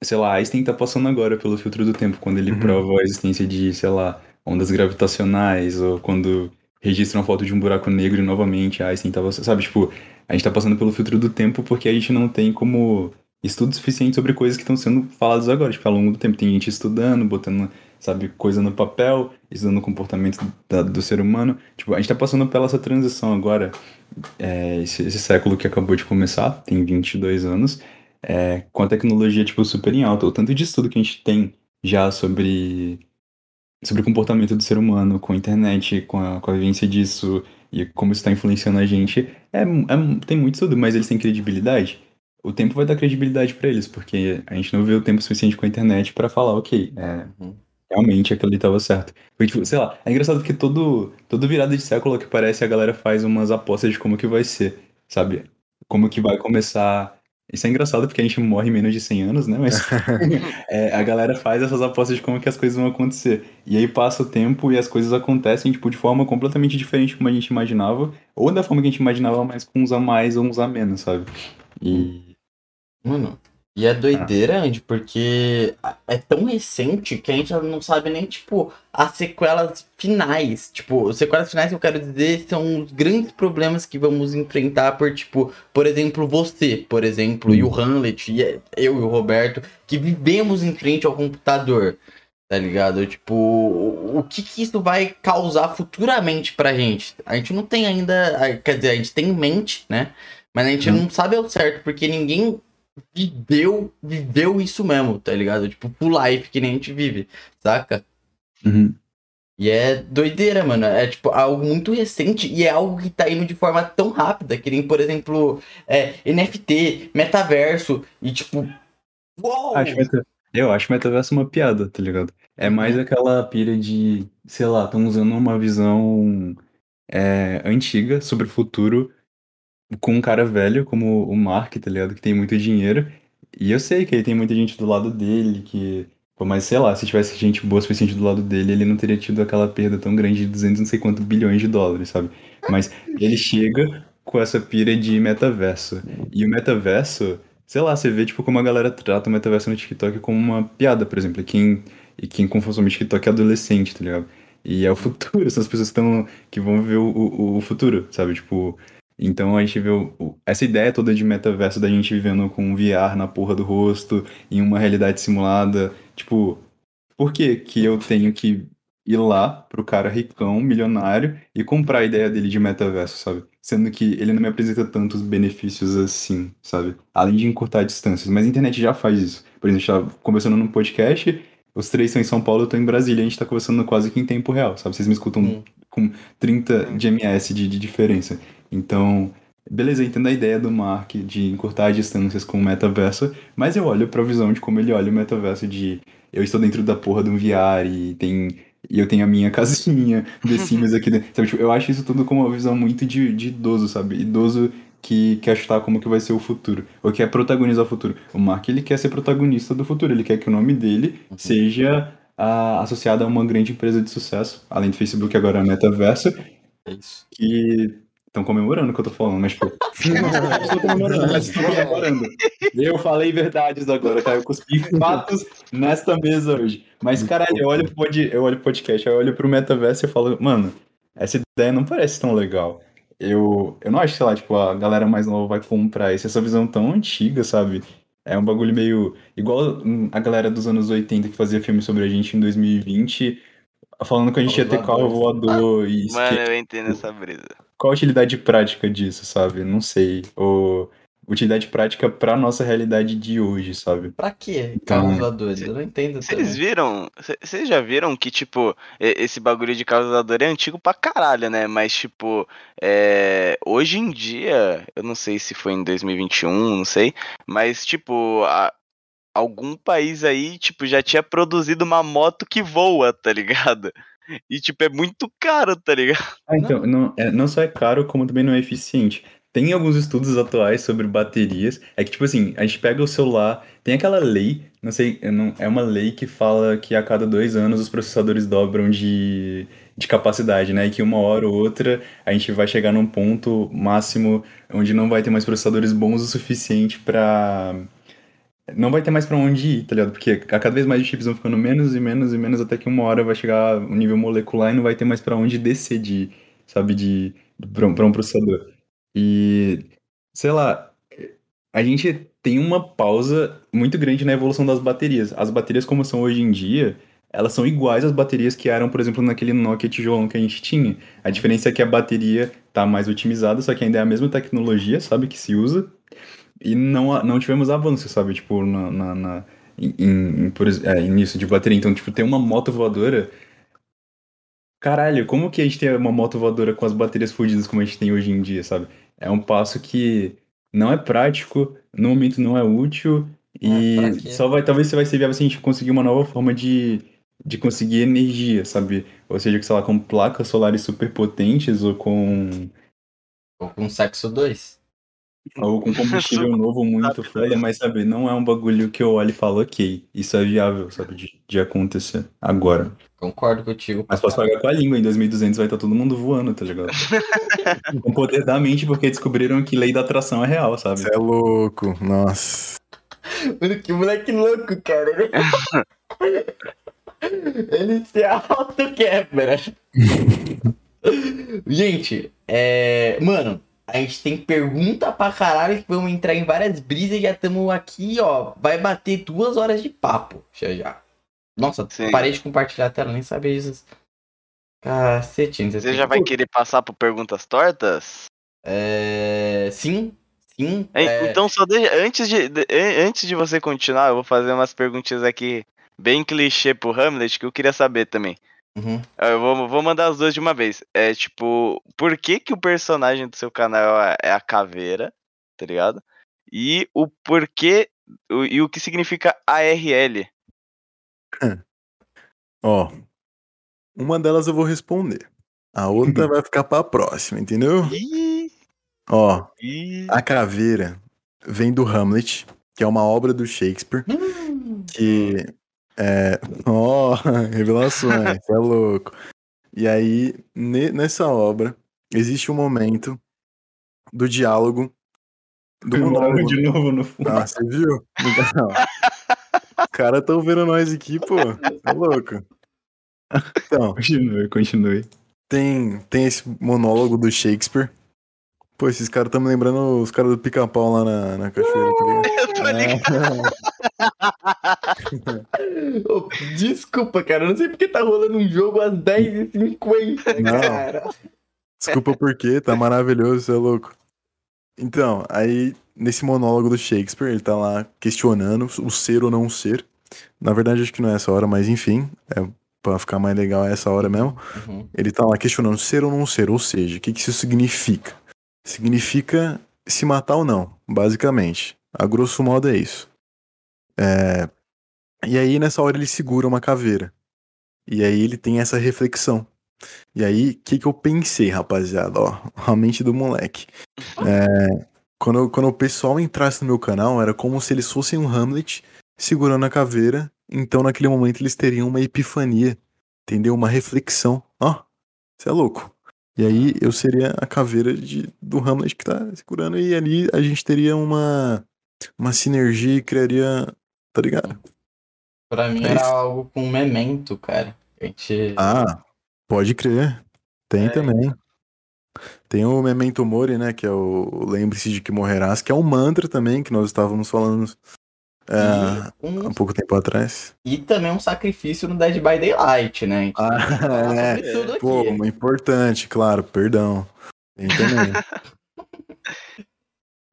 sei lá, Einstein tá passando agora pelo filtro do tempo, quando ele Uhum. prova a existência de, sei lá, ondas gravitacionais, ou quando registra uma foto de um buraco negro e novamente Einstein tava. Sabe, tipo, a gente tá passando pelo filtro do tempo porque a gente não tem como estudo suficiente sobre coisas que estão sendo faladas agora. Tipo, ao longo do tempo tem gente estudando, botando, sabe, coisa no papel, estudando o comportamento da- do ser humano. Tipo, a gente tá passando pela essa transição agora, é, esse, esse século que acabou de começar, tem 22 anos, é, com a tecnologia, tipo, super em alta. O tanto de estudo que a gente tem já sobre sobre o comportamento do ser humano, com a internet, com a, com a vivência disso e como isso está influenciando a gente, é, é- tem muito estudo, mas eles têm credibilidade. O tempo vai dar credibilidade para eles, porque a gente não vê o tempo suficiente com a internet para falar, ok, é, Uhum. Realmente aquilo ali tava certo. Porque, tipo, sei lá, é engraçado porque todo, todo virada de século que parece a galera faz umas apostas de como que vai ser, sabe? Como que vai começar Isso é engraçado porque a gente morre em menos de 100 anos, né? Mas é, a galera faz essas apostas de como que as coisas vão acontecer. E aí passa o tempo e as coisas acontecem, tipo, de forma completamente diferente como a gente imaginava. Ou da forma que a gente imaginava, mas com uns a mais ou uns a menos, sabe? E... Mano, e é doideira, Andy, porque é tão recente que a gente não sabe nem, tipo, as sequelas finais. Tipo, as sequelas finais que eu quero dizer são os grandes problemas que vamos enfrentar por, tipo, por exemplo, você, por exemplo, e o Hamlet, e eu e o Roberto, que vivemos em frente ao computador. Tá ligado? Tipo, o, o que que isso vai causar futuramente pra gente? A gente não tem ainda. Quer dizer, a gente tem em mente, né? Mas a gente Hum. não sabe ao certo, porque ninguém viveu, viveu isso mesmo, tá ligado? Tipo, full life que nem a gente vive, saca? Uhum. E é doideira, mano. É tipo algo muito recente e é algo que tá indo de forma tão rápida, que nem, por exemplo, é, NFT, metaverso e tipo. Uou! Acho meta... Eu acho metaverso uma piada, tá ligado? É mais aquela pilha de, sei lá, estão usando uma visão é, antiga sobre o futuro com um cara velho como o Mark, tá ligado? Que tem muito dinheiro. E eu sei que ele tem muita gente do lado dele, que. Mas sei lá, se tivesse gente boa suficiente do lado dele, ele não teria tido aquela perda tão grande de 200 não sei quanto bilhões de dólares, sabe? Mas ele chega com essa pira de metaverso. E o metaverso, sei lá, você vê tipo como a galera trata o metaverso no TikTok como uma piada, por exemplo. E quem, e quem consome TikTok é adolescente, tá ligado? E é o futuro, são as pessoas que, tão, que vão ver o, o, o futuro, sabe? Tipo, então a gente vê o- essa ideia toda de metaverso da gente vivendo com um VR na porra do rosto, em uma realidade simulada. Tipo, por que que eu tenho que ir lá pro cara ricão, milionário, e comprar a ideia dele de metaverso, sabe? Sendo que ele não me apresenta tantos benefícios assim, sabe? Além de encurtar distâncias. Mas a internet já faz isso. Por exemplo, a gente tá conversando num podcast, os três estão em São Paulo, eu tô em Brasília, a gente tá conversando quase que em tempo real, sabe? Vocês me escutam Hum. com 30 de ms de, de diferença. Então, beleza, entendo a ideia do Mark de encurtar as distâncias com o metaverso, mas eu olho pra visão de como ele olha o metaverso de eu estou dentro da porra de um VR e tem e eu tenho a minha casinha The Sims aqui dentro. Sabe, tipo, eu acho isso tudo como uma visão muito de, de idoso, sabe? Idoso que quer chutar como que vai ser o futuro, ou quer protagonizar o futuro. O Mark, ele quer ser protagonista do futuro, ele quer que o nome dele seja ah, associado a uma grande empresa de sucesso, além do Facebook agora é a Metaverso, É isso. que estão comemorando o que eu tô falando, mas tipo. Não estou comemorando, mas estou comemorando. Eu falei verdades agora, tá? Eu cuspi fatos nesta mesa hoje. Mas, caralho, eu olho pro, pod, eu olho pro podcast, eu olho pro metaverso e eu falo, mano, essa ideia não parece tão legal. Eu, eu não acho, sei lá, tipo, a galera mais nova vai comprar isso, essa visão tão antiga, sabe? É um bagulho meio. Igual a galera dos anos 80 que fazia filme sobre a gente em 2020, falando que a gente ia ter carro voador e Mano, eu entendo essa brisa. Qual a utilidade prática disso, sabe? Não sei. Ou utilidade prática pra nossa realidade de hoje, sabe? Pra quê? Então, Carros voadores? Eu não entendo Vocês viram? Vocês já viram que, tipo, esse bagulho de causador é antigo pra caralho, né? Mas, tipo, é, hoje em dia, eu não sei se foi em 2021, não sei, mas, tipo, a- algum país aí, tipo, já tinha produzido uma moto que voa, tá ligado? E, tipo, é muito caro, tá ligado? Ah, então, não, é, não só é caro, como também não é eficiente. Tem alguns estudos atuais sobre baterias. É que, tipo assim, a gente pega o celular, tem aquela lei, não sei, não, é uma lei que fala que a cada dois anos os processadores dobram de, de capacidade, né? E que uma hora ou outra a gente vai chegar num ponto máximo onde não vai ter mais processadores bons o suficiente pra. Não vai ter mais pra onde ir, tá ligado? Porque cada vez mais os chips vão ficando menos e menos e menos até que uma hora vai chegar um nível molecular e não vai ter mais pra onde descer de, sabe, de, pra um, um processador. E, sei lá, a gente tem uma pausa muito grande na evolução das baterias. As baterias como são hoje em dia, elas são iguais às baterias que eram, por exemplo, naquele Nokia tijolão que a gente tinha. A diferença é que a bateria tá mais otimizada, só que ainda é a mesma tecnologia, sabe, que se usa. E não, não tivemos avanço, sabe, tipo, na, na, na- em, em- por é, nisso de bateria. Então, tipo, ter uma moto voadora. Caralho, como que a gente tem uma moto voadora com as baterias fodidas como a gente tem hoje em dia, sabe? É um passo que não é prático, no momento não é útil, É, e quê? só vai, talvez você vai ser viável se a gente conseguir uma nova forma de, de conseguir energia, sabe? Ou seja, sei lá, com placas solares super potentes ou com Ou com sexo 2. Ou com combustível novo muito foda, aí. mas sabe, não é um bagulho que eu olho e falo, ok, isso é viável, sabe, de, de acontecer agora. Concordo contigo. Mas posso pagar com a língua, em 2200 vai estar todo mundo voando, tá ligado? com o poder da mente, porque descobriram que lei da atração é real, sabe? Você é louco. Nossa. Mano, que moleque louco, cara. Ele, Ele se auto-quebra. Gente, é. Mano, a gente tem pergunta pra caralho que vamos entrar em várias brisas e já estamos aqui, ó. Vai bater duas horas de papo já já. Nossa, Sim. parei de compartilhar a tela, nem sabia disso. Cacetinho. Você já vai querer passar por perguntas tortas? É. Sim, sim. É, é, Então só deixa. Antes de, de- an- antes de você continuar, eu vou fazer umas perguntinhas aqui bem clichê pro Hamlet que eu queria saber também. Uhum. Eu vou, vou mandar as duas de uma vez. É tipo, por que que o personagem do seu canal é é a caveira, tá ligado? E o porquê o- e o que significa ARL. Ó. Uma delas eu vou responder. A outra vai ficar pra próxima, entendeu? Ih, Ó, ih. a caveira vem do Hamlet, que é uma obra do Shakespeare, Hum, que é. Ó, revelações, você é louco. E aí, ne- nessa obra, existe um momento do diálogo do monólogo. de novo no fundo. Ah, você viu? Não. Os caras tão vendo nós aqui, pô. É louco. Então, Continue, continue. tem, tem esse monólogo do Shakespeare. Pô, esses caras estão me lembrando os caras do pica-pau lá na, na cachoeira, tá ligado? Eu tô ligado. Ô, Desculpa, cara, eu não sei porque tá rolando um jogo às 10h50, Não. cara. Desculpa por quê, tá maravilhoso, você é louco. Então, aí, nesse monólogo do Shakespeare, ele tá lá questionando o ser ou não ser. Na verdade, acho que não é essa hora, mas enfim, é pra ficar mais legal é essa hora mesmo. Uhum. Ele tá lá questionando ser ou não ser, ou seja, o que, que isso significa? Significa se matar ou não, basicamente. A grosso modo é isso. É, E aí, nessa hora, ele segura uma caveira. E aí ele tem essa reflexão. E aí, o que, que eu pensei, rapaziada? Ó, a mente do moleque. É, quando, quando o pessoal entrasse no meu canal, era como se eles fossem um Hamlet segurando a caveira. Então, naquele momento, eles teriam uma epifania. Entendeu? Uma reflexão. Ó, você é louco. E aí, eu seria a caveira de, do Hamlet que tá segurando. E ali a gente teria uma, uma sinergia e criaria. Tá ligado? Pra mim É era isso. algo com memento, cara. A gente. Ah, pode crer. Tem É. também. Tem o Memento Mori, né? Que é o Lembre-se de que morrerás, que é um mantra também, que nós estávamos falando é, e, um- há pouco tempo atrás. e também um sacrifício no Dead by Daylight, né? Ah, que falar é. Pô, importante, claro, perdão.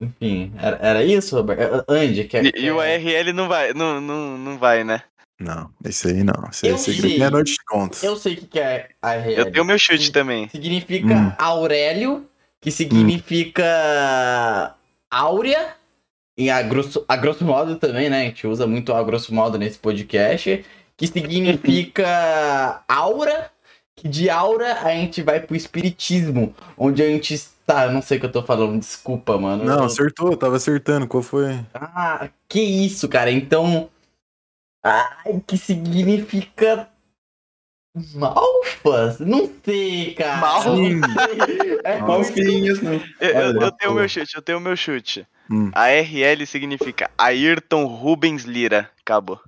Enfim, era, era isso, Roberto? Andy, quer. E, e o ARL não vai, não, não, não vai, né? não, esse aí não. Esse aí Eu é segredo. sei. Meia-noite de contas. Eu sei o que que é a RL. Eu tenho meu chute também. Significa Hum. Aurélio, que significa áurea, em a grosso, a grosso modo também, né? A gente usa muito a grosso modo nesse podcast, que significa aura, que de aura a gente vai pro espiritismo, onde a gente está, eu não sei o que eu tô falando, desculpa, mano. Não, Eu- acertou, tava acertando. Qual foi? Ah, que isso, cara. Então. Ai, que significa. Malfas? Não sei, cara. Mal? Não sei. É, Malfinhos, não. Eu, eu- Olha, eu tenho pô. meu chute, eu tenho meu chute. Hum. ARL significa Ayrton Rubens Lira. Acabou.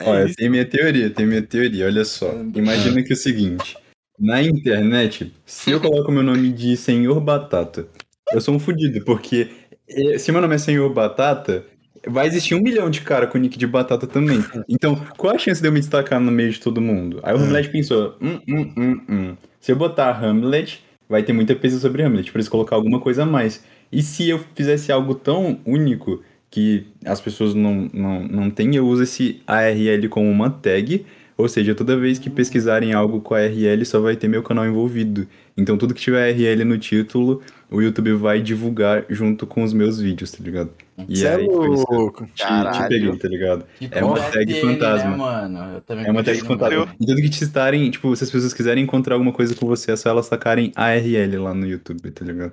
é Olha, tem minha teoria, tem minha teoria, olha só. Imagina que é o seguinte: na internet, se eu coloco meu nome de Senhor Batata, eu sou um fudido, porque eh, se meu nome é Senhor Batata, vai existir um milhão de cara com nick de batata também. Então, qual a chance de eu me destacar no meio de todo mundo? Aí o Hamlet pensou: hum, hum, hum, hum. Se eu botar Hamlet, vai ter muita pesquisa sobre Hamlet, preciso colocar alguma coisa a mais. E se eu fizesse algo tão único que as pessoas não, não, não têm, eu uso esse ARL como uma tag, ou seja, toda vez que pesquisarem algo com ARL só vai ter meu canal envolvido. Então tudo que tiver ARL no título, o YouTube vai divulgar junto com os meus vídeos, tá ligado? E Cê é aí, isso, louco. te, te peguei, tá ligado? Que É uma tag dele, fantasma. Né, mano? Eu também É uma tag fantasma. E tudo que te citarem, tipo, se as pessoas quiserem encontrar alguma coisa com você, é só elas sacarem ARL lá no YouTube, tá ligado?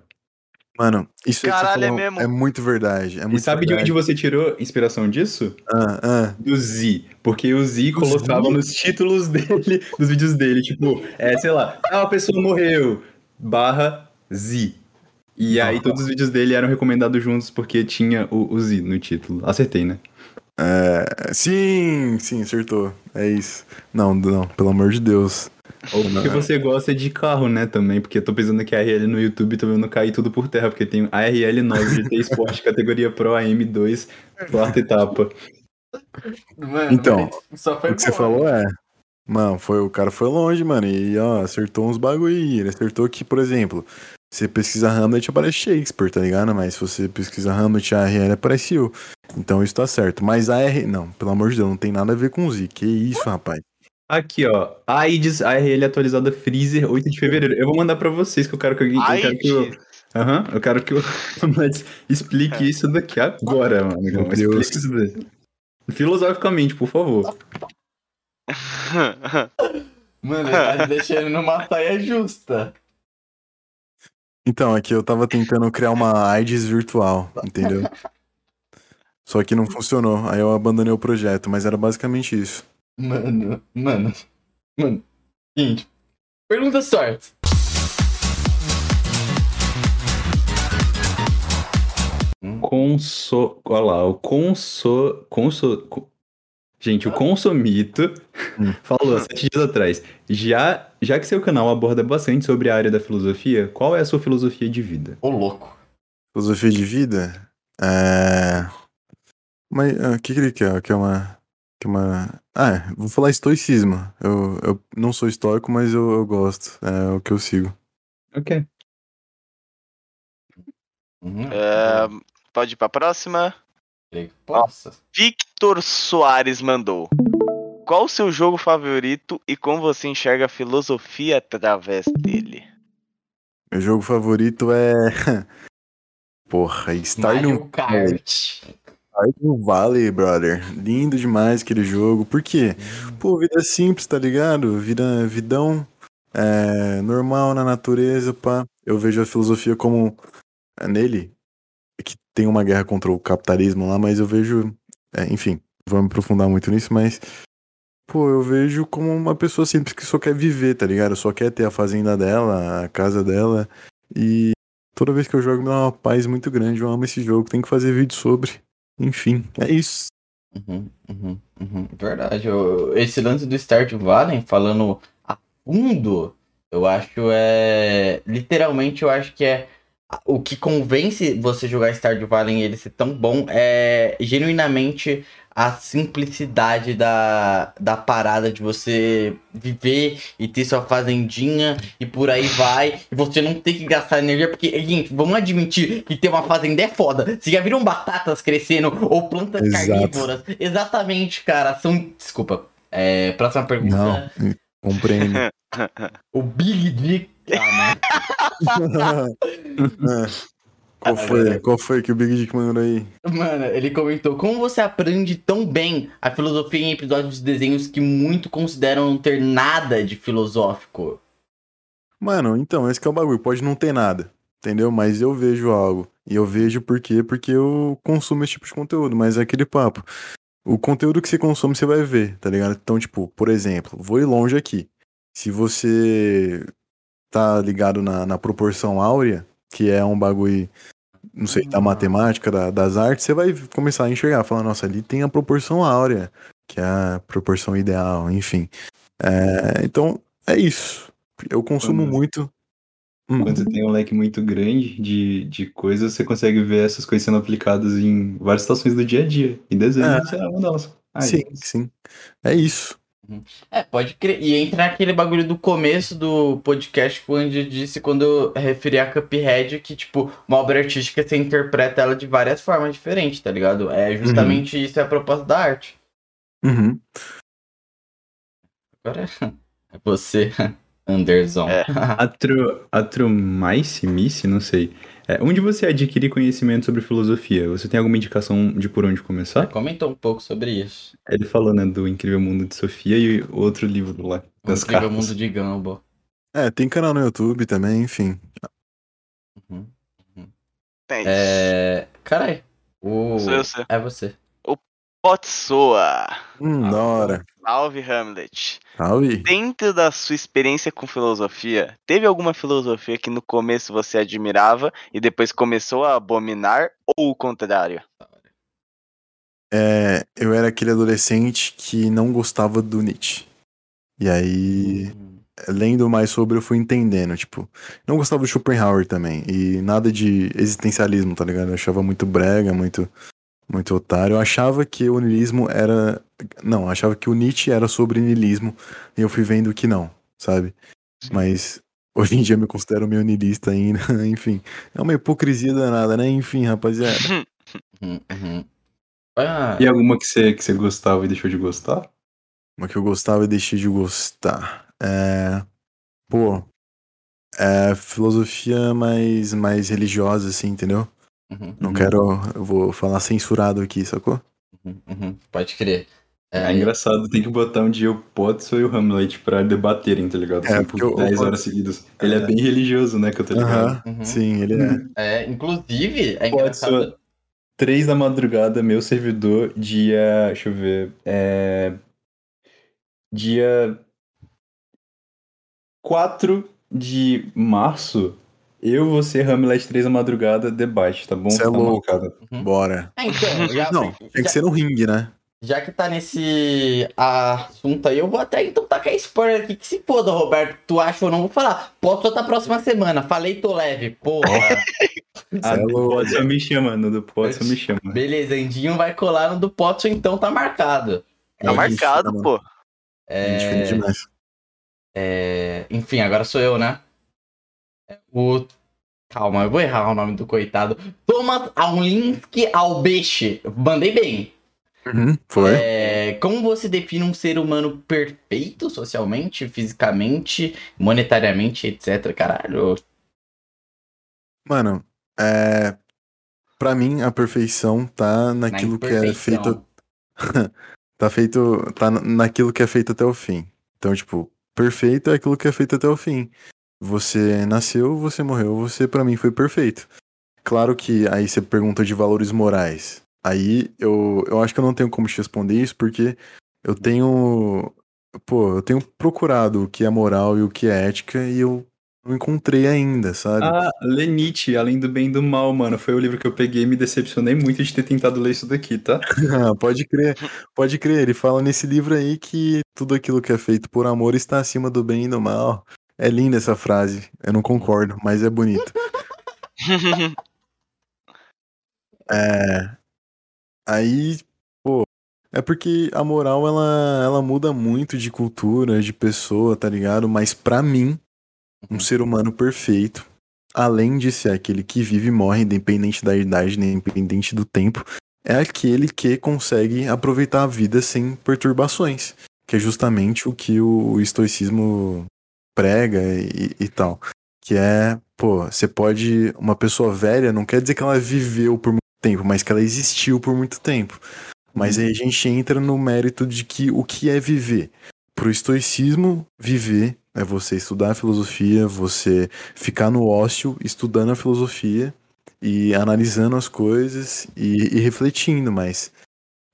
Mano, isso aí que você Caralho, é falou mesmo. é muito verdade. É muito E sabe de verdade. onde você tirou inspiração disso? Ah, ah. Do Z. Porque o Z colocava Z? nos títulos dele, dos vídeos dele, tipo, é, sei lá, ah, a pessoa morreu, barra Z. E aí todos os vídeos dele eram recomendados juntos porque tinha o, o Z no título. Acertei, né? É, sim, sim, acertou. É isso. Não, não, pelo amor de Deus. Ou porque você gosta de carro, né, também, porque eu tô pensando que a RL no YouTube tô vendo cair tudo por terra, porque tem a RL9 GT Sport categoria Pro AM2, quarta etapa. Mano, Então, mas só foi O que você bom. falou é. Mano, foi, o cara foi longe, mano. E ó, acertou uns bagulho aí. Ele acertou que, por exemplo, você pesquisa Hamlet aparece Shakespeare, tá ligado? Mas se você pesquisa Hamlet, a RL apareceu. Então isso tá certo. Mas a R. Não, pelo amor de Deus, não tem nada a ver com o Z. Que isso, rapaz. Aqui, ó, AIDS ARL atualizada Freezer, 8 de fevereiro. Eu vou mandar pra vocês que eu quero que alguém. Eu quero que eu. Aham, eu quero que o Hamlet explique isso daqui agora, mano. Meu Explique Deus. isso daí. Filosoficamente, por favor. Mano, ele tá deixando numa saia justa. Então, aqui eu tava tentando criar uma AIDS virtual, entendeu? Só que não funcionou. Aí eu abandonei o projeto, mas era basicamente isso. Mano, mano, mano. Seguinte. Pergunta sorte. Conso... Olha lá, o conso... conso... co- Gente, o Consomito Hum. falou sete dias atrás. Já, já que seu canal aborda bastante sobre a área da filosofia, qual é a sua filosofia de vida? Ô, louco. Filosofia de vida? É. Mas ah, o que, que ele quer? Quer uma. Quer uma. Ah, é, vou falar estoicismo. Eu, eu não sou estoico, mas eu, eu gosto. É o que eu sigo. Ok. Uhum. É, pode ir pra próxima. Que Possa. Victor Soares mandou. Qual o seu jogo favorito e como você enxerga a filosofia através dele? Meu jogo favorito é. Porra, Stardew Kart. Stardew Valley, brother. Lindo demais aquele jogo. Por quê? Pô, vida simples, tá ligado? Vida, vidão é, normal na natureza, pá. Eu vejo a filosofia como é, nele, é que tem uma guerra contra o capitalismo lá, mas eu vejo, é, enfim, vamos aprofundar muito nisso, mas pô, eu vejo como uma pessoa simples que só quer viver, tá ligado? Só quer ter a fazenda dela, a casa dela e toda vez que eu jogo me dá uma paz muito grande. Eu amo esse jogo, tem que fazer vídeo sobre. Enfim, é isso. Uhum, uhum, uhum. Verdade. eu- esse lance do Stardew Valley, falando a fundo, eu acho é. Literalmente, eu acho que é. O que convence você jogar Stardew Valley e ele ser tão bom é genuinamente a simplicidade da, da parada de você viver e ter sua fazendinha e por aí vai. E você não ter que gastar energia, porque, gente, vamos admitir que ter uma fazenda é foda. Vocês já viram batatas crescendo ou plantas Exato. carnívoras? Exatamente, cara. São. Desculpa. É, próxima pergunta. Não, compreendo. O Big Dick. Ah. Qual foi? Qual foi que o Big Dick mandou aí? Mano, ele comentou: Como você aprende tão bem a filosofia em episódios de desenhos que muito consideram não ter nada de filosófico? Mano, então, esse que é o bagulho. Pode não ter nada, entendeu? Mas eu vejo algo. E eu vejo por quê? Porque eu consumo esse tipo de conteúdo. Mas é aquele papo. O conteúdo que você consome, você vai ver, tá ligado? Então, tipo, por exemplo, vou ir longe aqui. Se você tá ligado na, na proporção áurea, que é um bagulho, não sei, da matemática, da- das artes, você vai começar a enxergar, falar, nossa, ali tem a proporção áurea, que é a proporção ideal, enfim. É, então, é isso. Eu consumo Quando- muito. Hum, Quando você tem um leque muito grande de, de coisas, você consegue ver essas coisas sendo aplicadas em várias situações do dia a dia. E desenho, É. isso é uma delas. Ai, sim, sim. É isso. É, pode crer. E entra naquele bagulho do começo do podcast, quando eu disse, quando eu referi a Cuphead, que, tipo, uma obra artística você interpreta ela de várias formas diferentes, tá ligado? É justamente isso é a proposta da arte. Uhum. Agora é você, Anderson. É. Atro, atromice, mice, não sei. É, onde você adquire conhecimento sobre filosofia? Você tem alguma indicação de por onde começar? Comentou um pouco sobre isso. Ele falou, né, do Incrível Mundo de Sofia e outro livro lá, O das incrível cartas. mundo de Gumball. É, tem canal no YouTube também, enfim. Uhum. Tente. É. Caralho. O... Sou eu, sou eu. É você. Potsoa. Hum, da hora. Salve, Hamlet. Salve. Dentro da sua experiência com filosofia, teve alguma filosofia que no começo você admirava e depois começou a abominar, ou o contrário? É, eu era aquele adolescente que não gostava do Nietzsche. E aí, lendo mais sobre, eu fui entendendo, tipo, não gostava do Schopenhauer também. E nada de existencialismo, tá ligado? Eu achava muito brega, muito, muito otário. Eu achava que o niilismo era. Não, eu achava que o Nietzsche era sobre niilismo. E eu fui vendo que não, sabe? Mas hoje em dia eu me considero meio niilista ainda. Enfim, é uma hipocrisia danada, né? Enfim, rapaziada. Uhum, uhum. Ah, E alguma que você, que você gostava e deixou de gostar? Uma que eu gostava e deixei de gostar. É. Pô. É filosofia mais, mais religiosa, assim, entendeu? Uhum, Não Uhum. quero. Eu vou falar censurado aqui, sacou? uhum, uhum. Pode crer. É, engraçado, tem que botar um dia o Potso e o Hamlet pra debaterem, tá ligado? É, porque por o- 10 o- horas seguidas. Ele é bem religioso, né, que eu tô. Uhum. Sim, ele é. É, inclusive, é Potso, engraçado. 3 da madrugada, meu servidor, dia. Deixa eu ver. É. Dia 4 de março, eu, você, Hamlet, 3 da madrugada, debate, tá bom? Cê é Tá louco. marcado. Bora. É, então, já, Não, tem que ser no ringue, né? já que tá nesse assunto aí, eu vou até então tacar spoiler aqui. Que se foda, Roberto, tu acha ou não, vou falar. Posso outra próxima semana. Falei, tô leve. Porra. Ah, é do louco. Potso me chama, no do Potso me chama. Beleza, Endinho vai colar no do Potso, então tá marcado. Tá É marcado, isso, pô. É É, é, enfim, agora sou eu, né? O. Calma, eu vou errar o nome do coitado. Thomas Aulinski Albeche. Mandei bem. Uhum, foi. É, como você define um ser humano perfeito socialmente, fisicamente, monetariamente, etc? Caralho. Mano, é. Pra mim, a perfeição tá Na naquilo que é feito. tá feito. Tá na- naquilo que é feito até o fim. Então, tipo, perfeito é aquilo que é feito até o fim. Você nasceu, você morreu, você pra mim foi perfeito. Claro que aí você pergunta de valores morais. Aí eu, eu acho que eu não tenho como te responder isso, porque eu tenho. Pô, eu tenho procurado o que é moral e o que é ética e eu não encontrei ainda, sabe? Ah, Nietzsche, Além do Bem e do Mal, mano. Foi o livro que eu peguei e me decepcionei muito de ter tentado ler isso daqui, tá? Ah, pode crer, pode crer. Ele fala nesse livro aí que tudo aquilo que é feito por amor está acima do bem e do mal. É linda essa frase. Eu não concordo, mas é bonito. É. Aí, pô, é porque a moral ela, ela muda muito de cultura, de pessoa, tá ligado? Mas pra mim, um ser humano perfeito, além de ser aquele que vive e morre, independente da idade, independente do tempo, é aquele que consegue aproveitar a vida sem perturbações, que é justamente o que o estoicismo prega e, e tal. Que é, pô, você pode. Uma pessoa velha não quer dizer que ela viveu por muito tempo, mas que ela existiu por muito tempo. Mas aí a gente entra no mérito de que o que é viver. Pro estoicismo, viver é você estudar a filosofia, você ficar no ócio estudando a filosofia e analisando as coisas e, e refletindo, mas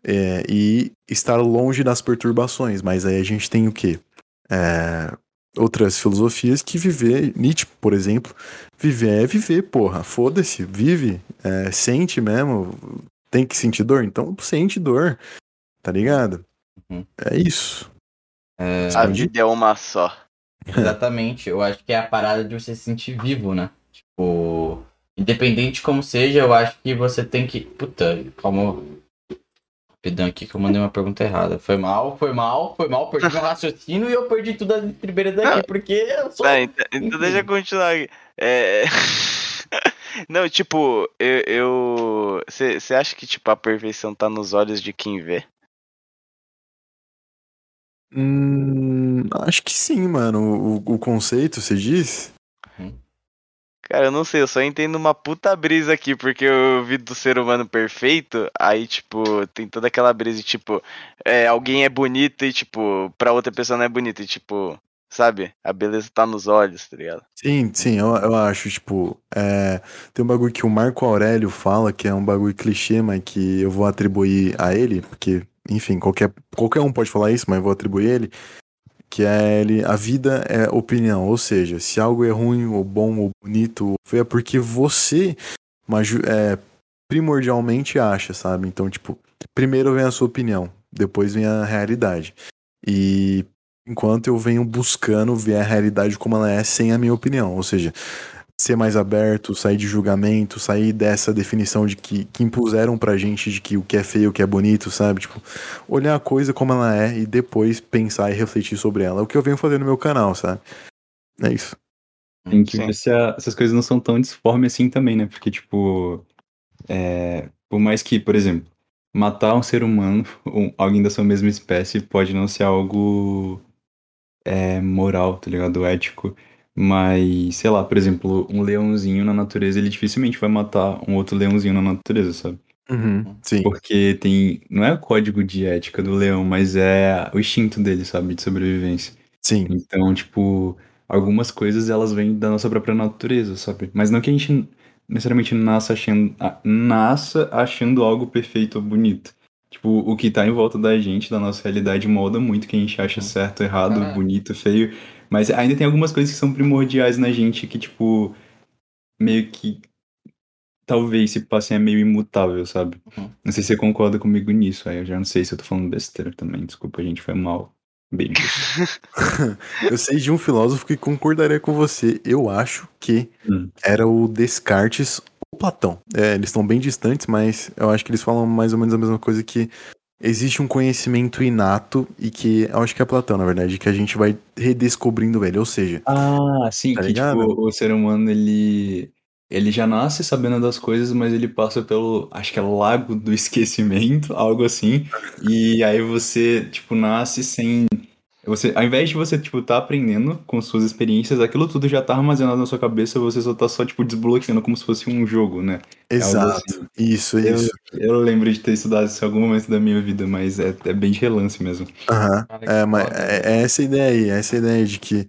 é, e estar longe das perturbações. Mas aí a gente tem o quê? É, outras filosofias que viver, Nietzsche, por exemplo, viver é viver, porra, foda-se, vive, é, sente mesmo, tem que sentir dor, então sente dor, tá ligado? Uhum. É isso. É, A vida é uma só. exatamente. Eu acho que é a parada de você se sentir vivo, né? Tipo, independente como seja, eu acho que você tem que. Puta, calma. Rapidão aqui que eu mandei uma pergunta errada. Foi mal, foi mal, foi mal, perdi meu raciocínio e eu perdi tudo as estribeiras daqui, Não. porque eu sou. Tá, então, então deixa eu continuar aqui. É... Não, tipo, eu. Você acha que, tipo, a perfeição tá nos olhos de quem vê? Hum, acho que sim, mano. O, o conceito, você diz? Cara, eu não sei, eu só entendo uma puta brisa aqui, porque eu vi do ser humano perfeito, aí, tipo, tem toda aquela brisa de, tipo, é, alguém é bonito e, tipo, pra outra pessoa não é bonito, e, tipo, sabe? A beleza tá nos olhos, tá ligado? Sim, sim, eu, eu acho, tipo, é, tem um bagulho que o Marco Aurélio fala, que é um bagulho clichê, mas que eu vou atribuir a ele, porque, enfim, qualquer, qualquer um pode falar isso, mas eu vou atribuir ele, que é ele, a vida é opinião, ou seja, se algo é ruim, ou bom, ou bonito, é porque você, é, primordialmente acha, sabe? Então, tipo, primeiro vem a sua opinião, depois vem a realidade. E enquanto eu venho buscando ver a realidade como ela é sem a minha opinião, ou seja, ser mais aberto, sair de julgamento, sair dessa definição de que, que impuseram pra gente de que o que é feio, o que é bonito, sabe? Tipo, olhar a coisa como ela é e depois pensar e refletir sobre ela. É o que eu venho fazendo no meu canal, sabe? É isso. Tem que ver se a- essas coisas não são tão disformes assim também, né? Porque, tipo, é, por mais que, por exemplo, matar um ser humano, um- alguém da sua mesma espécie, pode não ser algo é, moral, tá ligado? Ético. Mas, sei lá, por exemplo, um leãozinho na natureza, ele dificilmente vai matar um outro leãozinho na natureza, sabe? Uhum, sim. Porque tem. Não é o código de ética do leão, mas é o instinto dele, sabe? De sobrevivência. Sim. Então, tipo, algumas coisas elas vêm da nossa própria natureza, sabe? Mas não que a gente necessariamente nasça achando, nasça achando algo perfeito ou bonito. Tipo, o que tá em volta da gente, da nossa realidade, molda muito o que a gente acha certo, errado, Ah. bonito, feio. Mas ainda tem algumas coisas que são primordiais na gente que, tipo, meio que talvez se passem a meio imutável, sabe? Uhum. Não sei se você concorda comigo nisso, aí eu já não sei se eu tô falando besteira também. Desculpa, a gente foi mal. Beijos. Eu sei de um filósofo que concordaria com você. Eu acho que Hum. era o Descartes ou Platão. É, eles estão bem distantes, mas eu acho que eles falam mais ou menos a mesma coisa que existe um conhecimento inato e que eu acho que é Platão, na verdade, que a gente vai redescobrindo ele. Ou seja, Ah, sim, Tá que ligado? tipo, o ser humano, ele, ele já nasce sabendo das coisas, mas ele passa pelo, acho que é lago do esquecimento, algo assim, e aí você, tipo, nasce sem, você, ao invés de você, tipo, tá aprendendo com suas experiências, aquilo tudo já tá armazenado na sua cabeça, você só tá só, tipo, desbloqueando como se fosse um jogo, né? algo exato. assim. Isso, Eu, isso. eu lembro de ter estudado isso em algum momento da minha vida, mas é, é bem de relance mesmo. Aham. Que É, mas é, é essa ideia aí, é essa ideia de que,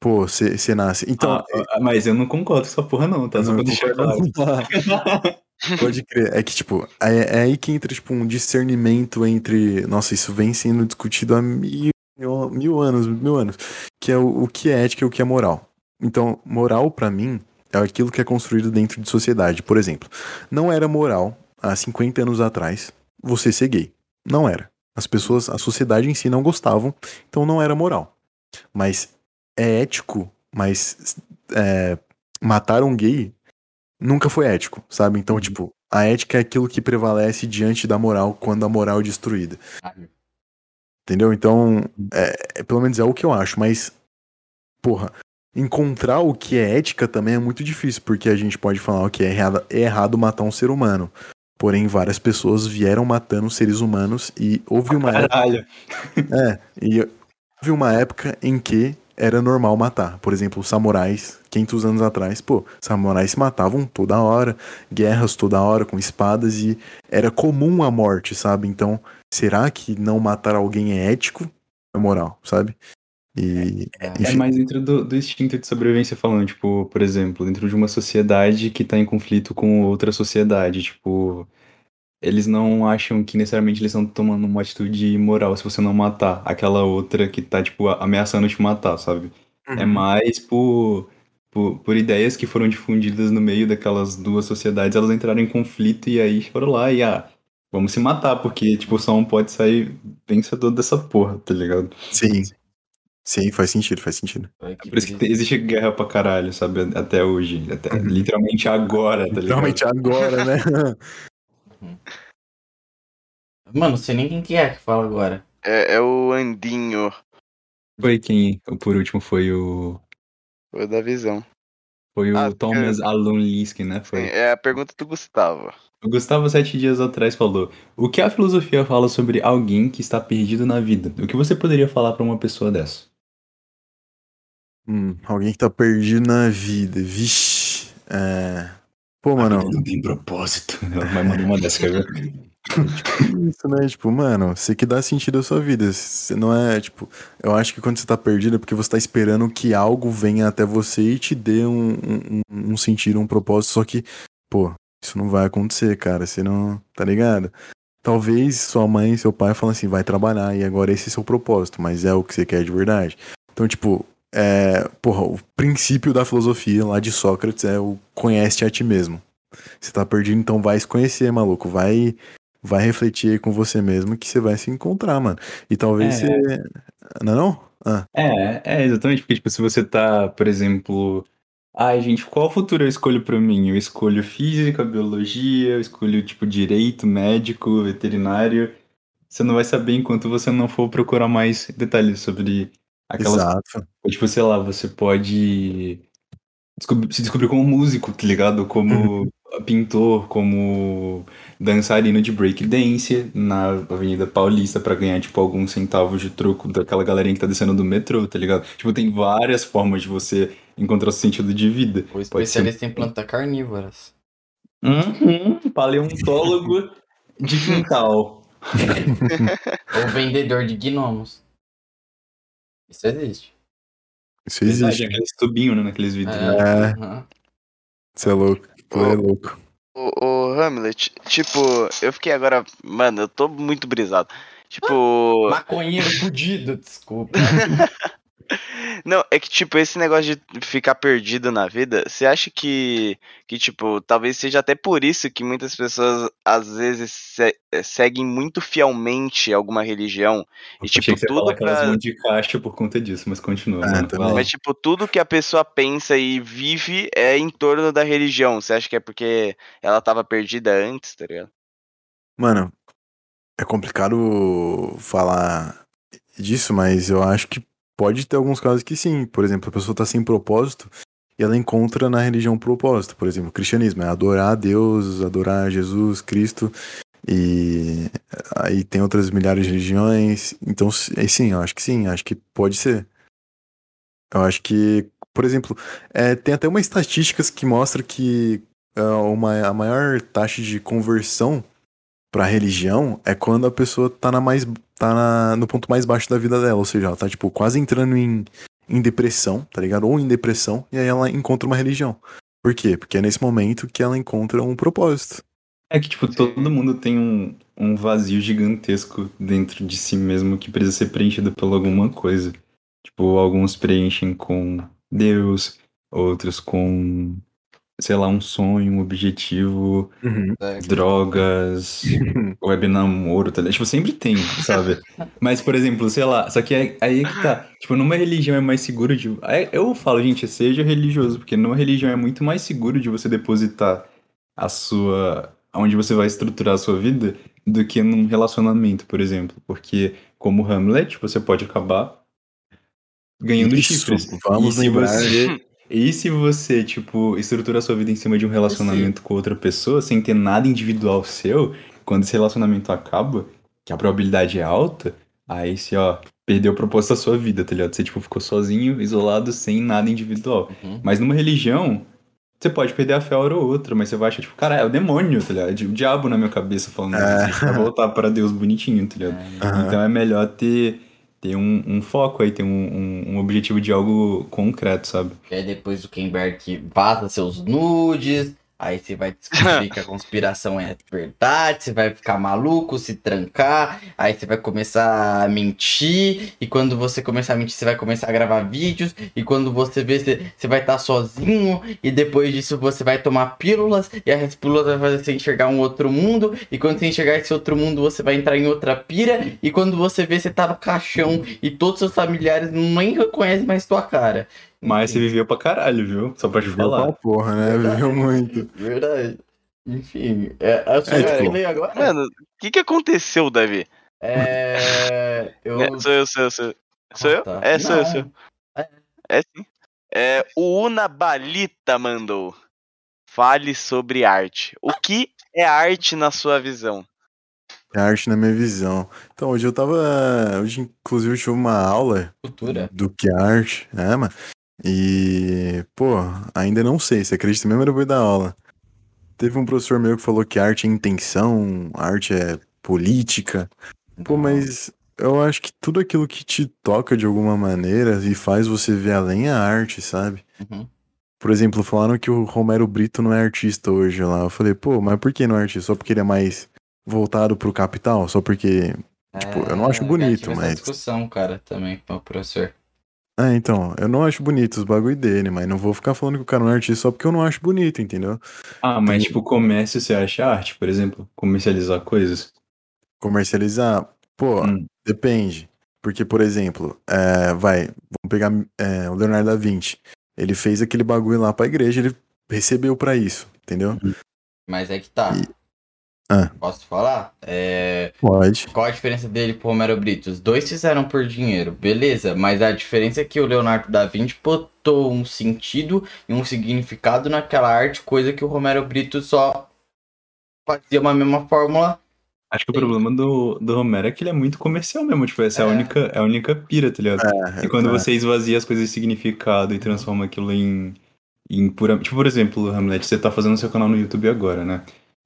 pô, você nasce. Então, Ah, ah, mas eu não concordo com essa porra não, tá? Só pra deixar claro. Pode crer. É que, tipo, é, é aí que entra, tipo, um discernimento entre. Nossa, isso vem sendo discutido há mil, mil anos, mil anos. Que é o, o que é ética e o que é moral. Então, moral, pra mim, é aquilo que é construído dentro de sociedade. Por exemplo, não era moral, há 50 anos atrás, você ser gay. Não era. As pessoas, a sociedade em si não gostavam, então não era moral. Mas é ético, mas é, matar um gay nunca foi ético, sabe? Então, tipo, a ética é aquilo que prevalece diante da moral quando a moral é destruída. Entendeu? Então, é, é- pelo menos é o que eu acho, mas, porra, encontrar o que é ética também é muito difícil, porque a gente pode falar, ok, é errado, é errado matar um ser humano. Porém, várias pessoas vieram matando seres humanos e houve uma época. Caralho. É, e houve uma época em que era normal matar. Por exemplo, os samurais, 500 anos atrás, pô, samurais se matavam toda hora, guerras toda hora com espadas e era comum a morte, sabe? Então, será que não matar alguém é ético? É moral, sabe? E, É, É enfim, mais dentro do, do instinto de sobrevivência falando, tipo, por exemplo, dentro de uma sociedade que tá em conflito com outra sociedade, tipo, eles não acham que necessariamente eles estão tomando uma atitude imoral se você não matar aquela outra que tá, tipo, ameaçando te matar, sabe? É Uhum. mais por, por, por ideias que foram difundidas no meio daquelas duas sociedades, elas entraram em conflito e aí foram lá e, ah, vamos se matar, porque, tipo, só um pode sair vencedor dessa porra, tá ligado? sim. Sim, faz sentido, faz sentido. Foi que Por isso que existe guerra pra caralho, sabe? Até hoje. Até, Uhum. Literalmente agora, tá ligado? Realmente agora, né? Mano, não sei nem quem que é que fala agora. É, é o Andinho, Foi quem, por último, foi o. o da visão. Foi o Ah, Thomas Alon Linsky, né? Sim, Foi. é a pergunta do Gustavo. O Gustavo, sete dias atrás, falou: O que a filosofia fala sobre alguém que está perdido na vida? O que você poderia falar pra uma pessoa dessa? Hum, alguém que tá perdido na vida. Vixe. É... Pô, mano. Vida não tem propósito. Ela vai mandar uma dessa, quer ver? Isso, né? Tipo, mano, você que dá sentido à sua vida. Você não é, tipo, eu acho que quando você tá perdido é porque você tá esperando que algo venha até você e te dê um, um, um sentido, um propósito. Só que, pô, isso não vai acontecer, cara. Você não. Tá ligado? Talvez sua mãe e seu pai falam assim, vai trabalhar e agora esse é seu propósito, mas é o que você quer de verdade. Então, tipo, é, porra, o princípio da filosofia lá de Sócrates é o conhece a ti mesmo. Você tá perdido, então vai se conhecer, maluco. Vai vai refletir com você mesmo que você vai se encontrar, mano. E talvez É. você. Não é não? Ah, É, é, exatamente, porque, tipo, se você tá, por exemplo. Ai, gente, qual futuro eu escolho pra mim? Eu escolho física, biologia, eu escolho, tipo, direito, médico, veterinário. Você não vai saber enquanto você não for procurar mais detalhes sobre aquelas exato. Tipo, sei lá, você pode descobrir- se descobrir como músico, tá ligado? Como pintor, como dançarino de breakdance na Avenida Paulista pra ganhar, tipo, alguns centavos de troco daquela galerinha que tá descendo do metrô, tá ligado? Tipo, tem várias formas de você encontrar o sentido de vida. O Pode ser especialista em plantas carnívoras. Uhum, paleontólogo de quintal. Ou vendedor de gnomos. Isso existe. Isso existe. Aqueles tubinhos, né, naqueles vidros. né? É. Você é louco. Tu é louco. O, o Hamlet, tipo, eu fiquei agora. Mano, eu tô muito brisado. Tipo. Maconheiro fudido, desculpa. Não, é que, tipo, esse negócio de ficar perdido na vida, você acha que, que, tipo, talvez seja até por isso que muitas pessoas, às vezes, se- eh, seguem muito fielmente alguma religião. E, Achei tipo, que tudo aquelas pra... mão de caixa por conta disso, mas continua. Ah, mano. Mas, tipo, tudo que a pessoa pensa e vive é em torno da religião. Você acha que é porque ela tava perdida antes, tá ligado? Mano, é complicado falar disso, mas eu acho que pode ter alguns casos que sim. Por exemplo, a pessoa tá sem propósito e ela encontra na religião um propósito. Por exemplo, o cristianismo é adorar a Deus, adorar Jesus, Cristo. E aí tem outras milhares de religiões. Então, sim, eu acho que sim, acho que pode ser. Eu acho que, por exemplo, é, tem até uma estatísticas que mostra que é, uma, a maior taxa de conversão pra religião é quando a pessoa tá na mais tá na- no ponto mais baixo da vida dela, ou seja, ela tá tipo quase entrando em, em depressão, tá ligado? Ou em depressão, e aí ela encontra uma religião. Por quê? Porque é nesse momento que ela encontra um propósito. É que, tipo, todo mundo tem um, um vazio gigantesco dentro de si mesmo que precisa ser preenchido por alguma coisa. Tipo, alguns preenchem com Deus, outros com, sei lá, um sonho, um objetivo, drogas, web namoro, tá ligado? Tipo, sempre tem, sabe? Mas, por exemplo, sei lá, só que é, aí é que tá. Tipo, numa religião é mais seguro de. aí Eu falo, gente, seja religioso, porque numa religião é muito mais seguro de você depositar a sua. onde você vai estruturar a sua vida do que num relacionamento, por exemplo. Porque, como Hamlet, você pode acabar ganhando Isso, chifres. vamos e se lembrar. você e se você, tipo, estrutura a sua vida em cima de um relacionamento com outra pessoa, sem ter nada individual seu, quando esse relacionamento acaba, que a probabilidade é alta, aí você, ó, perdeu o propósito da sua vida, tá ligado? Você, tipo, ficou sozinho, isolado, sem nada individual. Uhum. Mas numa religião, você pode perder a fé hora ou outra, mas você vai achar, tipo, cara, é o demônio, tá ligado? É o diabo na minha cabeça falando É. isso, pra voltar pra Deus bonitinho, tá ligado? Aham. Então é melhor ter, ter um, um foco aí, ter um, um, um objetivo de algo concreto, sabe? Aí depois o Zuckerberg vaza seus nudes. Aí você vai descobrir que a conspiração é verdade, você vai ficar maluco, se trancar, aí você vai começar a mentir, e quando você começar a mentir, você vai começar a gravar vídeos, e quando você vê, você, você vai estar sozinho, e depois disso você vai tomar pílulas, e as pílulas vai fazer você enxergar um outro mundo, e quando você enxergar esse outro mundo, você vai entrar em outra pira, e quando você vê, você tá no caixão, e todos seus familiares nem reconhecem mais tua cara. Mas você viveu pra caralho, viu? Só pra te Viveu falar. pra porra, né? Verdade. Viveu muito. Verdade. Enfim, é, a sua É, tipo, lei agora? Mano, o que que aconteceu, Davi? É. Eu. É, sou eu, sou eu, sou eu. Sou Ah, eu? tá. É, sou eu, Não. sou eu. É. É sim. É, o Unabalita mandou. Fale sobre arte. O que é arte na sua visão? É arte na minha visão. Então, hoje eu tava. Hoje, inclusive, eu tive uma aula Cultura. do que é arte, é, mano. E, pô, ainda não sei. Você acredita mesmo depois da aula? teve um professor meu que falou que arte é intenção, arte é política. Pô, mas eu acho que tudo aquilo que te toca de alguma maneira e faz você ver além é arte, sabe? Uhum. Por exemplo, falaram que o Romero Brito não é artista hoje lá. Eu falei, pô, mas por que não é artista? Só porque ele é mais voltado pro capital? Só porque. Tipo, eu não acho É, bonito, mas- discussão, cara, também com o professor. Ah, então, eu não acho bonito os bagulho dele, mas não vou ficar falando que o cara não é artista só porque eu não acho bonito, entendeu? Ah, mas Tem- tipo, comércio você acha arte, por exemplo? Comercializar coisas? Comercializar, pô, Hum. depende. Porque, por exemplo, é, vai, vamos pegar é, o Leonardo da Vinci. Ele fez aquele bagulho lá pra igreja, ele recebeu pra isso, entendeu? Mas é que tá. E- Ah. Posso falar? É... Pode. Qual a diferença dele pro Romero Brito? Os dois fizeram por dinheiro, beleza, mas a diferença é que o Leonardo da Vinci botou um sentido e um significado naquela arte, coisa que o Romero Brito só fazia uma mesma fórmula. Acho que o problema do, do Romero é que ele é muito comercial mesmo. Tipo, essa é, a, É. única, é a única pira, tá ligado? É, E quando é. você esvazia as coisas de significado e transforma aquilo em, em pura. Tipo, por exemplo, Hamlet, você tá fazendo seu canal no YouTube agora, né?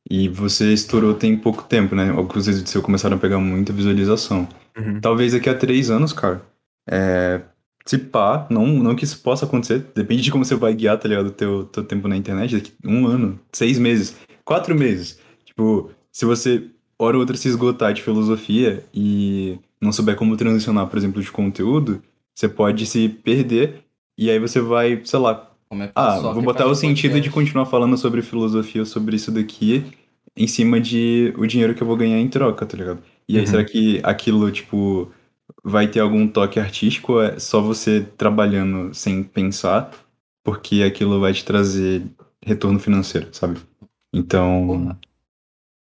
E você estourou tem pouco tempo, né? Alguns vídeos seu começaram a pegar muita visualização. Uhum. Talvez daqui a três anos, cara. É. Se pá, não, não que isso possa acontecer, depende de como você vai guiar, tá ligado? O teu, teu tempo na internet, daqui um ano, seis meses, quatro meses. Tipo, se você, hora ou outra, se esgotar de filosofia e não souber como transicionar, por exemplo, de conteúdo, você pode se perder e aí você vai, sei lá, Como é ah, vou botar o sentido de podcast. continuar falando sobre filosofia ou sobre isso daqui em cima de o dinheiro que eu vou ganhar em troca, tá ligado? E aí, Uhum. será que aquilo, tipo, vai ter algum toque artístico ou é só você trabalhando sem pensar, porque aquilo vai te trazer retorno financeiro, sabe? Então, Porra.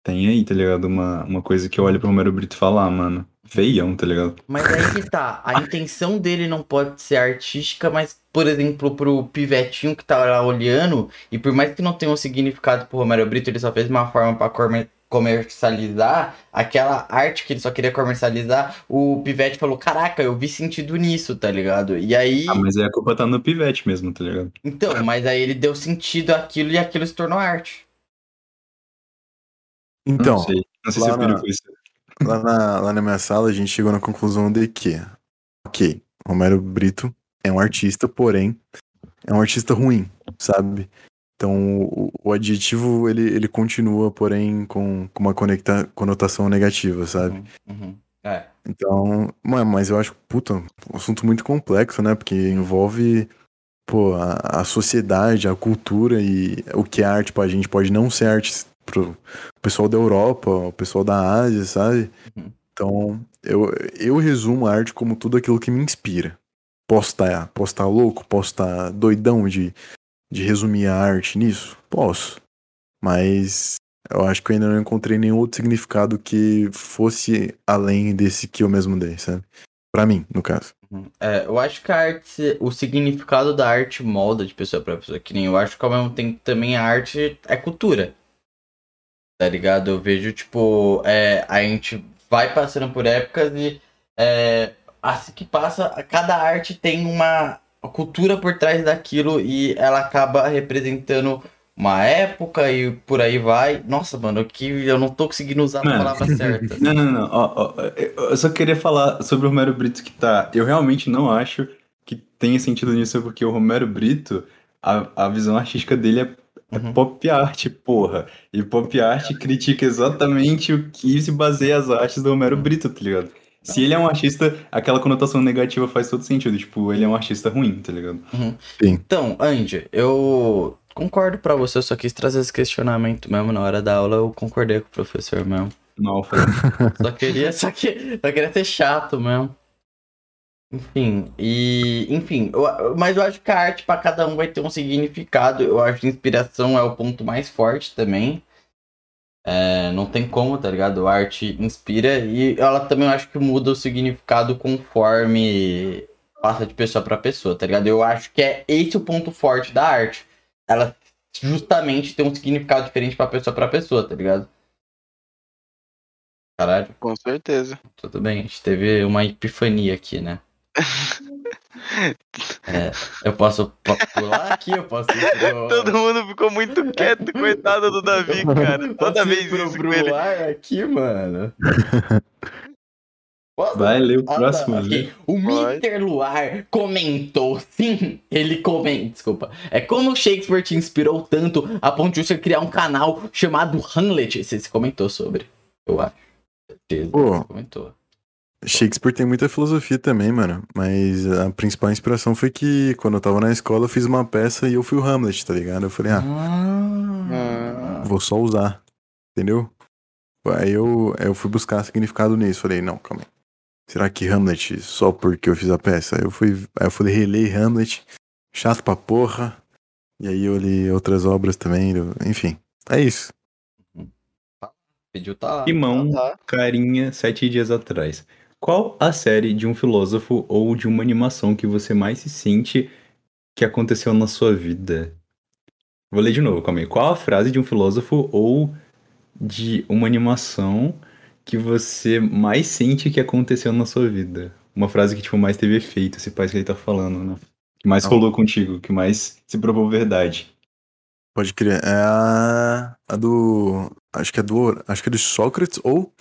tem aí, tá ligado? Uma, uma coisa que eu olho pro Romero Brito falar, mano. Feião, tá ligado? Mas aí que tá, a intenção dele não pode ser artística, mas, por exemplo, pro pivetinho que tá lá olhando, e por mais que não tenha um significado pro Romero Brito, ele só fez uma forma pra comer- comercializar aquela arte que ele só queria comercializar, o pivete falou, caraca, eu vi sentido nisso, tá ligado? E aí, Ah, mas aí a culpa tá no pivete mesmo, tá ligado? então, mas aí ele deu sentido àquilo e aquilo se tornou arte. Então, não sei. Não sei se eu na- isso. Lá na, lá na minha sala a gente chegou na conclusão de que, ok, Romero Brito é um artista, porém, é um artista ruim, sabe? Então o, o adjetivo ele, ele continua, porém, com, com uma conecta, conotação negativa, sabe? Uhum, uhum. É. Então, mas eu acho, puta, um assunto muito complexo, né? Porque envolve, pô, a, a sociedade, a cultura e o que é arte pra gente pode não ser arte pro pessoal da Europa, o pessoal da Ásia, sabe? Uhum. Então, eu, eu resumo a arte como tudo aquilo que me inspira. Posso estar posso tá louco, posso estar doidão de, de resumir a arte nisso? Posso. Mas eu acho que eu ainda não encontrei nenhum outro significado que fosse além desse que eu mesmo dei, sabe? Pra mim, no caso. Uhum. É, eu acho que a arte, o significado da arte molda de pessoa pra pessoa, que nem eu acho que ao mesmo tempo também a arte é cultura. Tá ligado? Eu vejo, tipo, é, a gente vai passando por épocas e é, assim que passa, cada arte tem uma cultura por trás daquilo e ela acaba representando uma época e por aí vai. Nossa, mano, que eu não tô conseguindo usar a Mano. palavra certa. Não, não, não. Ó, ó, eu só queria falar sobre o Romero Brito que tá. Eu realmente não acho que tenha sentido nisso, porque o Romero Brito, a, a visão artística dele é, é Uhum. pop art, porra. E pop art critica exatamente o que se baseia as artes do Romero Brito, tá ligado? Se ele é um artista, aquela conotação negativa faz todo sentido. Tipo, ele é um artista ruim, tá ligado? Então, Andy, eu concordo pra você, eu só quis trazer esse questionamento mesmo na hora da aula, eu concordei com o professor mesmo. Mal falando. Só queria, só, que, só queria ser chato mesmo. Enfim, e. Enfim, eu- mas eu acho que a arte pra cada um vai ter um significado. Eu acho que inspiração é o ponto mais forte também. É, não tem como, tá ligado? A arte inspira e ela também eu acho que muda o significado conforme passa de pessoa pra pessoa, tá ligado? Eu acho que é esse o ponto forte da arte. Ela justamente tem um significado diferente pra pessoa pra pessoa, tá ligado? Caralho. Com certeza. Tudo bem, a gente teve uma epifania aqui, né? É, eu posso pu- pular aqui, eu posso ir pro... Todo mundo ficou muito quieto, coitado do Davi, cara. Toda vez pro, isso pro com ele. aqui, mano. Posso? Vai ler o Ah, tá, próximo. ok. lê. O. Mr. Luar comentou, sim, ele comenta, desculpa. É como Shakespeare te inspirou tanto a ponto de você criar um canal chamado Hamlet. Você se comentou sobre, eu acho. Certeza, você comentou. Shakespeare tem muita filosofia também, mano. Mas a principal inspiração foi que quando eu tava na escola eu fiz uma peça e eu fui o Hamlet, tá ligado? Eu falei, ah, Ah. vou só usar. Entendeu? Aí eu, eu fui buscar significado nisso. Falei, não, calma aí. Será que Hamlet só porque eu fiz a peça? Aí eu fui, aí eu fui reler Hamlet, chato pra porra. E aí eu li outras obras também. eu- Enfim, é isso. Pediu tá lá. Timão, Tá. carinha, sete dias atrás. Qual a série de um filósofo ou de uma animação que você mais se sente que aconteceu na sua vida? Vou ler de novo, calma aí. Qual a frase de um filósofo ou de uma animação que você mais sente que aconteceu na sua vida? Uma frase que, tipo, mais teve efeito, esse pai que ele tá falando, né? Que mais Ah. rolou contigo, que mais se provou verdade. Pode crer. É a, a do. Acho que é do. Acho que é do Sócrates, ou.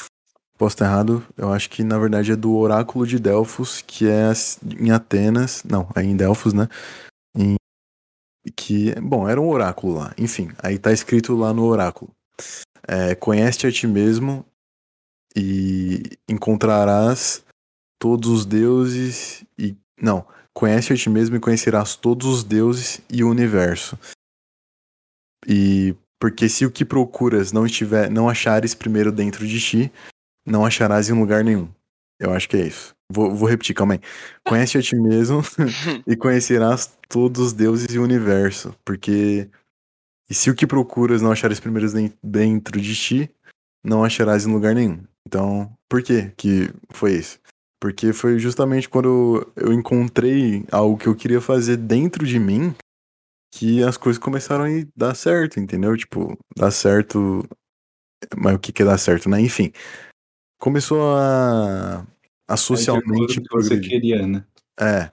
Posso estar errado. Eu acho que na verdade é do Oráculo de Delfos, que é em Atenas. Não, é em Delfos, né? Em, que. Bom, era um oráculo lá. Enfim, aí tá escrito lá no oráculo. É, Conhece a ti mesmo e encontrarás todos os deuses e. Não. Conhece a ti mesmo e conhecerás todos os deuses e o universo. E porque se o que procuras não estiver, não achares primeiro dentro de ti, não acharás em lugar nenhum. Eu acho que é isso. Vou, vou repetir, calma aí. Conhece a ti mesmo e conhecerás todos os deuses e o universo. Porque. E se o que procuras não achares primeiro den- dentro de ti, não acharás em lugar nenhum. Então, por que que foi isso? Porque foi justamente quando eu encontrei algo que eu queria fazer dentro de mim que as coisas começaram a dar certo, entendeu? Tipo, dar certo. Mas o que que é dar certo, né? Enfim. Começou a. a socialmente o que você progredir. queria, né? É.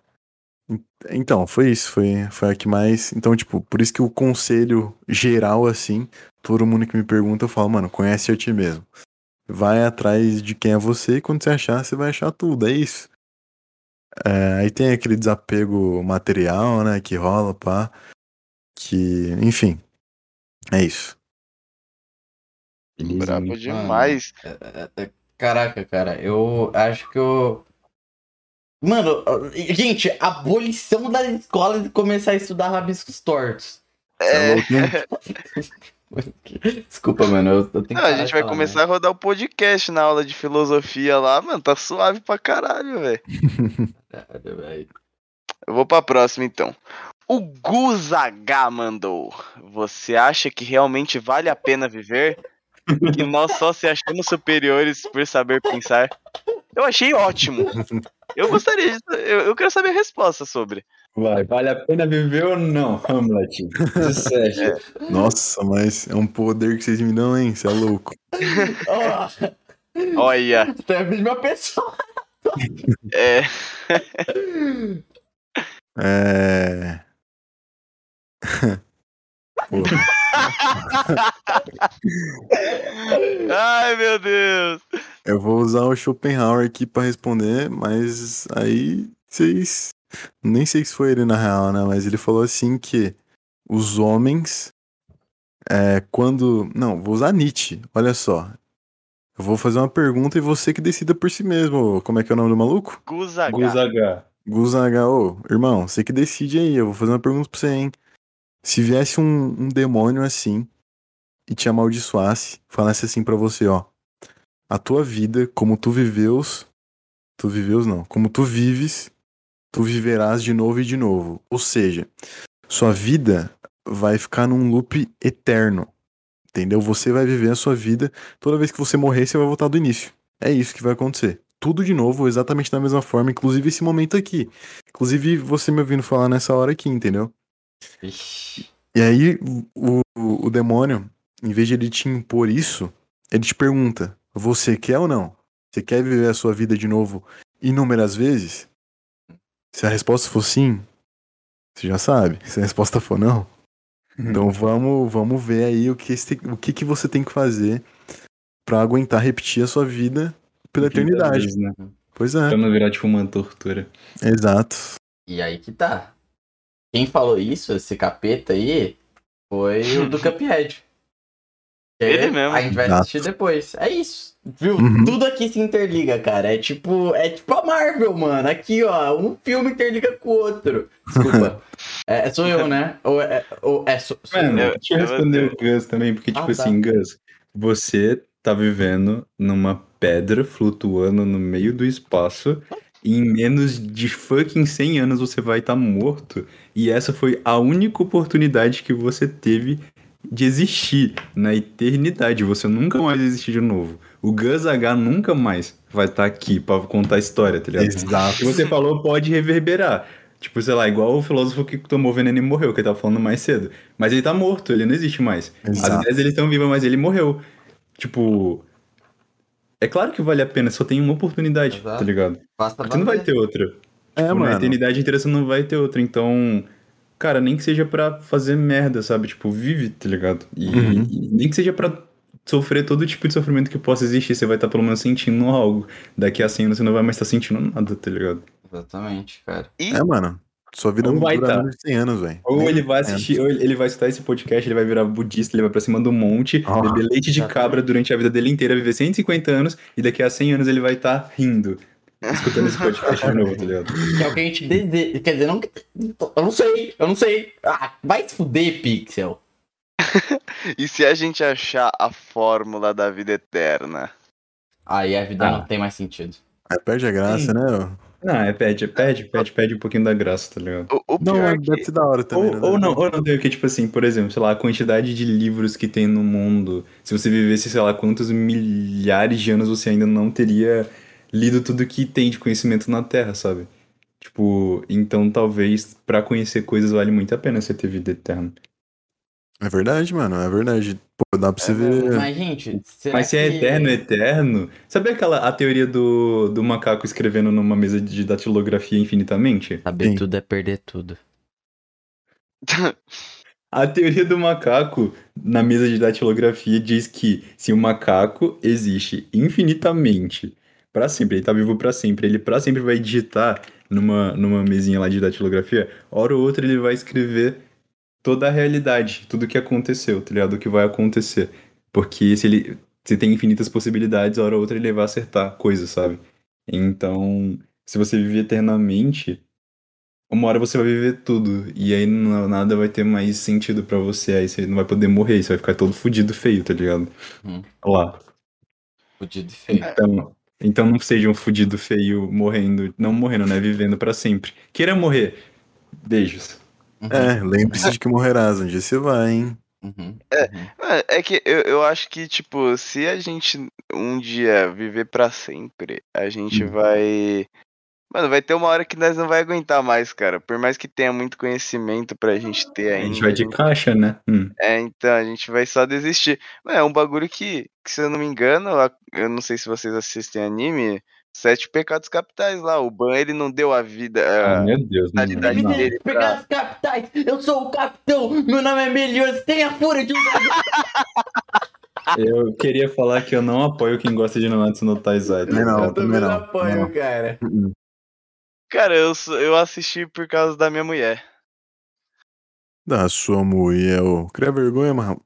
En- Então, foi isso. Foi, foi a que mais. Então, tipo, por isso que o conselho geral, assim, todo mundo que me pergunta, eu falo, mano, conhece a ti mesmo. Vai atrás de quem é você e quando você achar, você vai achar tudo. É isso. É, aí tem aquele desapego material, né, que rola, pá. Que, enfim. É isso. Brabo demais. É, é, Caraca, cara, eu acho que eu. Mano, gente, abolição das escolas e começar a estudar rabiscos tortos. É. louco, né? Desculpa, mano, eu, eu tenho Não, que a gente de vai falar, começar a rodar o podcast na aula de filosofia lá, mano. Tá suave pra caralho, velho. Caralho, velho. Eu vou pra próxima então. O Guzh mandou. Você acha que realmente vale a pena viver? Que nós só se achamos superiores por saber pensar? Eu achei ótimo. Eu gostaria de. Eu, eu quero saber a resposta sobre. Vai, vale a pena viver ou não, Hamlet? 17. Nossa, mas é um poder que vocês me dão, hein? Você é louco. Oh, Olha, você é a mesma pessoa. é. É. Pô, Ai, meu Deus. eu vou usar o Schopenhauer aqui pra responder, mas aí vocês. Nem sei se foi ele na real, né? Mas ele falou assim que os homens. É, quando. Não, vou usar Nietzsche. Olha só. Eu vou fazer uma pergunta e você que decida por si mesmo. Como é que é o nome do maluco? Guzh. Guzaga. Guzaga, ô, irmão, você que decide aí. Eu vou fazer uma pergunta pra você, hein? Se viesse um, um demônio assim e te amaldiçoasse, falasse assim pra você, ó. A tua vida, como tu viveus. Tu viveus não. Como tu vives, tu viverás de novo e de novo. Ou seja, sua vida vai ficar num loop eterno. Entendeu? Você vai viver a sua vida. Toda vez que você morrer, você vai voltar do início. É isso que vai acontecer. Tudo de novo, exatamente da mesma forma, inclusive esse momento aqui. Inclusive você me ouvindo falar nessa hora aqui, entendeu? Ixi. E aí o, o, o demônio, em vez de ele te impor isso, ele te pergunta: você quer ou não? Você quer viver a sua vida de novo inúmeras vezes? Se a resposta for sim, você já sabe. Se a resposta for não, então vamos, vamos ver aí o que, esse- o que, que você tem que fazer pra aguentar repetir a sua vida pela eternidade. Vez, né? Pois é, Pra não virar tipo uma tortura. exato. E aí que tá. Quem falou isso, esse capeta aí, foi o do Cuphead. Ele mesmo. A gente vai Exato. assistir depois. É isso. Viu? Uhum. Tudo aqui se interliga, cara. É tipo, é tipo a Marvel, mano. Aqui, ó, um filme interliga com o outro. Desculpa. é, sou eu, né? Ou é, ou é sou, sou Mano, eu. Deixa eu responder eu- o Gus também, porque, tipo Ah, tá. assim, Gus, você tá vivendo numa pedra flutuando no meio do espaço e em menos de fucking 100 anos você vai estar morto. E essa foi a única oportunidade que você teve de existir na eternidade. Você nunca mais existir de novo. O Gus H nunca mais vai estar aqui pra contar a história, tá ligado? O que Exato. você falou pode reverberar. Tipo, sei lá, igual o filósofo que tomou veneno e morreu, que ele tava falando mais cedo. Mas ele tá morto, ele não existe mais. As Exato. ideias dele estão vivas, mas ele morreu. Tipo. É claro que vale a pena, só tem uma oportunidade, Exato. tá ligado? Basta Porque não vai ter outra. É, Tipo, na mano. eternidade inteira você não vai ter outra. Então, cara, nem que seja pra fazer merda, sabe? Tipo, vive, tá ligado? E, Uhum. e nem que seja pra sofrer todo tipo de sofrimento que possa existir, você vai estar pelo menos sentindo algo. Daqui a 100 anos você não vai mais estar sentindo nada, tá ligado? Exatamente, cara. E É, mano. Sua vida não vai dura tá. menos de 100 anos, velho. Ou ele vai 200. assistir, ou ele vai escutar esse podcast, ele vai virar budista, ele vai pra cima do monte, Ah, beber leite de cabra durante a vida dele inteira, viver 150 anos, e daqui a 100 anos ele vai estar rindo, escutando esse podcast de novo, tá ligado? Que é o que a gente deseja. Quer dizer, não. Eu não sei, eu não sei. Ah, vai se fuder, Pixel. E se a gente achar a fórmula da vida eterna? Aí a vida Ah. não tem mais sentido. É, perde a graça, Sim. né? Não, é pede, pede, pede, pede um pouquinho da graça, tá ligado? O, o Não, é, que- deve ser da hora também. Ou, né? ou não, ou não tem o que, tipo assim, por exemplo, sei lá, a quantidade de livros que tem no mundo. Se você vivesse, sei lá, quantos milhares de anos você ainda não teria lido tudo que tem de conhecimento na Terra, sabe? Tipo, então talvez pra conhecer coisas vale muito a pena você ter vida eterna. É verdade, mano, é verdade. Pô, dá pra você ver. Mas, gente, será Mas se é que- eterno, eterno. Sabe aquela a teoria do, do macaco escrevendo numa mesa de datilografia infinitamente? Saber Sim. tudo é perder tudo. A teoria do macaco na mesa de datilografia diz que se o macaco existe infinitamente pra sempre, ele tá vivo pra sempre, ele pra sempre vai digitar numa, numa mesinha lá de datilografia, hora ou outra ele vai escrever toda a realidade, tudo que aconteceu, tá ligado? O que vai acontecer. Porque se ele se tem infinitas possibilidades, hora ou outra ele vai acertar coisas, sabe? Então, se você viver eternamente, uma hora você vai viver tudo. E aí não- nada vai ter mais sentido pra você. Aí você não vai poder morrer. Você vai ficar todo fudido feio, tá ligado? Hum. Olha lá. Fudido e feio. Então, então não seja um fudido feio morrendo. Não morrendo, né? Vivendo pra sempre. Queira morrer. Beijos. Uhum. É, lembre-se de que morrerás. Um dia você vai, hein? Uhum. É. uhum. É é que eu, eu acho que, tipo, se a gente um dia viver pra sempre, a gente Hum. vai. Mano, vai ter uma hora que nós não vai aguentar mais, cara. Por mais que tenha muito conhecimento pra gente ter A ainda. gente vai de caixa, né? Hum. É, então, a gente vai só desistir. Mano, é um bagulho que, que, se eu não me engano, a- eu não sei se vocês assistem anime, Sete Pecados Capitais lá. O Ban, ele não deu a vida. Ah, a- meu Deus, mano. realidade Não. dele pra- Pegados capitais, eu sou o capitão, meu nome é Melioso, tem a fúria de um. Eu queria falar que eu não apoio quem gosta de Nanatsu no Taizai. tá Também não. Eu ligado? também não, apoio, não. cara. Cara, eu, eu assisti por causa da minha mulher. Da sua mulher, ô. Cria vergonha, mano.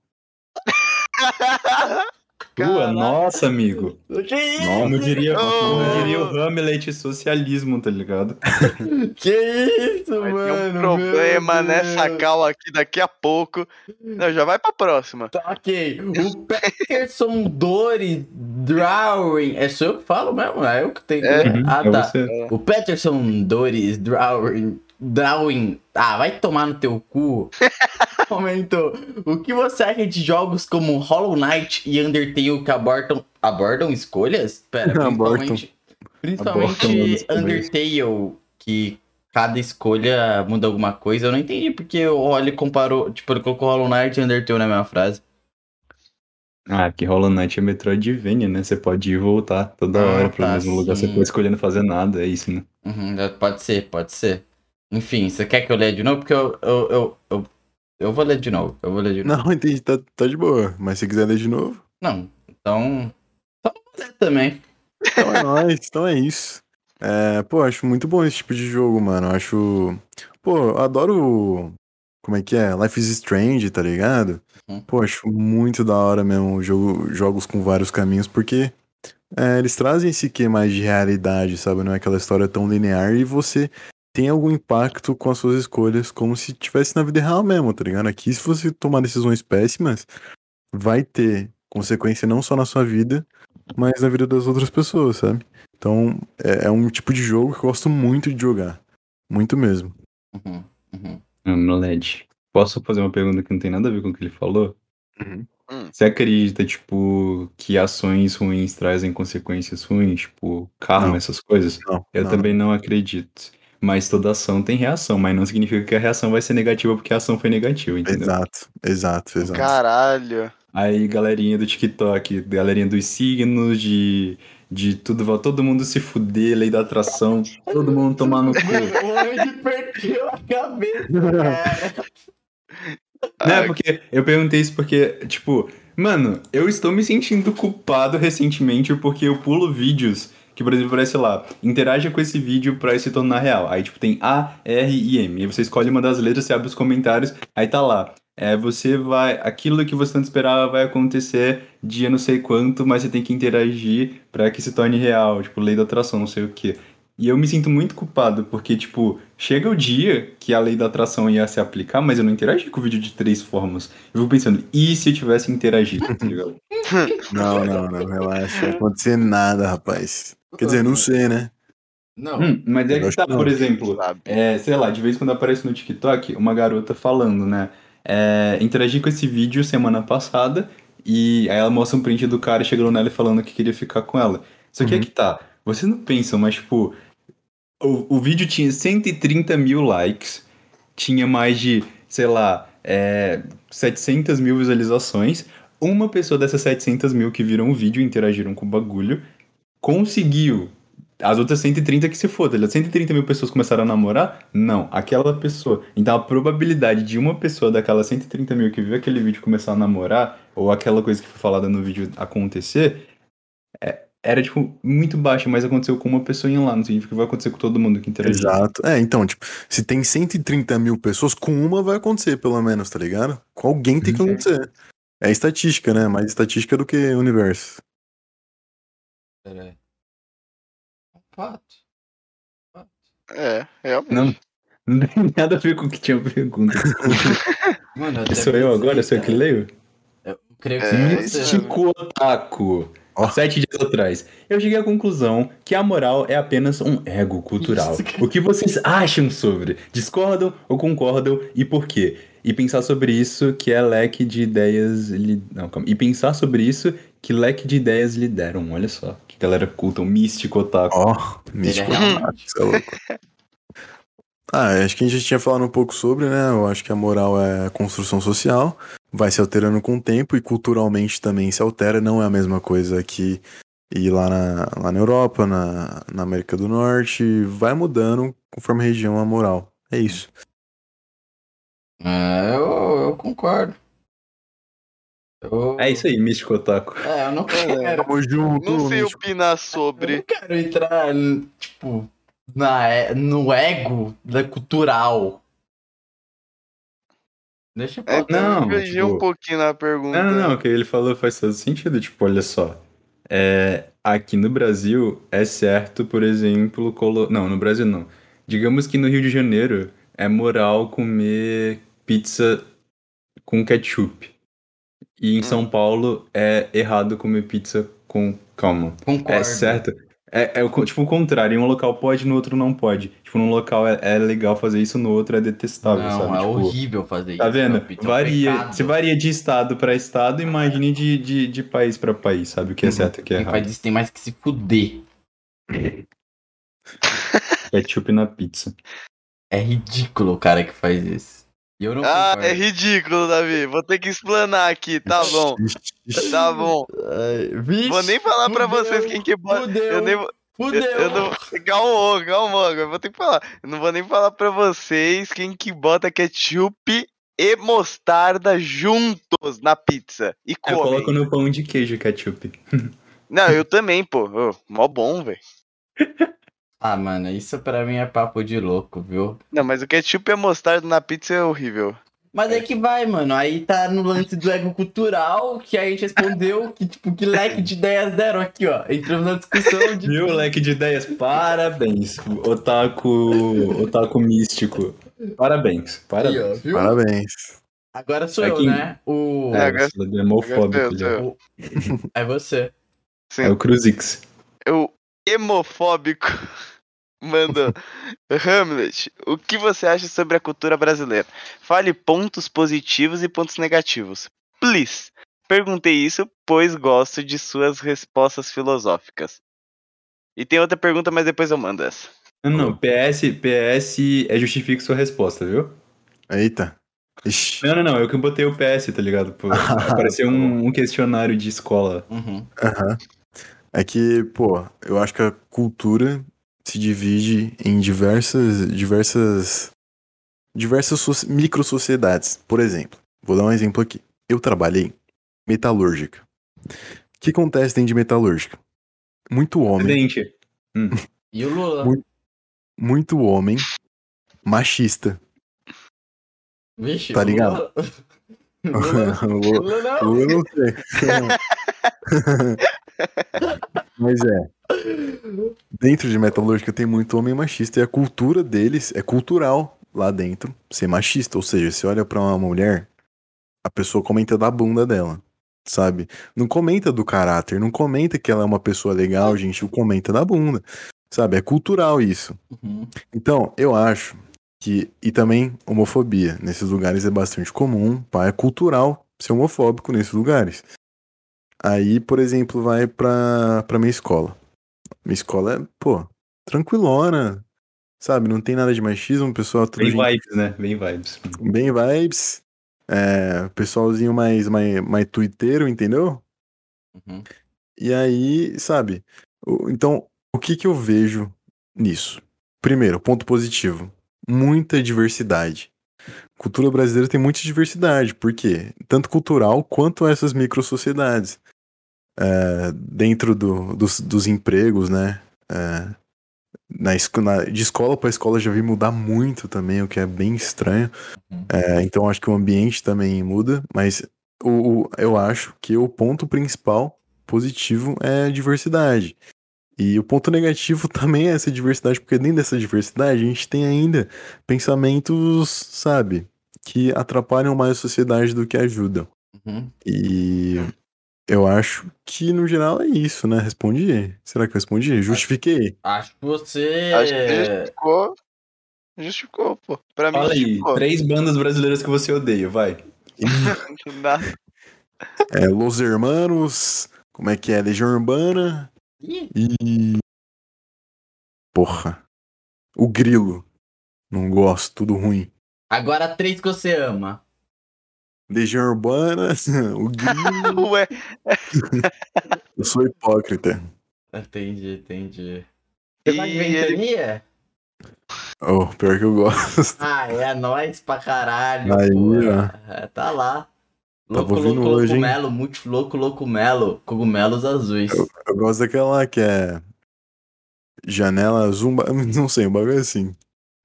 Tua, nossa, amigo. Que isso? Como diria, como Oh. diria o Hamlet, socialismo, tá ligado? Que isso, Vai mano? ter um problema nessa cal aqui daqui a pouco. Não, já vai pra próxima. Tá, ok. O Peterson Doris Drawing. É só eu que falo mesmo? É eu que tenho. É. que- Ah, É tá. você. O Peterson Doris Drawing. Drawing. Ah, vai tomar no teu cu. Comentou. O que você acha de jogos como Hollow Knight e Undertale que abordam. Abordam escolhas? Pera, principalmente. Abortam Principalmente. Undertale, que cada escolha muda alguma coisa. Eu não entendi porque o Holly comparou. Tipo, ele colocou Hollow Knight e Undertale na mesma frase. Ah, porque Hollow Knight é Metroidvania, né? Você pode ir e voltar toda Ah, hora pro tá, mesmo lugar. Você pode escolher não fazer nada, é isso, né? Uhum, pode ser, pode ser. Enfim, você quer que eu leia de novo? Porque eu, eu, eu, eu, eu vou ler de novo. Eu vou ler de novo. Não, entendi, tá, tá de boa. Mas se quiser ler de novo, Não, então. Então vou ler também. então é nóis, então é isso. É, pô, acho muito bom esse tipo de jogo, mano. Eu Acho. Pô, eu adoro. Como é que é? Life is Strange, tá ligado? Uhum. Pô, acho muito da hora mesmo jogo, jogos com vários caminhos, porque é, eles trazem esse que mais de realidade, sabe? Não é aquela história tão linear e você tem algum impacto com as suas escolhas, como se tivesse na vida real mesmo, tá ligado? Aqui, se você tomar decisões péssimas, vai ter consequência não só na sua vida, mas na vida das outras pessoas, sabe? Então, é, é um tipo de jogo que eu gosto muito de jogar. Muito mesmo. Uhum, uhum. No LED. Posso fazer uma pergunta que não tem nada a ver com o que ele falou? Uhum. Você acredita, tipo, que ações ruins trazem consequências ruins? Tipo, karma, Não. essas coisas? Não, Eu não, também não acredito. Mas toda ação tem reação, mas não significa que a reação vai ser negativa porque a ação foi negativa, entendeu? Exato, exato, exato. Caralho. Aí, galerinha do TikTok, galerinha dos signos, de, de tudo, todo mundo se fuder, lei da atração, todo mundo tomar no cu. Hoje perdeu a cabeça, cara. Né, porque eu perguntei isso porque, tipo, mano, eu estou me sentindo culpado recentemente porque eu pulo vídeos que, por exemplo, aparece lá, interaja com esse vídeo pra se tornar real. Aí, tipo, tem A, R e M. Aí você escolhe uma das letras, você abre os comentários, aí tá lá. É, você vai. Aquilo que você tanto esperava vai acontecer dia não sei quanto, mas você tem que interagir pra que se torne real. Tipo, lei da atração, não sei o quê. E eu me sinto muito culpado, porque, tipo, chega o dia que a lei da atração ia se aplicar, mas eu não interagi com o vídeo de três formas. Eu vou pensando, e se eu tivesse interagido, tá? Não, não, não, relaxa. Não vai acontecer nada, rapaz. Quer dizer, não sei, né? Não. Hum, mas é que tá, que por exemplo, é, sei lá, de vez em quando aparece no TikTok uma garota falando, né? É, interagi com esse vídeo semana passada e aí ela mostra um print do cara chegando nela e falando que queria ficar com ela. Só que é Uhum. que tá, vocês não pensam, mas tipo, o, o vídeo tinha 130 mil likes, tinha mais de, sei lá, é, 700 mil visualizações. Uma pessoa dessas 700 mil que viram o vídeo interagiram com o bagulho conseguiu. As outras 130 que se foda, 130 mil pessoas começaram a namorar? Não, aquela pessoa. Então a probabilidade de uma pessoa daquelas 130 mil que viu aquele vídeo começar a namorar, ou aquela coisa que foi falada no vídeo acontecer, é- era, tipo, muito baixa, mas aconteceu com uma pessoa em lá, não significa que vai acontecer com todo mundo que interagiu. Exato. É, então, tipo, se tem 130 mil pessoas, com uma vai acontecer, pelo menos, tá ligado? Com alguém tem que Uhum. acontecer. É estatística, né? Mais estatística do que universo. Peraí. Fato. É, realmente. Não, não tem nada a ver com o que tinha pergunta. Mano, até Sou eu agora? Sou eu que leio? Eu creio que É, Místico Otaku. Ó. Sete dias atrás, eu cheguei à conclusão que a moral é apenas um ego cultural. Isso. O que vocês acham sobre? Discordam ou concordam e por quê? E pensar sobre isso que é leque de ideias. Li... Não, calma. E pensar sobre isso que leque de ideias lhe deram. Olha só. Que galera culta, um místico otaku. Ó, místico. Ele é. Isso é louco. Ah, acho que a gente já tinha falado um pouco sobre, né? Eu acho que a moral é a construção social, vai se alterando com o tempo e culturalmente também se altera, não é a mesma coisa que ir lá na, lá na Europa, na, na América do Norte, vai mudando conforme a região a moral. É isso. É, eu, eu concordo. Eu, É isso aí, místico otaku. É, eu não quero. Tamo junto, Não sei místico. opinar Eu sobre. não quero entrar, tipo, na, e- no ego da cultural. Deixa É, lá. Não, eu tipo- um pouquinho na pergunta. Não, não, o que ele falou faz todo sentido. Tipo, olha só. É, aqui no Brasil é certo, por exemplo, colo... não, no Brasil não. Digamos que no Rio de Janeiro é moral comer pizza com ketchup. E em Hum. São Paulo é errado comer pizza com calma. Concordo. É certo. É, é tipo o contrário, em um local pode, no outro não pode. Tipo, num local é, é legal fazer isso, no outro é detestável, Não, sabe? é Tipo, horrível fazer isso. Tá vendo? não, Pete, é um Varia, se varia de estado pra estado, imagine de, de, de país pra país, sabe? O que é Uhum. certo e o que é Quem errado. faz isso tem mais que se fuder. Ketchup na pizza. É ridículo o cara que faz isso. Eu não Ah, concordo. é ridículo, Davi. Vou ter que explanar aqui, tá bom. Tá bom. Ai, vixe, Vou nem falar pra vocês quem que bota. Fudeu, Eu nem vou. fudeu. Eu, eu não. Calma, calma, agora eu vou ter que falar. Eu não vou nem falar pra vocês quem que bota ketchup e mostarda juntos na pizza. E Eu come. coloco no pão de queijo ketchup. Não, eu também, pô. Ô, mó bom, velho. Ah, mano, isso pra mim é papo de louco, viu? Não, mas o ketchup e a mostarda na pizza é horrível. Mas é que vai, mano. Aí tá no lance do ego cultural, que a gente respondeu que, tipo, que leque de ideias deram aqui, ó. Entramos na discussão de. Viu, leque de ideias? Parabéns, otaku, otaku místico. Parabéns, Aí, parabéns. ó, viu? Parabéns. Agora sou É eu, né? O. É, agora- Você é Agora já. eu- É você. Sim. É o Cruzix. Eu hemofóbico mandou. Hamlet, o que você acha sobre a cultura brasileira? Fale pontos positivos e pontos negativos. Please. Perguntei isso, pois gosto de suas respostas filosóficas. E tem outra pergunta, mas depois eu mando essa. Não, não, PS, PS é justifique sua resposta, viu? Eita. Ixi. Não, não, não, eu que botei o PS, tá ligado? Pô, apareceu um, um questionário de escola. Uhum. Aham. É que, pô, eu acho que a cultura se divide em diversas, diversas, diversas so micro sociedades. Por exemplo, vou dar um exemplo aqui. Eu trabalhei metalúrgica. O que acontece dentro de metalúrgica? Muito homem, Acidente. E o Lula? Muito- muito homem machista. Vixe, Tá ligado? Lula. Lula, Lula- Lula não. Lula não sei. Mas é. Dentro de metalúrgica tem muito homem machista e a cultura deles é cultural lá dentro ser machista. Ou seja, você olha pra uma mulher, a pessoa comenta da bunda dela, sabe? Não comenta do caráter, não comenta que ela é uma pessoa legal, gente, comenta da bunda, sabe? É cultural isso. Uhum. Então, eu acho que. E também homofobia. Nesses lugares é bastante comum, pá, é cultural ser homofóbico nesses lugares. Aí, por exemplo, vai pra, pra minha escola. Minha escola é, pô, tranquilona, sabe? Não tem nada de machismo, pessoal tudo Bem gente- vibes, né? Bem vibes. bem vibes. É, pessoalzinho mais, mais, mais tuiteiro, entendeu? Uhum. E aí, sabe? Então, o que que eu vejo nisso? Primeiro, ponto positivo. Muita diversidade. Cultura brasileira tem muita diversidade, por quê? Tanto cultural quanto essas micro-sociedades. É, dentro do- dos, dos empregos, né? É, na, na- de escola para escola já vi mudar muito também, o que é bem estranho. Uhum. É, então acho que o ambiente também muda, mas o, o- eu acho que o ponto principal positivo é a diversidade. E o ponto negativo também é essa diversidade, porque dentro dessa diversidade a gente tem ainda pensamentos, sabe, que atrapalham mais a sociedade do que ajudam. Uhum. E eu acho que no geral é isso, né? Respondi. Será que eu respondi? Justifiquei. Acho que você. Acho que justificou. Justificou, pô. Pra mim, Fala aí, justificou. três bandas brasileiras que você odeia, vai. É, Los Hermanos, como é que é? Legião Urbana Ih, e. Porra. O Grilo. Não gosto, tudo ruim. Agora três que você ama. Legião Urbana, o Grilo. Ué, Eu sou hipócrita. Entendi, entendi. Você tá de E ventania? Oh, pior que eu gosto. Ah, é nóis pra caralho. Aí, ó. É, tá lá. Tava Louco, ouvindo louco, hoje, louco, muito louco, louco, melo. Cogumelos azuis. Eu gosto daquela lá que é. Janela zumba. Não sei, um bagulho assim.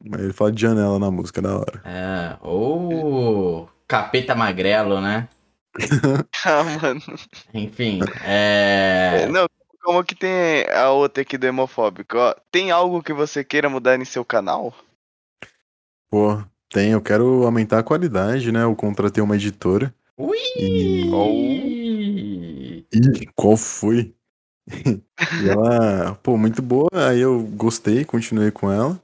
Mas ele fala de janela na música, da hora. É, ou capeta magrelo, né? ah, mano. Enfim, é. Não, como que tem a outra aqui do homofóbico? Ó, tem algo que você queira mudar em seu canal? Pô, tem, eu quero aumentar a qualidade, né? Eu contratei uma editora. Ui! Ih, qual foi? e ela, pô, muito boa. Aí eu gostei, continuei com ela.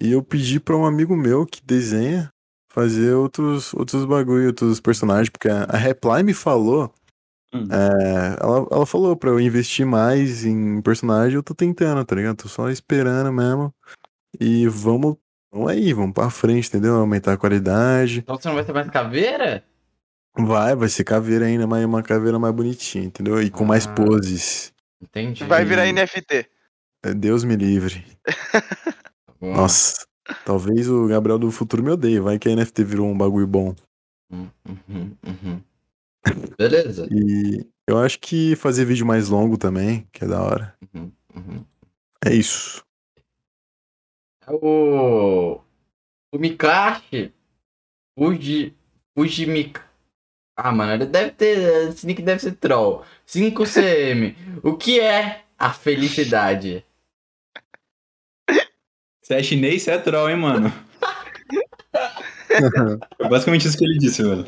E eu pedi pra um amigo meu que desenha fazer outros, outros bagulho, outros personagens, porque a, Reply me falou. Hum. é, ela, ela falou pra eu investir mais em personagem, eu tô tentando, tá ligado? Tô só esperando mesmo. E vamos, Vamos aí, vamos pra frente, entendeu? Aumentar a qualidade. Então você não vai ser mais caveira? Vai, vai ser caveira ainda, mas uma caveira mais bonitinha, entendeu? E com mais Ah. poses. Entendi. Vai virar NFT. É, Deus me livre. Bom, Nossa. Talvez o Gabriel do futuro me odeie. Vai que a NFT virou um bagulho bom. Uhum, uhum, uhum. Beleza. E eu acho que fazer vídeo mais longo também, que é da hora. Uhum, uhum. É isso. O. O Mikashi. Fuji. Fuji Mik. Ah, mano, ele deve ter. Esse nick deve ser troll. 5CM. o que é a felicidade? Você é chinês, você é troll, hein, mano? Foi basicamente isso que ele disse, mano.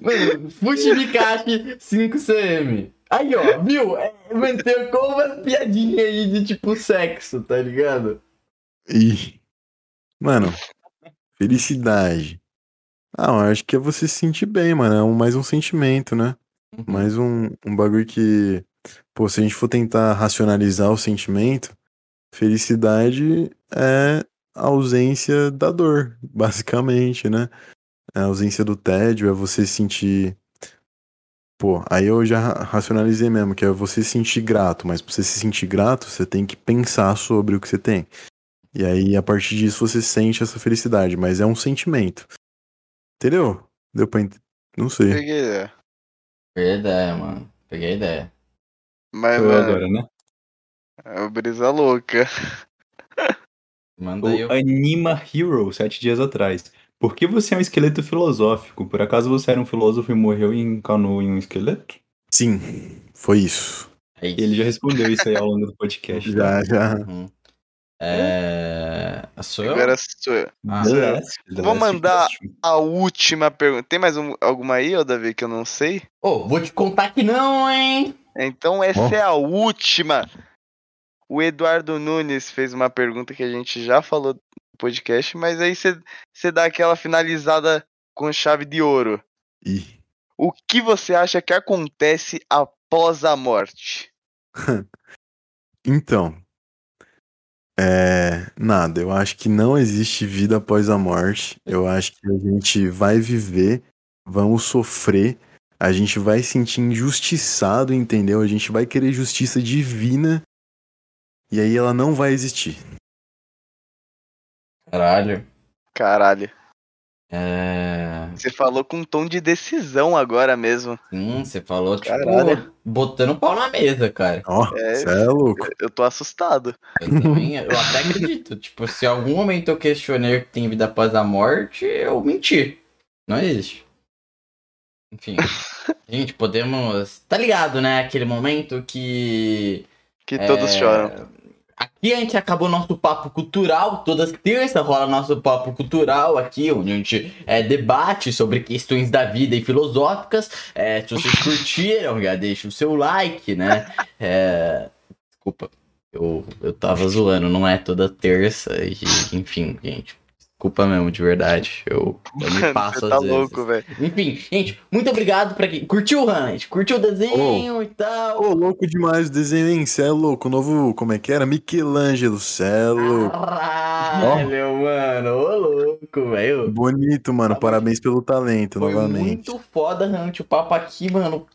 Mano, Mikashi 5CM. Aí, ó, viu? É, mano, tem como uma piadinha aí de tipo sexo, tá ligado? E. Mano, felicidade. Ah, eu acho que é você se sentir bem, mano. É um, mais um sentimento, né? Mais um, um bagulho que. Pô, se a gente for tentar racionalizar o sentimento, felicidade é a ausência da dor, basicamente, né? A ausência do tédio é você sentir. Pô, aí eu já ra- racionalizei mesmo, que é você se sentir grato, mas pra você se sentir grato, você tem que pensar sobre o que você tem. E aí, a partir disso, você sente essa felicidade, mas é um sentimento. Entendeu? Deu pra ent... Não sei. Peguei, é. Peguei a ideia, mano. Peguei a ideia. Mas, eu mano, agora, né? É o brisa louca. Manda. O o- Anima Hero, sete dias atrás. Por que você é um esqueleto filosófico? Por acaso você era um filósofo e morreu e encanou em um esqueleto? Sim, foi isso. É isso. Ele já respondeu isso aí ao longo do podcast. Já, já. Uhum. É. Sou eu? Agora sou eu. Ah, sou eu. Vou mandar-. A última pergunta. Tem mais um- alguma aí, ô Davi, que eu não sei? Ô, vou te contar que não, hein? Então essa Ó. é a última. O Eduardo Nunes fez uma pergunta que a gente já falou no podcast, mas aí você dá aquela finalizada com chave de ouro. Ih, O que você acha que acontece após a morte? Então. É. Nada, eu acho que não existe vida após a morte. Eu acho que a gente vai viver, vamos sofrer, a gente vai se sentir injustiçado, entendeu? A gente vai querer justiça divina. E aí ela não vai existir. Caralho. Caralho. É. Você falou com um tom de decisão agora mesmo. Sim, você falou, tipo, Caralho. botando pau na mesa, cara. Ó, É. você é louco. Eu tô assustado. Eu também, eu até acredito. Tipo, se em algum momento eu questionei que tem vida após a morte, eu menti. Não existe. Enfim. Gente, podemos. Tá ligado, né? Aquele momento que. Que todos é, choram. Aqui a gente acabou nosso papo cultural. Todas terças rola nosso papo cultural aqui, onde a gente é, debate sobre questões da vida e filosóficas. É, se vocês curtiram, já deixa o seu like, né? É, desculpa, eu, eu tava zoando, não é toda terça. E, enfim, gente. Desculpa mesmo, de verdade. Eu, eu me passo você às tá vezes. louco, velho. Enfim, gente, muito obrigado pra quem curtiu, Hannet. Curtiu o desenho e tal. Ô, louco demais o desenho, hein? Cê é louco. O novo, como é que era? Michelangelo, cê é louco. Caralho, mano. Ô, louco, velho. Bonito, mano. Tá Parabéns pelo talento, Foi novamente. muito foda, Hunt. O papo aqui, mano.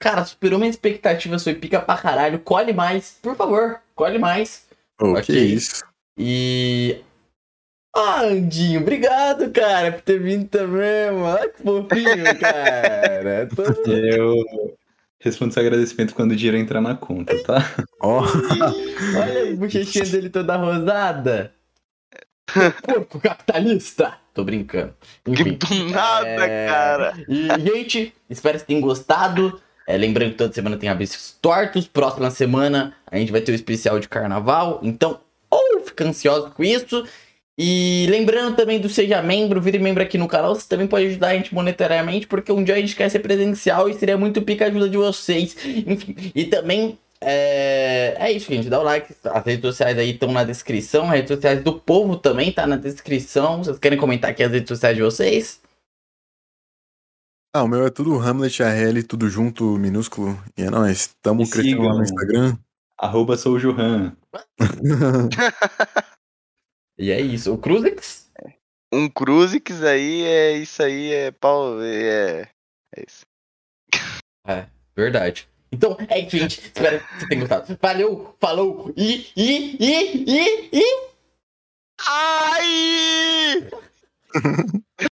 Cara, superou minha expectativa. Foi pica pra caralho. Colhe mais, por favor. Colhe mais. Ô, Ok. que isso. E. Ah, Andinho, obrigado, cara, por ter vindo também, mano. Olha que fofinho, cara. Tô- Eu respondo esse agradecimento quando o dinheiro entrar na conta, tá? Ó, Olha a bochechinha dele toda rosada. Porco capitalista. Tô brincando. Que Enfim. do nada, É, cara. E, gente, espero que tenham gostado. É, lembrando que toda semana tem avisos tortos. Próxima semana a gente vai ter o especial de carnaval. Então, ou fica ansioso com isso. E lembrando também do Seja Membro, vire membro aqui no canal. Você também pode ajudar a gente monetariamente, porque um dia a gente quer ser presencial e seria muito pica a ajuda de vocês. Enfim, e também é, é isso, gente. Dá o like. As redes sociais aí estão na descrição. As redes sociais do povo também tá na descrição. Vocês querem comentar aqui as redes sociais de vocês? Ah, o meu é tudo Hamlet, AL, tudo junto, minúsculo. E é nóis. Tamo Me crescendo lá no. Instagram. Arroba sou o Johan. E é isso. O Cruzix? Um Cruzix aí é isso aí, é pau. É, é isso. Verdade. Então, é isso, gente. Espero que você tenha gostado. Valeu, falou e, e, e, e, e. Ai!